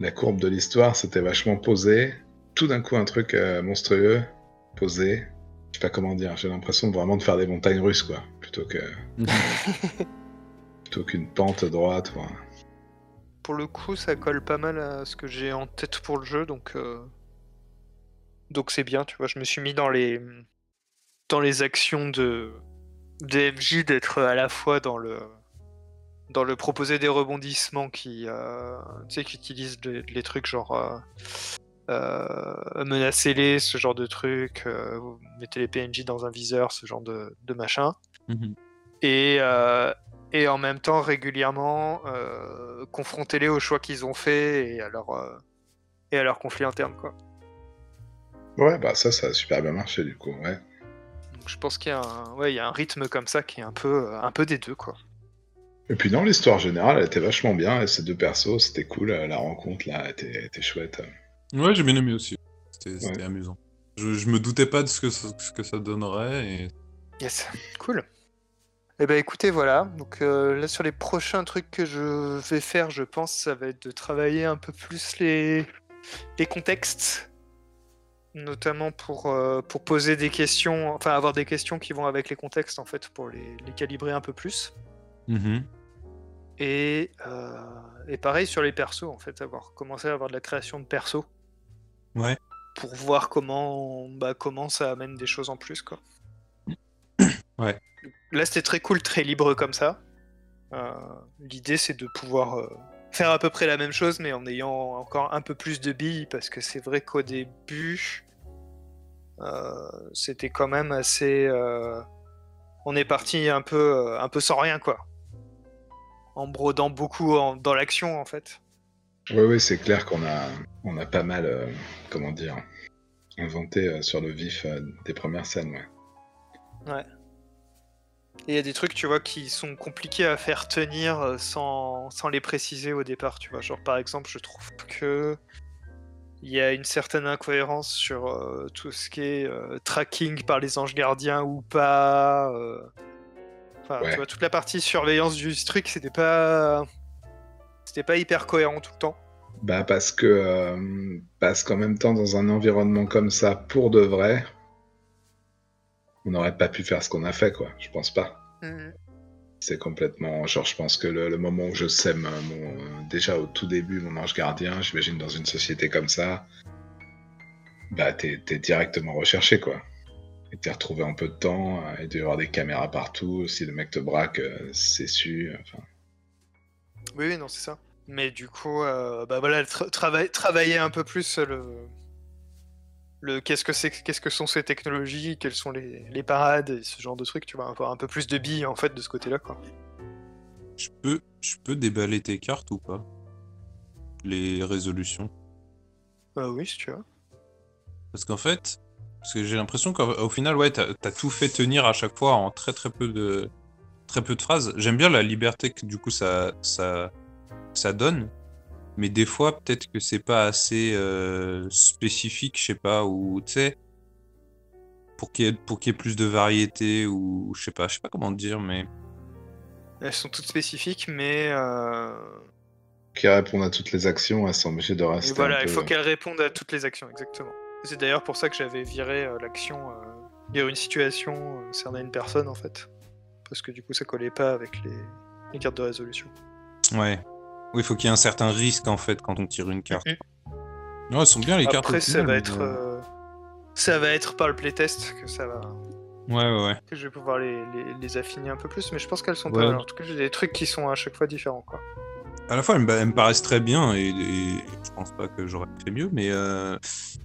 la courbe de l'histoire, c'était vachement posé. Tout d'un coup, un truc euh, monstrueux, posé. Je sais pas comment dire. J'ai l'impression vraiment de faire des montagnes russes, quoi, plutôt que plutôt qu'une pente droite. quoi. Pour le coup, ça colle pas mal à ce que j'ai en tête pour le jeu, donc euh, donc c'est bien, tu vois. Je me suis mis dans les dans les actions de DMJ d'être à la fois dans le dans le proposer des rebondissements qui euh, tu sais qui utilisent les, les trucs genre euh, euh, menacez-les, ce genre de trucs, mettez les PNJ dans un viseur, ce genre de, de machin Mhm. et, euh, et en même temps régulièrement euh, confronter-les aux choix qu'ils ont fait et à leur euh, et à leur conflit interne quoi. Ouais, bah ça, ça a super bien marché du coup. Ouais. Donc je pense qu'il y a un ouais, il y a un rythme comme ça qui est un peu un peu des deux quoi. Et puis non, l'histoire générale, elle était vachement bien. Et ces deux persos, c'était cool. euh, La rencontre là, était, était chouette. Ouais, j'ai bien aimé aussi. C'était amusant. Je, je me doutais pas de ce que ça, ce que ça donnerait. Et... Yes, cool. Eh ben écoutez, voilà. Donc euh, là sur les prochains trucs que je vais faire, je pense, ça va être de travailler un peu plus les, les contextes, notamment pour, euh, pour poser des questions, enfin avoir des questions qui vont avec les contextes en fait, pour les, les calibrer un peu plus. Mhm. Et, euh, et pareil sur les persos en fait, avoir commencé à avoir de la création de persos. Ouais. Pour voir comment, bah, comment ça amène des choses en plus quoi. Ouais. Là c'était très cool, très libre comme ça. Euh, L'idée c'est de pouvoir euh, faire à peu près la même chose mais en ayant encore un peu plus de billes parce que c'est vrai qu'au début euh, c'était quand même assez. on est parti un peu, un peu sans rien quoi. En brodant beaucoup en- dans l'action en fait. Oui, oui, c'est clair qu'on a, on a pas mal, comment dire, inventé sur le vif des premières scènes. Ouais. Et il y a des trucs, tu vois, qui sont compliqués à faire tenir euh, sans, sans les préciser au départ, tu vois. Genre, par exemple, je trouve que il y a une certaine incohérence sur euh, tout ce qui est euh, tracking par les anges gardiens ou pas. euh. Enfin, Ouais. tu vois, toute la partie surveillance du truc, c'était pas. C'était pas hyper cohérent tout le temps. Bah parce que parce qu'en même temps dans un environnement comme ça pour de vrai, on n'aurait pas pu faire ce qu'on a fait quoi. Je pense pas. C'est complètement genre je pense que le, le moment où je sème euh, mon euh, déjà au tout début mon ange gardien, j'imagine dans une société comme ça, bah t'es directement recherché quoi. Et t'es retrouvé en peu de temps, euh, il doit y avoir des caméras partout, si le mec te braque, euh, c'est su. Enfin, Oui, oui, non, c'est ça. Mais du coup, euh, bah voilà, tra- travail- travailler un peu plus le. Le qu'est-ce que c'est, qu'est-ce que sont ces technologies, quelles sont les, les parades, et ce genre de trucs, tu vois, avoir un peu plus de billes en fait de ce côté-là, quoi. Je peux, je peux déballer tes cartes ou pas? Les résolutions? Euh, oui, si tu veux. Parce qu'en fait, parce que j'ai l'impression qu'au au final, ouais, t'as as tout fait tenir à chaque fois en très très peu de, très peu de phrases. J'aime bien la liberté que du coup ça, ça, ça donne. Mais des fois, peut-être que c'est pas assez euh, spécifique, je sais pas, ou tu sais, pour qu'il y, ait- y plus de variété, ou je sais pas, je sais pas comment dire, mais Elles sont toutes spécifiques, mais. euh, qui répondent à toutes les actions, elles sont obligées de Et rester. voilà, un il peu- faut qu'elles répondent à toutes les actions, exactement. C'est d'ailleurs pour ça que j'avais viré euh, l'action. euh, Il y a une situation, euh, cerner une personne en fait. Parce que du coup, ça collait pas avec les, les cartes de résolution. ouais. Oui, il faut qu'il y ait un certain risque en fait quand on tire une carte. Ouais, elles sont bien les cartes. Après, ça va mais, être. euh, euh, Ça va être par le playtest que ça va. Ouais, ouais, ouais. que je vais pouvoir les, les, les affiner un peu plus, mais je pense qu'elles sont Ouais. pas mal. En tout cas, j'ai des trucs qui sont à chaque fois différents, quoi. À la fois, elles me, elles me paraissent très bien et, et je pense pas que j'aurais fait mieux, mais euh,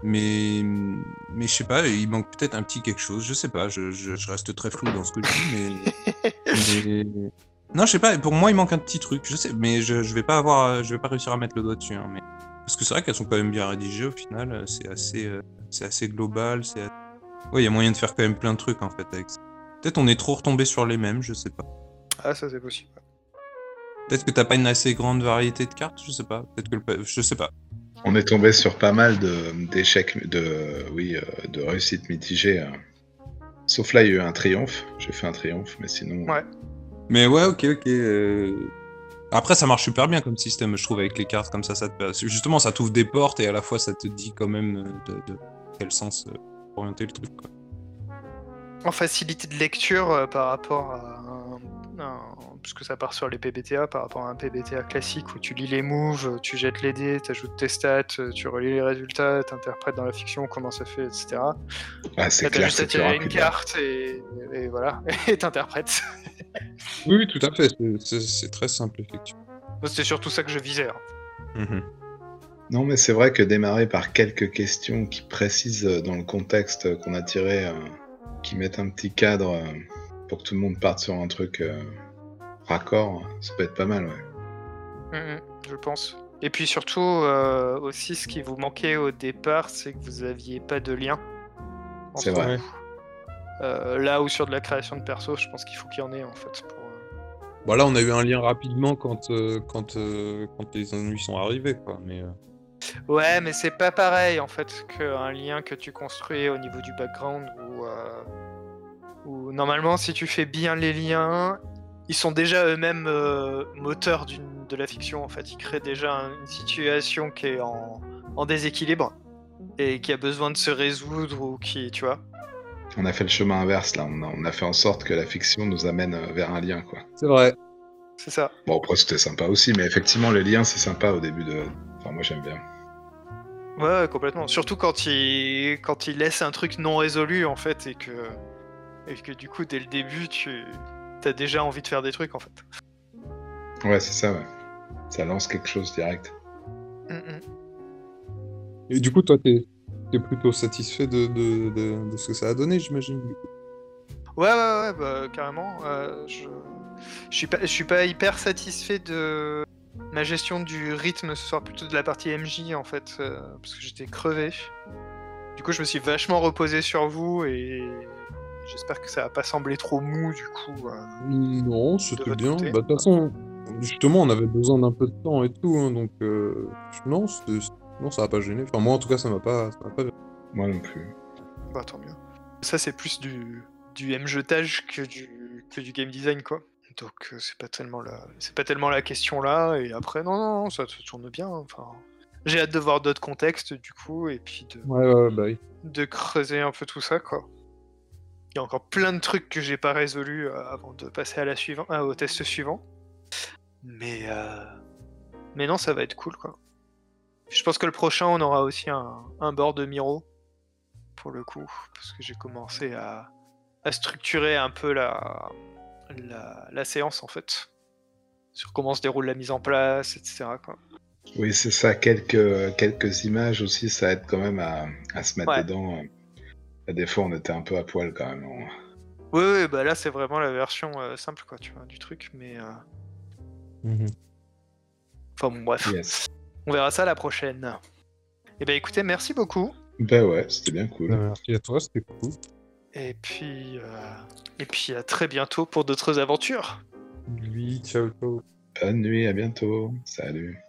mais mais je sais pas, il manque peut-être un petit quelque chose. Je sais pas, je, je, je reste très flou dans ce que je dis, mais, mais- non, je sais pas. Pour moi, il manque un petit truc. Je sais, mais je, je vais pas avoir, je vais pas réussir à mettre le doigt dessus. hein, mais parce que c'est vrai qu'elles sont quand même bien rédigées au final. C'est assez, euh, c'est assez global. C'est, ouais, il y a moyen de faire quand même plein de trucs en fait avec ça. Peut-être on est trop retombé sur les mêmes, je sais pas. Ah, ça c'est possible. Peut-être que t'as pas une assez grande variété de cartes, je sais pas. Peut-être que le, pa- je sais pas. On est tombé sur pas mal de- d'échecs, de, oui, euh, de réussites mitigées. euh. Sauf là, il y a eu un triomphe. J'ai fait un triomphe, mais sinon. Ouais. Mais ouais, ok, ok. euh, Après, ça marche super bien comme système, je trouve, avec les cartes comme ça. ça te... Justement, ça t'ouvre des portes et à la fois, ça te dit quand même euh, de, de quel sens euh, orienter le truc. Quoi. En facilité de lecture euh, par rapport à un, un- Puisque ça part sur les PBTA, par rapport à un PBTA classique où tu lis les moves, tu jettes les dés, t'ajoutes tes stats, euh, tu relis les résultats, t'interprètes dans la fiction comment ça fait, etc. Ah, c'est Là, t'as clair, juste à c'est plus tirer une rapide. carte et, et voilà, et t'interprètes. Oui, tout à fait. c'est- C'est c'est très simple, effectivement. C'était surtout ça que je visais. hein. Mhm. Non, mais c'est vrai que démarrer par quelques questions qui précisent euh, dans le contexte qu'on a tiré, euh, qui mettent un petit cadre euh, pour que tout le monde parte sur un truc euh, raccord, ça peut être pas mal, ouais. Mhm, je pense. Et puis surtout, euh, aussi, ce qui vous manquait au départ, c'est que vous aviez pas de lien. C'est entre vrai. Euh, là où sur de la création de perso, je pense qu'il faut qu'il y en ait en fait. Pour, euh, Bon, là, on a eu un lien rapidement quand, euh, quand, euh, quand les ennuis sont arrivés, quoi. Mais, Ouais, mais c'est pas pareil en fait qu'un lien que tu construis au niveau du background où, où normalement si tu fais bien les liens, ils sont déjà eux-mêmes moteurs de la fiction en fait. Ils créent déjà un- une situation qui est en, en déséquilibre et qui a besoin de se résoudre ou qui, tu vois. On a fait le chemin inverse, là. On a, on a fait en sorte que la fiction nous amène euh, vers un lien, quoi. C'est vrai. C'est ça. Bon, après, c'était sympa aussi, mais effectivement, le lien, c'est sympa au début de. Enfin, moi, j'aime bien. Ouais, ouais, complètement. Surtout quand il, quand il laisse un truc non résolu en fait et que, et que du coup dès le début tu as déjà envie de faire des trucs en fait. Ouais, c'est ça, ouais. Ça lance quelque chose direct. Mm, mm. Et du coup, toi, t'es es plutôt satisfait de, de, de, de ce que ça a donné, j'imagine. Ouais, ouais, ouais, bah, carrément. euh, je... Je, suis pas, je suis pas hyper satisfait de ma gestion du rythme ce soir, plutôt de la partie MJ en fait, euh, parce que j'étais crevé. Du coup, je me suis vachement reposé sur vous et j'espère que ça va pas sembler trop mou du coup. euh. Non, c'était bien. Bah, De toute façon, justement, on avait besoin d'un peu de temps et tout, hein, donc non, c'était Non, ça va pas gêner. Enfin, moi, en tout cas, ça m'a pas, ça m'a pas Moi non plus. Bah tant mieux. Ça c'est plus du, du M-jetage que du, que du game design quoi. Donc euh, c'est pas tellement la c'est pas tellement la question là et après non non, non, ça, ça tourne bien enfin j'ai hâte de voir d'autres contextes du coup et puis de, Ouais, ouais, ouais, bah oui. de creuser un peu tout ça quoi. Il y a encore plein de trucs que j'ai pas résolus euh, avant de passer à la suivante ah, au test suivant. Mais euh, mais non, ça va être cool quoi. Je pense que le prochain on aura aussi un, un board de Miro pour le coup parce que j'ai commencé à, à structurer un peu la, la la séance en fait sur comment se déroule la mise en place, etc. Quoi. Oui, c'est ça. Quelques, quelques images aussi, ça aide quand même à, à se mettre Ouais. dedans. Des fois, on était un peu à poil quand même. On- Oui, oui, bah là c'est vraiment la version euh, simple quoi, tu vois, du truc, mais euh, Mhm. enfin bon bref. Yes. On verra ça la prochaine. Et ben écoutez, merci beaucoup. Ben ouais, c'était bien cool. Bah, merci à toi, c'était cool. Et puis, euh, et puis à très bientôt pour d'autres aventures. Oui, ciao, ciao. Bonne nuit, à bientôt. Salut.